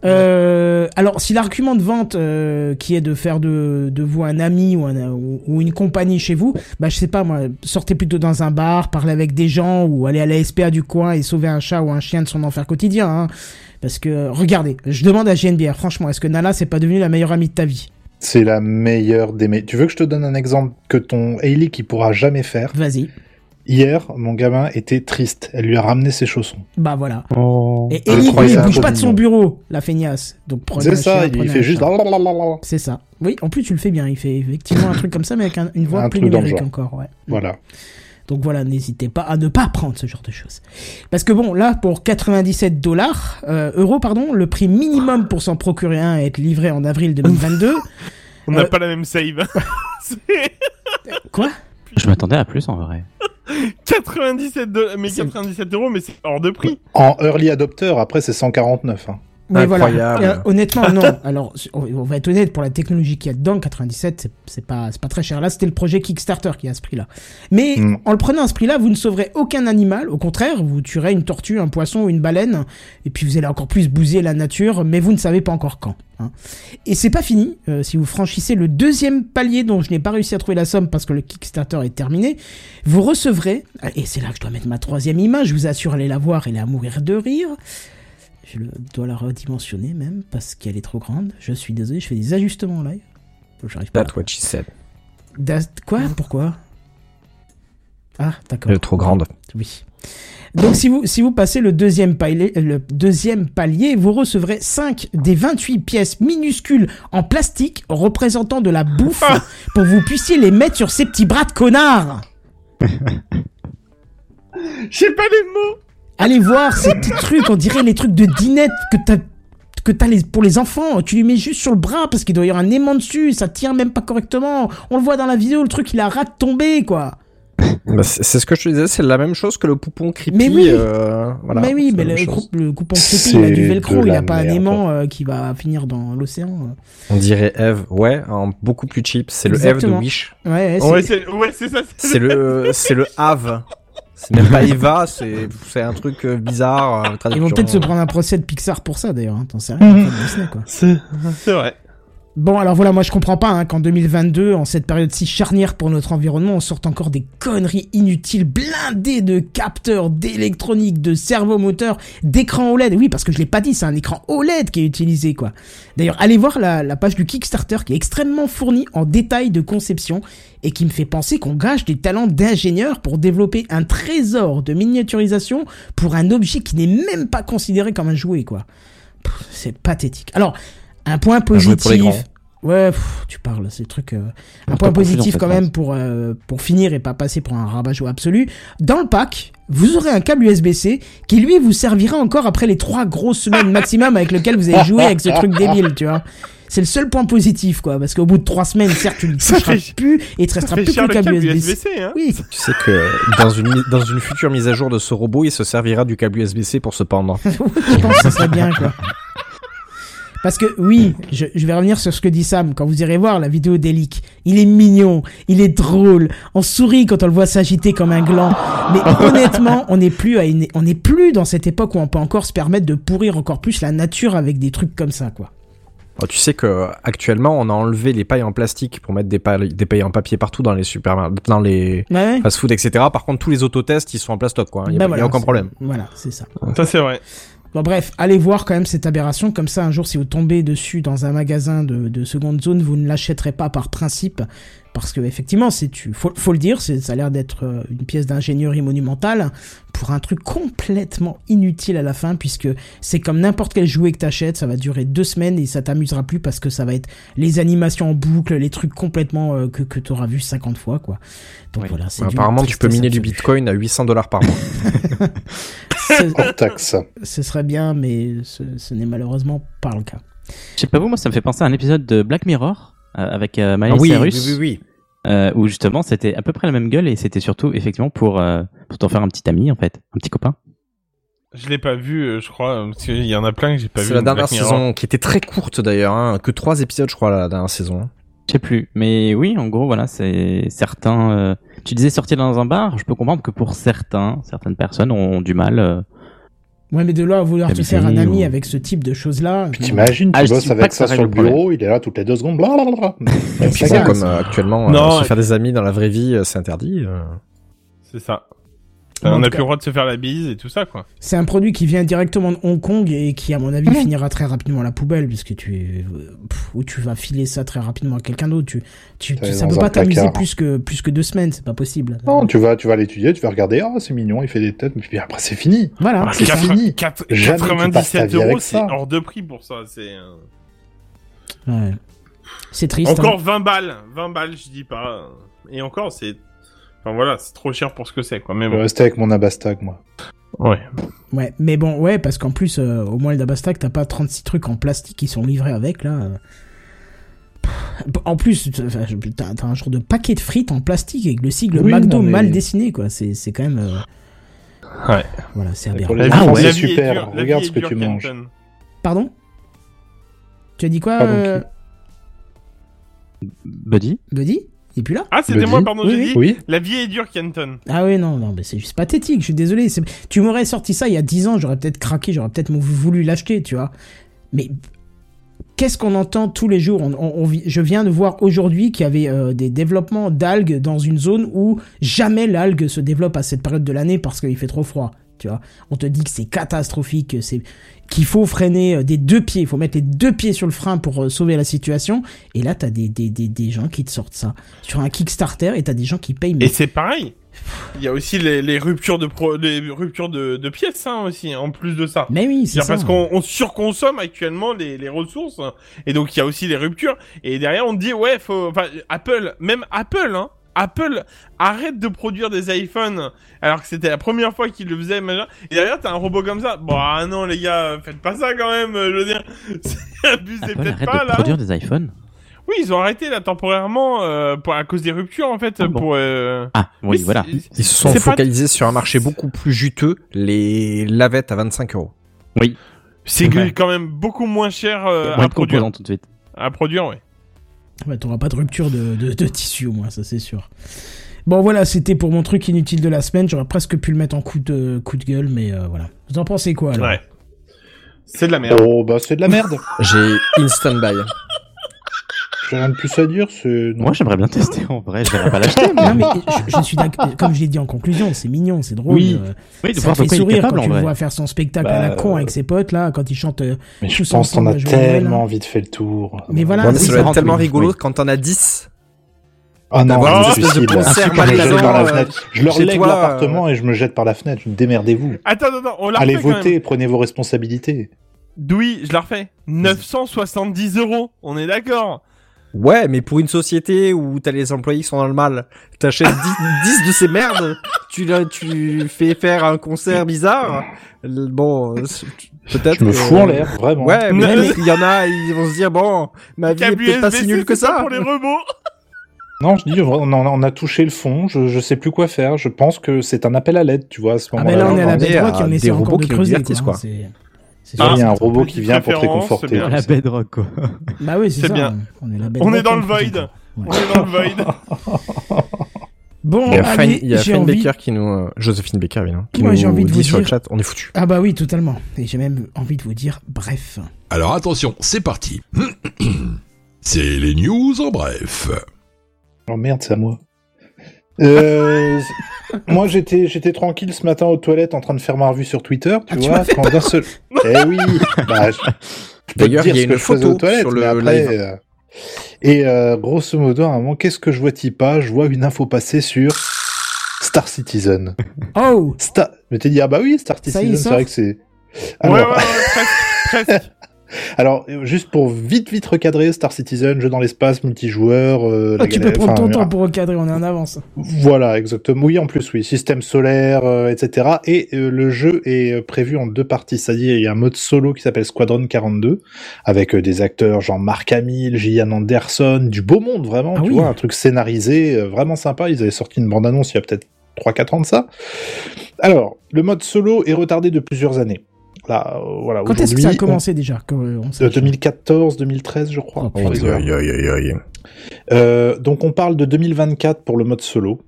Euh, alors, si l'argument de vente euh, qui est de faire de, de vous un ami ou, un, ou, ou une compagnie chez vous, bah je sais pas moi, sortez plutôt dans un bar, parlez avec des gens ou allez à la SPA du coin et sauver un chat ou un chien de son enfer quotidien. Hein. Parce que regardez, je demande à GNBR, franchement, est-ce que Nala c'est pas devenu la meilleure amie de ta vie? C'est la meilleure des Tu veux que je te donne un exemple que ton Hailey qui pourra jamais faire? Vas-y. Hier, mon gamin était triste. Elle lui a ramené ses chaussons. Bah voilà. Oh. Et Ellie, lui, il bouge pas de son bureau, la feignasse. Donc prenez C'est ça, il fait juste. C'est ça. Oui, en plus tu le fais bien. Il fait effectivement un truc comme ça, mais avec un- une voix Un plus numérique encore. Ouais. Voilà. Donc voilà, n'hésitez pas à ne pas prendre ce genre de choses. Parce que bon, là, pour 97 dollars, euh, euros, pardon, le prix minimum pour s'en procurer un et être livré en avril 2022. *laughs* On n'a Euh, pas la même save. *laughs* Quoi? Je m'attendais à plus en vrai. 97 de... mais C'est- 97 euros, mais c'est hors de prix. En early adopter, après, c'est 149. hein. Mais. Incroyable. Euh, honnêtement, non. *laughs* Alors, on va être honnête, pour la technologie qu'il y a dedans, 97, c'est- pas, pas très cher. Là, c'était le projet Kickstarter qui a à ce prix-là. Mais Mm. en le prenant à ce prix-là, vous ne sauverez aucun animal. Au contraire, vous tuerez une tortue, un poisson ou une baleine. Et puis, vous allez encore plus bousiller la nature, mais vous ne savez pas encore quand. hein. Et c'est pas fini. Euh, si vous franchissez le deuxième palier dont je n'ai pas réussi à trouver la somme parce que le Kickstarter est terminé, vous recevrez, et c'est là que je dois mettre ma troisième image, je vous assure, allez la voir, elle est à mourir de rire. Je le- dois la redimensionner même parce qu'elle est trop grande. Je suis désolé, je fais des ajustements en live. J'arrive pas. That's what she said. Quoi? Pourquoi? Ah, d'accord. Elle est trop grande. Oui. Donc si vous, si vous passez le deuxième, palier, le deuxième palier, vous recevrez 5 des 28 pièces minuscules en plastique représentant de la bouffe pour que vous puissiez les mettre sur ces petits bras de connards. *laughs* J'ai pas les mots. Allez voir ces petits trucs, on dirait les trucs de dinette que t'as que t'as les, pour les enfants, tu lui mets juste sur le bras parce qu'il doit y avoir un aimant dessus, ça tient même pas correctement. On le voit dans la vidéo, le truc il a rate tombé quoi. Bah, c'est ce que je te disais, c'est la même chose que le poupon creepy. Mais oui. euh, voilà, mais oui, mais le, le coupon creepy, il a du velcro, il a la pas un aimant euh, qui va finir dans l'océan. On dirait Eve, ouais, beaucoup plus cheap. C'est le Eve de. Wish. Ouais, c'est ça. C'est le, c'est le Have. C'est même pas *laughs* Eva, c'est, c'est un truc euh, bizarre. euh, Ils vont peut-être se prendre un procès de Pixar pour ça d'ailleurs, hein, t'en sais rien, *laughs* pas de Disney, quoi. C'est c'est vrai. Bon, alors voilà, moi je comprends pas hein, qu'en 2022, en cette période si charnière pour notre environnement, on sorte encore des conneries inutiles, blindées de capteurs, d'électronique, de servomoteurs, d'écran OLED. Oui, parce que je l'ai pas dit, c'est un écran OLED qui est utilisé, quoi. D'ailleurs, allez voir la, la page du Kickstarter qui est extrêmement fournie en détails de conception et qui me fait penser qu'on gâche des talents d'ingénieurs pour développer un trésor de miniaturisation pour un objet qui n'est même pas considéré comme un jouet, quoi. C'est pathétique. Alors, un point positif. grands. Ouais, pff, tu parles, ces trucs. euh, Un point positif quand même pour euh, pour finir et pas passer pour un rabat-joie absolu. Dans le pack, vous aurez un câble USB-C qui lui vous servira encore après les trois grosses semaines *laughs* maximum avec lequel vous avez joué avec ce truc débile, tu vois. C'est le seul point positif, quoi, parce qu'au bout de trois semaines, certes, tu ne toucheras fait- plus et il te restera plus que le le câble câble USB-C. USB-C, hein. Oui, *laughs* Tu sais que dans une, dans une future mise à jour de ce robot, il se servira du câble USB-C pour se pendre. *laughs* je pense que ça serait bien, quoi. Parce que oui, je, je vais revenir sur ce que dit Sam quand vous irez voir la vidéo d'Elic. Il est mignon, il est drôle, on sourit quand on le voit s'agiter comme un gland. Mais *laughs* honnêtement, on n'est plus à une, on n'est plus dans cette époque où on peut encore se permettre de pourrir encore plus la nature avec des trucs comme ça, quoi. Oh, tu sais que actuellement, on a enlevé les pailles en plastique pour mettre des pailles, des pailles en papier partout dans les super, dans les Ouais. fast-food, etc. Par contre, tous les autotests, ils sont en plastoc, quoi. Il y a, Bah y a aucun problème. Voilà, c'est ça. Ça c'est vrai. Bon bref, allez voir quand même cette aberration, comme ça un jour si vous tombez dessus dans un magasin de, de seconde zone, vous ne l'achèterez pas par principe, parce que effectivement, c'est tu, faut, faut le dire, c'est, ça a l'air d'être euh, une pièce d'ingénierie monumentale pour un truc complètement inutile à la fin, puisque c'est comme n'importe quel jouet que t'achètes, ça va durer deux semaines et ça t'amusera plus parce que ça va être les animations en boucle, les trucs complètement euh, que, que t'auras vu 50 fois, quoi. Donc Oui. voilà, c'est d'une Apparemment, tu peux miner du bitcoin à 800 dollars par mois. C'est- *laughs* Hors taxe. ce serait bien, mais ce, ce n'est malheureusement pas le cas. Je sais pas vous, moi ça me fait penser à un épisode de Black Mirror avec euh, Miley Ah oui, Cyrus. oui, oui. euh, où justement c'était à peu près la même gueule et c'était surtout effectivement pour euh, pour t'en faire un petit ami en fait, un petit copain. Je l'ai pas vu, euh, je crois, parce qu'il y en a plein que j'ai pas vu. C'est la dernière Black Mirror. saison qui était très courte d'ailleurs, hein, que trois épisodes, je crois, la dernière saison. Je sais plus, mais oui, en gros voilà, c'est certains. euh, Tu disais sortir dans un bar, je peux comprendre que pour certains, certaines personnes ont du mal. Euh, Ouais, mais de là à vouloir te Amuser faire un ami ou- avec ce type de choses-là. Puis t'imagines, tu Ah, bosses avec ça ça sur le bureau, il est là toutes les deux secondes, blablabla. *laughs* Et puis Ça comme euh, actuellement, Non, euh, se et- faire des amis dans la vraie vie, euh, c'est interdit. euh. C'est ça. On n'a plus le droit de se faire la bise et tout ça, quoi. C'est un produit qui vient directement de Hong Kong et qui, à mon avis, finira très rapidement à la poubelle, puisque tu, pff, ou tu vas filer ça très rapidement à quelqu'un d'autre. Tu, tu, Ouais, ça peut pas t'amuser plus que, plus que deux semaines, c'est pas possible. Non, tu vas, tu vas l'étudier, tu vas regarder, ah, c'est mignon, il fait des têtes, mais puis après, c'est fini. Voilà, Ah, c'est fini. quatre- Jamais tu passes ta 97 vie avec euros, c'est hors de prix pour ça. C'est euh, Ouais. C'est triste. encore hein. 20 balles, 20 balles, je dis pas. Et encore, c'est, enfin voilà, c'est trop cher pour ce que c'est, quoi. Mais Je vais bon. rester avec mon Abastag, moi. Ouais. Ouais, mais bon, ouais, parce qu'en plus, euh, au moins le Dabastag, t'as pas 36 trucs en plastique qui sont livrés avec, là. En plus, t'as un genre de paquet de frites en plastique avec le sigle Oui, McDo mais- mal dessiné, quoi. C'est c'est quand même. euh, Ouais. Voilà, c'est aberrant. pour les La Ah enfants, ouais. c'est vie super. dure- Regarde vie ce que tu manges. Pardon? Tu as dit quoi, Pardon, euh, Buddy? Buddy? Il est plus là Ah, c'était moi, pardon, Oui, j'ai oui. dit. Oui. La vie est dure, Kenton. Ah oui, non, non, mais c'est juste pathétique, je suis désolé. c'est- Tu m'aurais sorti ça il y a 10 ans, j'aurais peut-être craqué, j'aurais peut-être voulu l'acheter, tu vois. Mais qu'est-ce qu'on entend tous les jours? On- on- Je viens de voir aujourd'hui qu'il y avait euh, des développements d'algues dans une zone où jamais l'algue se développe à cette période de l'année parce qu'il fait trop froid. Tu vois. On te dit que c'est catastrophique, que c'est qu'il faut freiner euh, des deux pieds, il faut mettre les deux pieds sur le frein pour euh, sauver la situation. Et là, t'as des, des, des, des gens qui te sortent ça sur un Kickstarter et t'as des gens qui payent. mais- Et c'est pareil. Il y a aussi les, les ruptures de pro, les ruptures de, de pièces hein, aussi en plus de ça. Mais oui, c'est ça. parce qu'on on surconsomme actuellement les, les ressources hein. et donc il y a aussi les ruptures et derrière on te dit ouais faut enfin Apple même Apple hein Apple arrête de produire des iPhones alors que c'était la première fois qu'ils le faisaient machin. et derrière t'as un robot comme ça bon ah non les gars faites pas ça quand même je veux dire *laughs* c'est abusé Apple peut-être arrête pas de là produire des iPhones. oui ils ont arrêté là temporairement euh, pour, à cause des ruptures en fait Ah bon. pour euh, Ah, oui, mais voilà. Ils se sont pas- focalisés sur un marché beaucoup plus juteux, les lavettes à 25 euros. Oui. c'est Ouais. quand même beaucoup moins cher euh, Moins à produire composants tout de suite. à produire ouais Ouais, t'auras pas de rupture de, de, de tissu au moins, ça c'est sûr. Bon voilà, c'était pour mon truc inutile de la semaine. J'aurais presque pu le mettre en coup de, coup de gueule, mais euh, voilà. Vous en pensez quoi alors? Ouais c'est de la merde Oh, bah, c'est de la merde. J'ai instant buy. J'ai rien de plus à dire, c'est... non. Moi, j'aimerais bien tester en vrai. J'aimerais pas l'acheter. mais- Non mais je, je suis d'accord. Comme je l'ai dit en conclusion, c'est mignon, c'est drôle. Oui. euh, Oui, de ça fait sourire capable quand tu le vois faire son spectacle à Bah, la con euh, avec ses potes là, quand il chante. euh, Mais je pense qu'on a tellement envie de faire le tour. Mais voilà, Ouais, oui, rentre, tellement oui. rigolo Oui. quand t'en as 10. Ah non, une espèce de concert Je euh, fenêtre. Je leur lègue l'appartement et je me jette par la fenêtre. Démerdez-vous. Attends, attends, attends, on l'a Allez voter, prenez vos responsabilités. Oui, je la refais. 970 euros, on est d'accord. Ouais, mais pour une société où t'as les employés qui sont dans le mal, t'achètes 10, 10 *laughs* de ces merdes, tu, tu fais faire un concert bizarre, bon, peut-être Je me fous en l'air, vraiment. Ouais, mais Mais- il y en a, ils vont se dire, bon, ma vie est peut-être pas si nulle que c'est ça. pour les robots. Non, je dis, on, a touché le fond, je, je sais plus quoi faire. Je pense que c'est un appel à l'aide, tu vois, à ce Ah ben moment-là. là on est à la on est bedrock à et on des essaie encore robots de qui creuser quoi. C'est- Ah, sûr, il y a un robot qui vient pour te réconforter. c'est bien. La bedrock, quoi. Bah oui, c'est bien. On est, la On est dans le void. Ouais. On est dans le void. *laughs* Bon, Il y a, allez, Fine- il y a envie. Baker qui nous, euh, Joséphine Baker, évidemment, qui Moi, nous j'ai envie de dit vous sur le dire- chat, on est foutu. Ah bah oui, totalement. Et j'ai même envie de vous dire, bref. Alors attention, c'est parti. *clears throat* c'est les news en bref. Oh merde, c'est à moi. Euh, moi, j'étais, j'étais tranquille ce matin aux toilettes en train de faire ma revue sur Twitter, tu Ah, tu vois, fait quand d'un seul. eh oui. Bah, je, je peux te D'ailleurs, il y a une photo aux toilettes, sur le après, live. euh, Et euh, grosso modo, à un moment, qu'est-ce que je vois-t-il pas? Je vois une info passer sur Star Citizen. Oh Star. Mais t'es dit ah bah oui, Star Ça y est, Citizen, c'est vrai que c'est. Ouais, Alors, ouais, ouais, presque, presque. *laughs* alors, juste pour vite vite recadrer, Star Citizen, jeu dans l'espace, multijoueur. euh, la Ah, Tu galère- peux prendre ton temps pour recadrer, on est en avance. Voilà, exactement. Oui, en plus, oui, système solaire, euh, etc. Et euh, le jeu est euh, prévu en deux parties, c'est-à-dire il y a un mode solo qui s'appelle Squadron 42, avec euh, des acteurs genre Mark Hamill, Gillian Anderson, du beau monde vraiment, Ah tu oui. vois, un truc scénarisé, euh, vraiment sympa. Ils avaient sorti une bande-annonce il y a peut-être 3-4 ans de ça. Alors, le mode solo est retardé de plusieurs années. Là, euh, voilà, Quand est-ce que ça a on- commencé déjà que, euh, on de sache 2014, 2013, je crois. Oh. Aïe, aïe, aïe. Euh, donc on parle de 2024 pour le mode solo.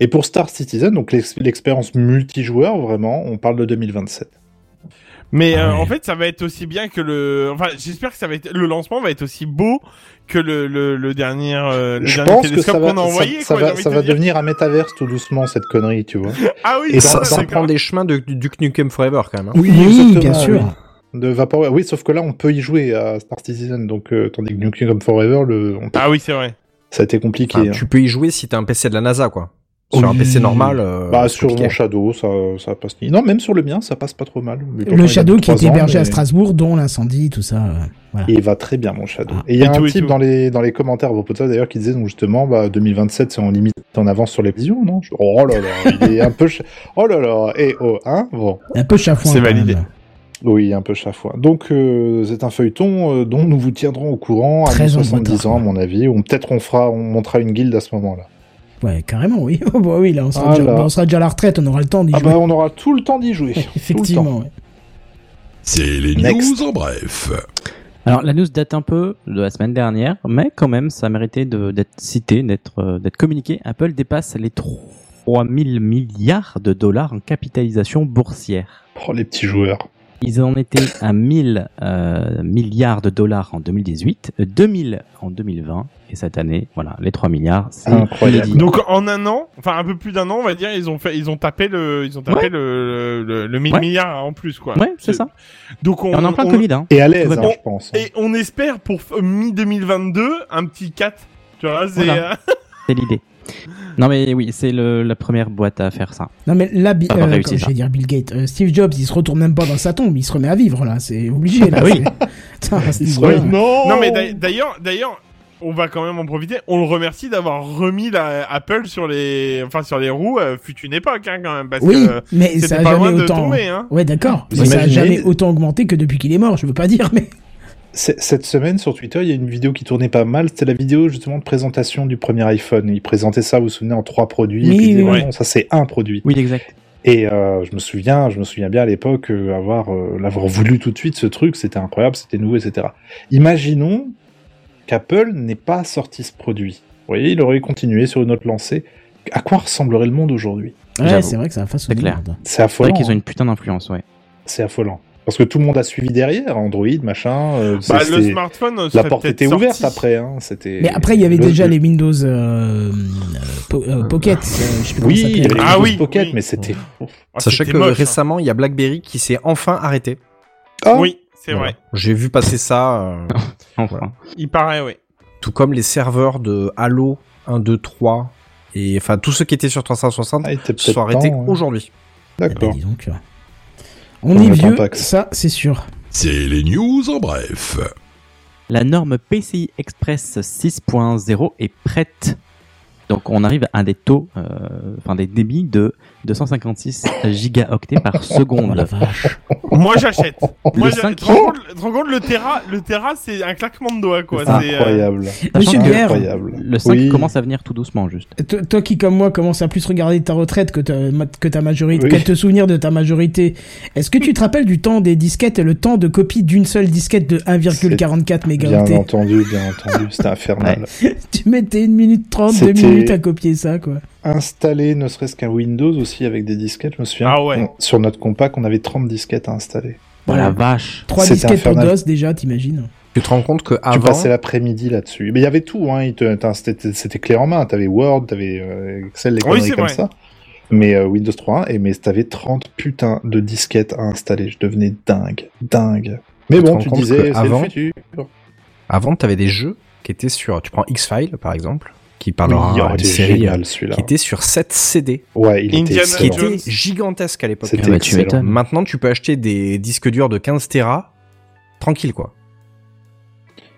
Et pour Star Citizen, donc l'ex- l'expérience multijoueur, vraiment, on parle de 2027. Mais euh, Ah ouais. en fait, ça va être aussi bien que le. Enfin, j'espère que ça va être le lancement va être aussi beau que le le, le dernier euh, le Je dernier pense que télescope ça va, qu'on a envoyé. ça, ça quoi, va, ça va devenir un métaverse tout doucement, cette connerie, tu vois. *laughs* Ah oui, Et Ça, dans- ça dans- prend des chemins de, du Duke Nukem Forever, quand même. hein. Oui, exactement, bien sûr. oui. De Vaporware. Oui, sauf que là, on peut y jouer à Star Citizen, donc euh, tandis que Nuke Nukem Forever, le, on- Ah oui, c'est vrai. ça a été compliqué. Enfin, hein. tu peux y jouer si t'as un PC de la NASA, quoi. Sur un. PC normal, euh, Bah, sur compliqué. mon Shadow, ça, ça passe. ni- Non, même sur le mien, ça passe pas trop mal. Le Shadow qui ans, hébergé à Strasbourg, dont l'incendie, tout ça. euh, voilà. Et il va très bien, mon Shadow. Ah. Et il y a Et un tout, type dans les, dans les commentaires à propos de ça, d'ailleurs, qui disait, donc, justement, bah, 2027, c'est en limite en avance sur les visions, non? Je- Oh là là, il est un peu, ch- *laughs* oh là là, et oh, hein, bon. Un peu chafouin. C'est validé. même. Oui, un peu chafouin. Donc, euh, c'est un feuilleton euh, dont nous vous tiendrons au courant à Très nos en 70 retard, ans, à mon avis, ou peut-être on fera, on montera une guilde à ce moment-là. Ouais, carrément, oui. *laughs* Oh, bah oui, là, on sera, Ah déjà, là. bah, on sera déjà à la retraite, on aura le temps d'y Ah jouer. bah, on aura tout le temps d'y jouer. *laughs* Le. Effectivement, ouais. C'est les Next. news en bref. Alors la news date un peu de la semaine dernière, mais quand même ça méritait de- d'être cité, d'être euh, d'être communiqué. Apple dépasse les 3000 milliards de dollars en capitalisation boursière. Oh, les petits joueurs. Ils en étaient à 1000 euh, milliards de dollars en 2018, euh, 2000 en 2020, et cette année, voilà, les 3 milliards, c'est Incroyable. Donc en un an, enfin un peu plus d'un an, on va dire, ils ont fait, ils ont tapé le, ils ont tapé Ouais. le, le, le 1000 Ouais. milliards en plus quoi. Ouais, c'est ça. Donc on, Et on est en plein on- Covid, hein. Et à l'aise, hein, je pense. et on espère pour mi 2022 un petit 4 Tu vois, c'est Voilà. euh, C'est l'idée. Non mais oui, c'est le- la première boîte à faire ça. Non mais là, Bi- euh, comme ça. je vais dire Bill Gates, euh, Steve Jobs, il se retourne même pas dans sa tombe, il se remet à vivre là, c'est obligé là. Ah oui. remet- *laughs* *laughs* Non, Non mais d'a- d'ailleurs, d'ailleurs, on va quand même en profiter. On le remercie d'avoir remis la Apple sur les, enfin sur les roues. Euh, fut une époque hein, quand même parce Oui, que mais ça a pas jamais autant. tomber. Hein. Ouais, d'accord. Mais ça a jamais autant augmenté que depuis qu'il est mort. Je veux pas dire, mais Cette semaine sur Twitter, il y a une vidéo qui tournait pas mal. C'était la vidéo justement de présentation du premier iPhone. Il présentait ça, vous vous souvenez, en trois produits. Oui, et puis oui, non, ça c'est un produit. Oui, exact. Et euh, je me souviens, je me souviens bien à l'époque euh, avoir euh, l'avoir voulu tout de suite ce truc. C'était incroyable, c'était nouveau, etc. Imaginons qu'Apple n'ait pas sorti ce produit. Vous voyez, il aurait continué sur une autre lancée. À quoi ressemblerait le monde aujourd'hui? Ouais, c'est vrai que ça a façonné. C'est clair. merde. C'est C'est vrai affolant. qu'ils ont hein. une putain d'influence, ouais. C'est affolant. Parce que tout le monde a suivi derrière, Android, machin. euh, Bah, c'est- le smartphone. La serait porte était sorti. ouverte après. Hein. C'était. Mais après, il y avait le- déjà le- les Windows euh, euh, po- euh, Pocket. euh, je sais Oui, ça il y s'appelait. avait les Ah Windows oui, Pocket, oui. mais c'était. Ah, Sachez que moche, hein. récemment, il y a BlackBerry qui s'est enfin arrêté. Ah, Oui, c'est Voilà. vrai. J'ai vu passer ça, euh, *laughs* Enfin. Il paraît, oui. tout comme les serveurs de Halo 1, 2, 3, et enfin tous ceux qui étaient sur 360 Ah, sont arrêtés hein. aujourd'hui. Eh ben, On On est vieux, ça c'est sûr. C'est les news en bref. La norme PCI Express 6.0 est prête. Donc on arrive à des taux, euh, enfin des débits de 256 gigaoctets par *laughs* Oh la seconde. vache. Moi, j'achète. Moi, Le j'a- cinq- tu te rends compte- le Terra, le Terra, c'est un claquement de doigts, quoi. C'est, euh, Incroyable. Monsieur Pierre, Incroyable. Le 5 Oui. commence à venir tout doucement juste. toi, toi qui comme moi commence à plus regarder ta retraite que ta, ma- que ta majorité, Oui. qu'à te souvenir de ta majorité, est-ce que tu te rappelles du temps des disquettes et le temps de copie d'une seule disquette de 1,44 Bien mégaoctets? entendu, bien entendu. C'était *laughs* infernal. *laughs* Tu mettais une minute trente, deux C'était- minutes à copier ça, quoi. Installer ne serait-ce qu'un Windows aussi avec des disquettes, je me souviens. Ah ouais. on- sur notre compact, on avait 30 disquettes à installer. Oh la vache. Trois C'était disquettes pour infernal. gosse déjà, t'imagines Tu te rends compte que Tu avant, passais l'après-midi là-dessus. Mais il y avait tout, hein. C'était clé en main. T'avais Word, t'avais euh, Excel, les Oui, conneries comme vrai. ça. Mais euh, Windows 3.1, et mais t'avais 30 putains de disquettes à installer. Je devenais dingue, dingue. Mais Tu bon, tu disais, c'est le avant- futur. avant tu avais des jeux qui étaient sur, tu prends X-Files par exemple, qui parlera Oui, oh, des il était séries génial euh, qui étaient sur 7 CD, Ouais, il Indiana était qui était gigantesque à l'époque. Ah bah. Maintenant, tu peux acheter des disques durs de 15 Tera, tranquille quoi.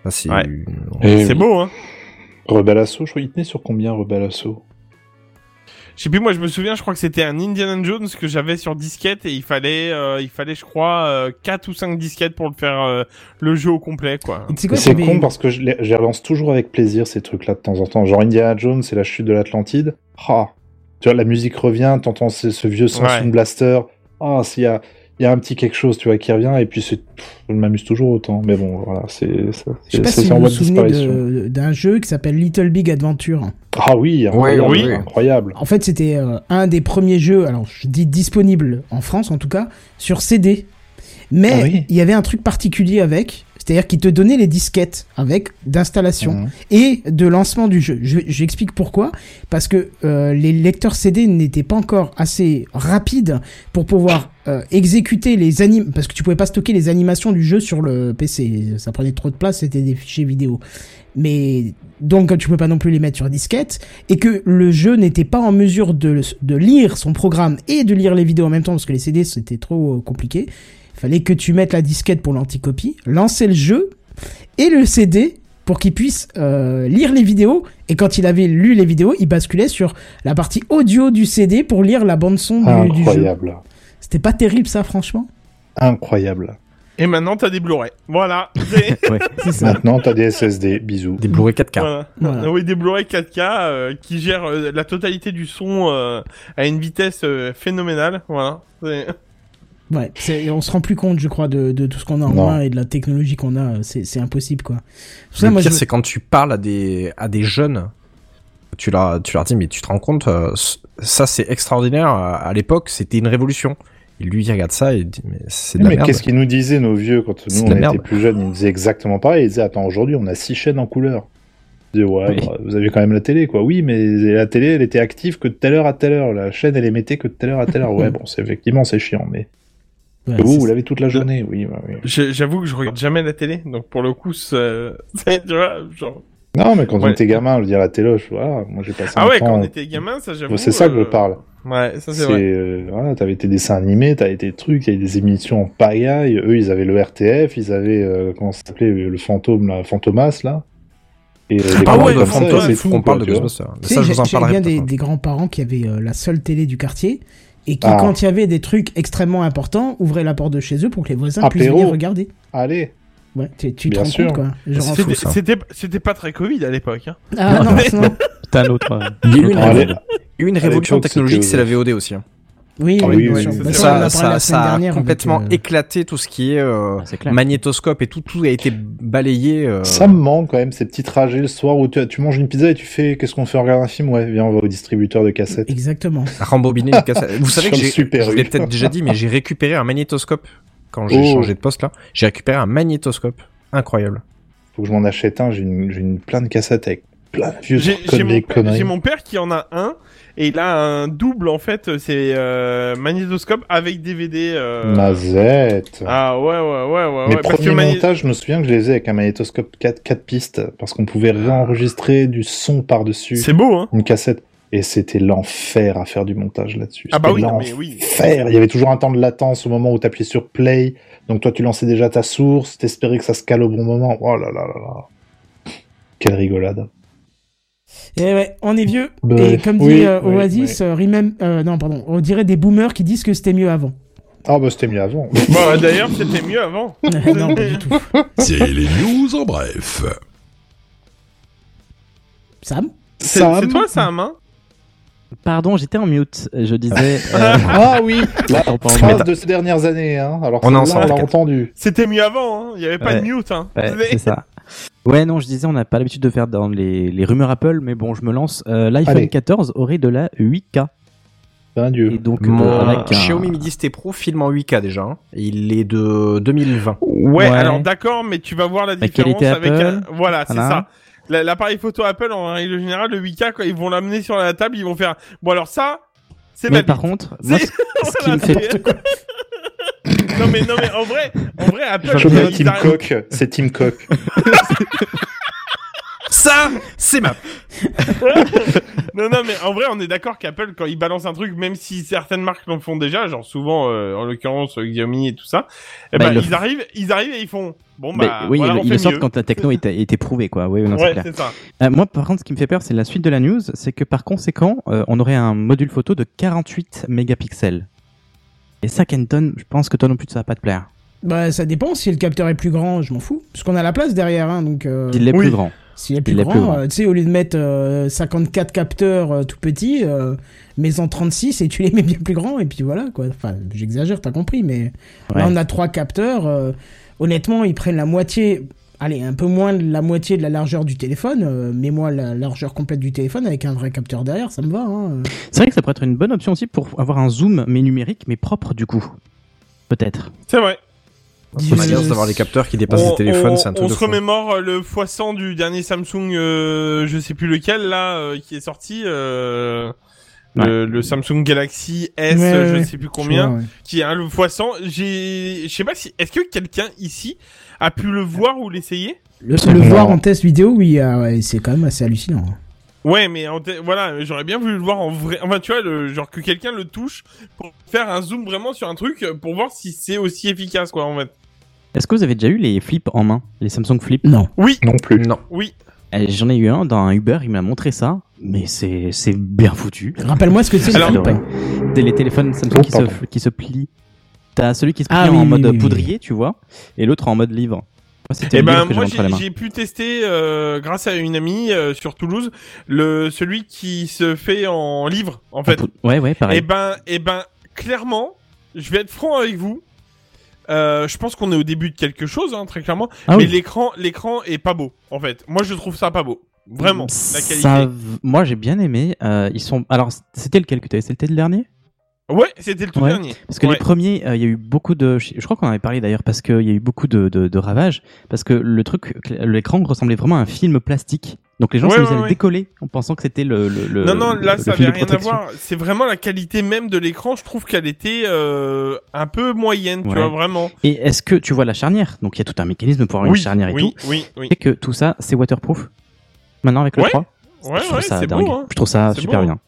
Ça, c'est- Ouais. Et c'est oui. beau, hein. Rebel Assault, je crois qu'il tenait sur combien Rebel Assault? Je sais plus, moi je me souviens, je crois que c'était un Indiana Jones que j'avais sur disquette et il fallait, euh, il fallait, je crois, euh, 4 ou 5 disquettes pour le faire euh, le jeu au complet, quoi. C'est con parce que je les, relance toujours avec plaisir ces trucs-là de temps en temps. Genre Indiana Jones, c'est la chute de l'Atlantide. Ah, tu vois, la musique revient, t'entends ce, ce vieux Ouais. Sound Blaster. Ah, s'il y a, il y a un petit quelque chose, tu vois, qui revient, et puis c'est, je m'amuse toujours autant. Mais bon, voilà, c'est, ça- Je sais c'est pas si en vous voie vous de souvenez d'un jeu qui s'appelle Little Big Adventure. Ah oui, incroyable, oui. incroyable. En fait, c'était euh, un des premiers jeux, alors je dis disponible en France en tout cas, sur CD. Mais Ah oui. il y avait un truc particulier avec, c'est-à-dire qu'il te donnait les disquettes avec d'installation Mhm. et de lancement du jeu. Je, j'explique pourquoi. Parce que euh, les lecteurs CD n'étaient pas encore assez rapides pour pouvoir euh, exécuter les anim... Parce que tu pouvais pas stocker les animations du jeu sur le PC. Ça prenait trop de place, c'était des fichiers vidéo. Mais donc tu peux pas non plus les mettre sur disquette et que le jeu n'était pas en mesure de, de lire son programme et de lire les vidéos en même temps parce que les CD c'était trop euh, compliqué. Fallait que tu mettes la disquette pour l'anticopie, lancer le jeu et le CD pour qu'il puisse euh, lire les vidéos. Et quand il avait lu les vidéos, il basculait sur la partie audio du CD pour lire la bande son du, du jeu. Incroyable. C'était pas terrible ça, franchement? Incroyable. Et maintenant t'as des Blu-ray. Voilà. *laughs* Ouais. Ça. Maintenant, t'as des SSD, bisous. Des Blu-ray 4K. Voilà. Voilà. Oui, des Blu-ray 4K euh, qui gèrent euh, la totalité du son euh, à une vitesse euh, phénoménale. Voilà. Ouais, on se rend plus compte, je crois, de, de tout ce qu'on a en Non. main et de la technologie qu'on a. C'est impossible, quoi. Ça, Le moi, pire, je- c'est quand tu parles à des, à des jeunes, tu leur, tu leur dis, mais tu te rends compte, euh, ça c'est extraordinaire, à l'époque c'était une révolution. Et lui, il regarde ça et il dit, mais c'est de Mais merde. qu'est-ce qu'ils nous disaient, nos vieux, quand nous on était merde. plus jeunes? Ils disaient exactement pareil. Ils disaient Attends, aujourd'hui, on a six chaînes en couleur. Ils disaient Ouais, Oui. bah, vous avez quand même la télé, quoi. Oui, mais la télé, elle était active que de telle heure à telle heure. La chaîne, elle émettait que de telle heure à telle heure. *laughs* Ouais, bon, c'est effectivement, c'est chiant, mais. Ouais, Et vous, vous l'avez toute la journée, oui, bah oui. J'avoue que je regarde jamais la télé, donc pour le coup, c'est- *laughs* c'est- tu vois, genre. Non, mais quand on était gamin, je veux dire, la télé, je- voilà, moi j'ai passé Ah un ouais, temps- quand on était gamin, ça j'avoue. C'est ça que je euh, parle. Ouais, ça c'est vrai. euh, voilà, t'avais tes dessins animés, t'avais tes trucs, il y avait des émissions en pagaille. Eux, ils avaient le RTF, ils avaient, euh, comment ça s'appelait, le fantôme, là, Fantomas, là. Et, euh, Ah conneries ouais, le ça, fantôme, c'est tout, qu'on parle de. Ghostbusters. Ça, je j'ai vous en j'ai parlerai. bien des, des grands-parents qui avaient euh, la seule télé du quartier et qui, Ah. quand il y avait des trucs extrêmement importants, ouvraient la porte de chez eux pour que les voisins puissent Apéro. venir regarder. Allez, Ouais, tu, tu te Bien rends sûr. compte, quoi. C'était- pas très Covid à l'époque. Hein. Ah non, non. T'as un autre. euh, Il y a eu une, Ah, révolution technologique, c'est la VOD aussi. hein. Oui, Ah oui, oui, oui, oui. Bah, ça, a parlé la ça, semaine ça a dernière avec, complètement euh, éclaté tout ce qui est euh, Ah, magnétoscope et tout, tout a été balayé. euh, ça me manque quand même, ces petits trajets le soir où tu, tu manges une pizza et tu fais, qu'est-ce qu'on fait, on regarde un film? Ouais, viens, on va au distributeur de cassettes. Exactement. *laughs* rembobiner une cassette. Vous savez que j'ai, je l'ai peut-être déjà dit, mais j'ai récupéré un magnétoscope quand j'ai Oh. changé de poste là. J'ai récupéré un magnétoscope. Incroyable. Faut que je m'en achète un, j'ai une, j'ai une plein de cassettes avec J'ai mon, père- mon qui en a un et il a un double en fait, c'est euh, magnétoscope avec DVD. Euh... Mazette. Ah ouais ouais ouais ouais. Mes ouais, premiers magné- montages, je me souviens que je les ai avec un magnétoscope 4, 4 pistes, parce qu'on pouvait réenregistrer du son par-dessus C'est beau hein. une cassette. Et c'était l'enfer à faire du montage là-dessus. Ah bah oui, non, mais oui. Il y avait toujours un temps de latence au moment où tu appuyais sur play. Donc toi, tu lançais déjà ta source, t'espérais que ça se cale au bon moment. Oh là là là là. Quelle rigolade. Et ouais, on est vieux. Bah, et comme dit oui, euh, oui, Oasis, euh, remem- euh, non, pardon, on dirait des boomers qui disent que c'était mieux avant. Ah bah c'était mieux avant. *laughs* Bah d'ailleurs c'était mieux avant. *laughs* non, pas du tout. C'est les news en bref. Sam C'est toi Sam hein? Pardon, j'étais en mute. Je disais. *laughs* euh, Ah oui, la phrase de ces dernières années. Hein. Alors On ensemble, on l'a entendu. C'était mieux avant hein. Il y avait pas Ouais. de mute hein. Ouais, c'est ça. Ouais, non, je disais, on n'a pas l'habitude de faire dans les, les rumeurs Apple, mais bon, je me lance. Euh, L'iPhone Allez. 14 aurait de la 8K. Ben Dieu. Et donc, Mon euh, avec un... Xiaomi Mi 10T Pro filme en 8K déjà. hein. Il est de 2020. Ouais, Ouais. alors d'accord, mais tu vas voir la différence avec un... Voilà, c'est Voilà. ça. La- L'appareil photo Apple, en règle générale, le 8K, quand ils vont l'amener sur la table, ils vont faire... Bon alors ça, c'est ma Mais par contre, moi, C'est- ce, *laughs* ce qui me fait... non mais non mais en vrai, en vrai Apple, mets Team arrêtent- Cook, c'est Team Cook. *laughs* Ça, c'est ma. Non non mais en vrai, on est d'accord qu'Apple quand ils balancent un truc, même si certaines marques l'en font déjà, genre souvent, euh, en l'occurrence euh, Xiaomi et tout ça, eh Bah, ben, ils le arrivent, ils arrivent et ils font. Bon Mais bah, oui, voilà, ils, on ils fait le sortent mieux. quand la techno est, est éprouvée, quoi. Oui, non, c'est Ouais, clair. ça. Euh, moi, par contre, ce qui me fait peur, c'est la suite de la news, c'est que par conséquent, euh, on aurait un module photo de 48 mégapixels. Et ça, Kenton, je pense que toi non plus, ça va pas te plaire. Bah, ça dépend. Si le capteur est plus grand, je m'en fous. Parce qu'on a la place derrière, hein, donc. euh, Il est oui. plus grand. S'il est plus il est grand, plus grand. euh, tu sais, au lieu de mettre euh, 54 capteurs euh, tout petits, euh, mets-en 36 et tu les mets bien plus grands, et puis voilà, quoi. Enfin, j'exagère, t'as compris, mais Ouais. là, on a trois capteurs. euh, honnêtement, ils prennent la moitié, allez, un peu moins de la moitié de la largeur du téléphone, euh, mais moi, la largeur complète du téléphone avec un vrai capteur derrière, ça me va. Hein. C'est vrai que ça pourrait être une bonne option aussi pour avoir un zoom, mais numérique, mais propre du coup. Peut-être. C'est vrai. Ça m'agace d'avoir les capteurs qui dépassent on, les téléphones, on- c'est un truc on de se fou. remémore euh, le x100 du dernier Samsung, euh, je sais plus lequel là, euh, qui est sorti. euh, le, le Samsung Galaxy S, Ouais, je ouais, sais plus combien, je vois, ouais. qui est un le x100. J'ai, je sais pas si, est-ce que quelqu'un ici a pu le voir ou l'essayer? Le, le voir en test vidéo, oui, ah ouais, c'est quand même assez hallucinant. hein. Ouais, mais en voilà, j'aurais bien voulu le voir en vrai. Enfin, tu vois, le, genre que quelqu'un le touche pour faire un zoom vraiment sur un truc pour voir si c'est aussi efficace, quoi, en fait. Est-ce que vous avez déjà eu les flips en main? Les Samsung Flip Non. Oui. Non plus. Non. Oui. Euh, J'en ai eu un dans un Uber, il m'a montré ça, mais c'est c'est bien foutu. Rappelle-moi ce que c'est Alors, les téléphones Samsung Oh, qui, se, qui se plient. T'as celui qui se plie Ah en oui, mode oui, oui, poudrier, tu vois, et l'autre en mode livre. Eh ben moi j'ai pu tester euh, grâce à une amie euh, sur Toulouse le celui qui se fait en livre en fait. Ouais, ouais, pareil. Eh ben eh ben clairement, je vais être franc avec vous. Euh, je pense qu'on est au début de quelque chose hein, très clairement, Ah mais oui. l'écran l'écran est pas beau en fait. Moi je trouve ça pas beau. Vraiment la qualité. Ça, moi j'ai bien aimé. Euh, ils sont. Alors c'était lequel que tu as C'était le dernier? Ouais, c'était le tout Ouais, dernier. Parce que Ouais. les premiers, euh, il y a eu beaucoup de. Je crois qu'on en avait parlé d'ailleurs parce qu'il y a eu beaucoup de, de, de ravages. Parce que le truc, l'écran ressemblait vraiment à un film plastique. Donc les gens Ouais, s'amusaient ouais, à le décoller en pensant que c'était le, le, non, non, là, le ça film avait de rien à voir. C'est vraiment la qualité même de l'écran. Je trouve qu'elle était euh, un peu moyenne, tu vois, vraiment. Et est-ce que tu vois la charnière? Donc il y a tout un mécanisme pour avoir Oui, une charnière et oui, tout. oui, oui. Et que tout ça, c'est waterproof? Maintenant avec le Ouais. 3 Ouais, Je trouve ouais, ça beau, hein. Je trouve ça super beau, bien.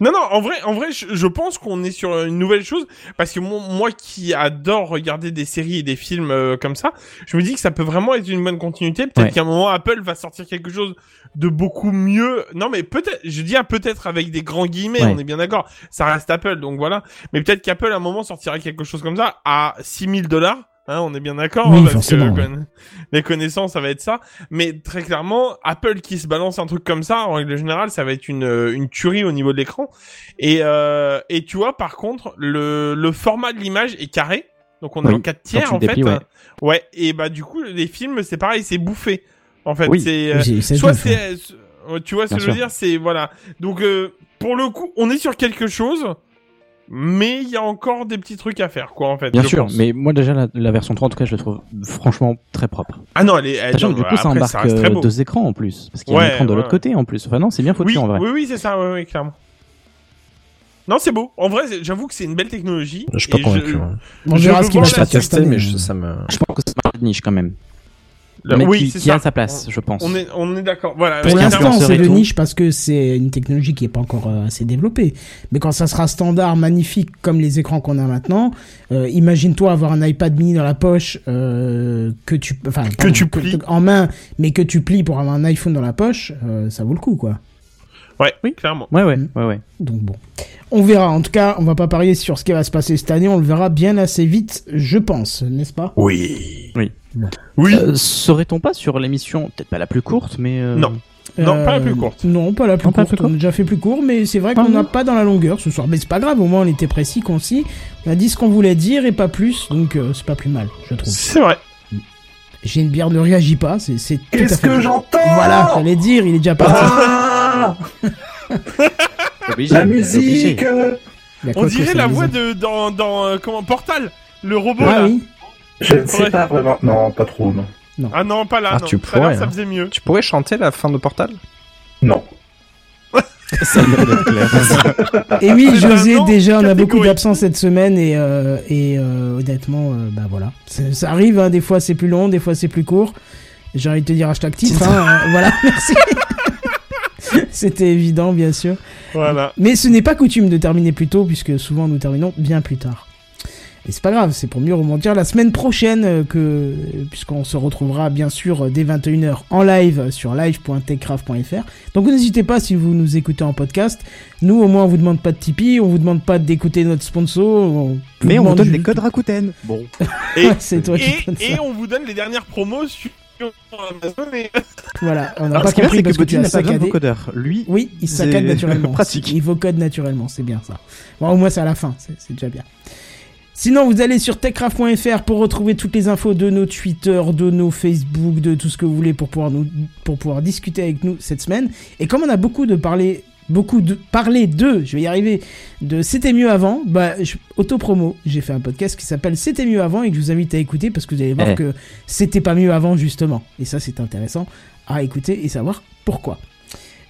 Non, non, en vrai, en vrai, je, je pense qu'on est sur une nouvelle chose parce que moi, moi qui adore regarder des séries et des films euh, comme ça, je me dis que ça peut vraiment être une bonne continuité. Peut-être Ouais. qu'à un moment Apple va sortir quelque chose de beaucoup mieux. Non, mais peut-être, je dis un peut-être avec des grands guillemets, Ouais. on est bien d'accord. Ça reste Apple, donc voilà. Mais peut-être qu'Apple à un moment sortira quelque chose comme ça à 6000 dollars. Hein, on est bien d'accord, Oui, hein, parce forcément, que ouais. conna- les connaissances, ça va être ça. Mais très clairement, Apple qui se balance un truc comme ça, en règle générale, ça va être une, euh, une tuerie au niveau de l'écran. Et, euh, et tu vois, par contre, le, le format de l'image est carré. Donc on est Oui, en 4 quand tiers en fait. déplies, ouais. Ouais, et bah du coup, les films, c'est pareil, c'est bouffé. En fait, Oui. c'est... euh, soit c'est... hein. euh, Tu vois ce que je veux dire C'est... Voilà. Donc, euh, pour le coup, on est sur quelque chose... Mais il y a encore des petits trucs à faire, quoi, en fait. Bien sûr, pense. mais moi déjà la, la version 3 en tout cas je la trouve franchement très propre. Ah non, elle est... Elle, Sachant non, que du coup ça embarque euh, deux écrans en plus, parce qu'il y a Ouais, un écran de ouais, l'autre ouais. côté en plus. Enfin non, c'est bien foutu Oui, en vrai. oui, oui, c'est ça, oui, oui, clairement. Non, c'est beau. En vrai, j'avoue que c'est une belle technologie. Je suis pas convaincu. hein. On je verra veux ce qui voir va année. mais je- ça me. Je pense que c'est un de niche quand même. Le- mais oui, qui, c'est qui ça. a sa place, je pense. On est, on est d'accord. Voilà. Pour l'instant, c'est de niche parce que c'est une technologie qui est pas encore euh, assez développée. Mais quand ça sera standard, magnifique, comme les écrans qu'on a maintenant, euh, imagine-toi avoir un iPad mini dans la poche euh, que tu, enfin, pardon, tu plies. en main, mais que tu plies pour avoir un iPhone dans la poche, euh, ça vaut le coup, quoi. Ouais, Oui. clairement. Ouais ouais, Mm. ouais ouais. Donc bon, on verra. En tout cas, on va pas parier sur ce qui va se passer cette année. On le verra bien assez vite, je pense, n'est-ce pas? Oui. Oui. Oui. Euh, Serait-on pas sur l'émission, peut-être pas la plus courte, mais euh, Non. Non, pas la plus courte. Non, pas la plus Non, pas la courte. plus On a déjà fait plus court, mais c'est vrai qu'on n'a pas dans la longueur ce soir. Mais c'est pas grave, au moins on était précis, concis. On a dit ce qu'on voulait dire et pas plus, donc euh, c'est pas plus mal, je trouve. C'est vrai. J'ai une bière ne réagit pas, c'est c'est tout à Qu'est-ce fait. que j'entends Voilà, j'allais dire, il est déjà parti. Ah obligé, La musique euh, On dirait la voix a- de dans dans euh, comment Portal, le robot Ah là. oui. Je ne sais pas vraiment. Non, pas trop, non. Ah non, pas là. Ah, non. tu pourrais, Ça hein. faisait mieux. Tu pourrais chanter la fin de Portal? Non. Ça. *laughs* Et oui, José, déjà, on a beaucoup d'absents cette semaine et, euh, et euh, honnêtement, euh, bah voilà. Ça, ça arrive, hein, des fois c'est plus long, des fois c'est plus court. J'ai envie de te dire hashtag titre, hein, euh, voilà, *laughs* merci. C'était évident, bien sûr. Voilà. Mais ce n'est pas coutume de terminer plus tôt, puisque souvent nous terminons bien plus tard. Et c'est pas grave, c'est pour mieux rebondir la semaine prochaine, euh, que puisqu'on se retrouvera bien sûr euh, dès 21h en live sur live.techcraft.fr. Donc n'hésitez pas si vous nous écoutez en podcast. Nous au moins on vous demande pas de Tipeee, on vous demande pas d'écouter notre sponsor. on Mais on vous donne des juste- codes Rakuten. Bon. *laughs* Et, c'est toi qui et, et on vous donne les dernières promos sur Amazon et... *laughs* Voilà, on n'a Alors, pas ce qui est bien, compris c'est que parce que tu as saccadé. vocodeur. Lui, Oui, il saccade naturellement. *laughs* pratique. Il vocode naturellement, c'est bien ça. Bon, au moins c'est à la fin, c'est c'est déjà bien. Sinon, vous allez sur techcraft.fr pour retrouver toutes les infos de nos Twitter, de nos Facebook, de tout ce que vous voulez pour pouvoir nous, pour pouvoir discuter avec nous cette semaine. Et comme on a beaucoup de parler, beaucoup de parler de, je vais y arriver, de c'était mieux avant, bah, auto-promo. J'ai fait un podcast qui s'appelle C'était mieux avant et que je vous invite à écouter parce que vous allez voir Eh. que c'était pas mieux avant justement. Et ça, c'est intéressant à écouter et savoir pourquoi.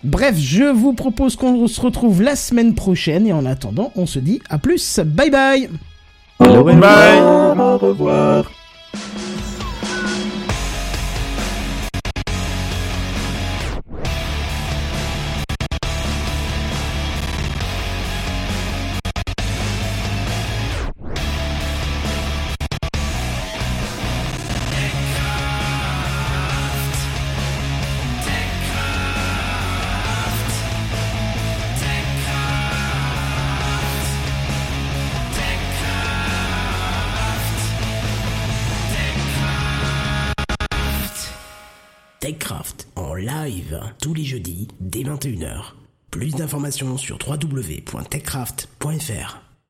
Bref, je vous propose qu'on se retrouve la semaine prochaine et en attendant, on se dit à plus. Bye bye. Hello, hello. Bye Au revoir. Tous les jeudis dès 21h. Plus d'informations sur www.techcraft.fr.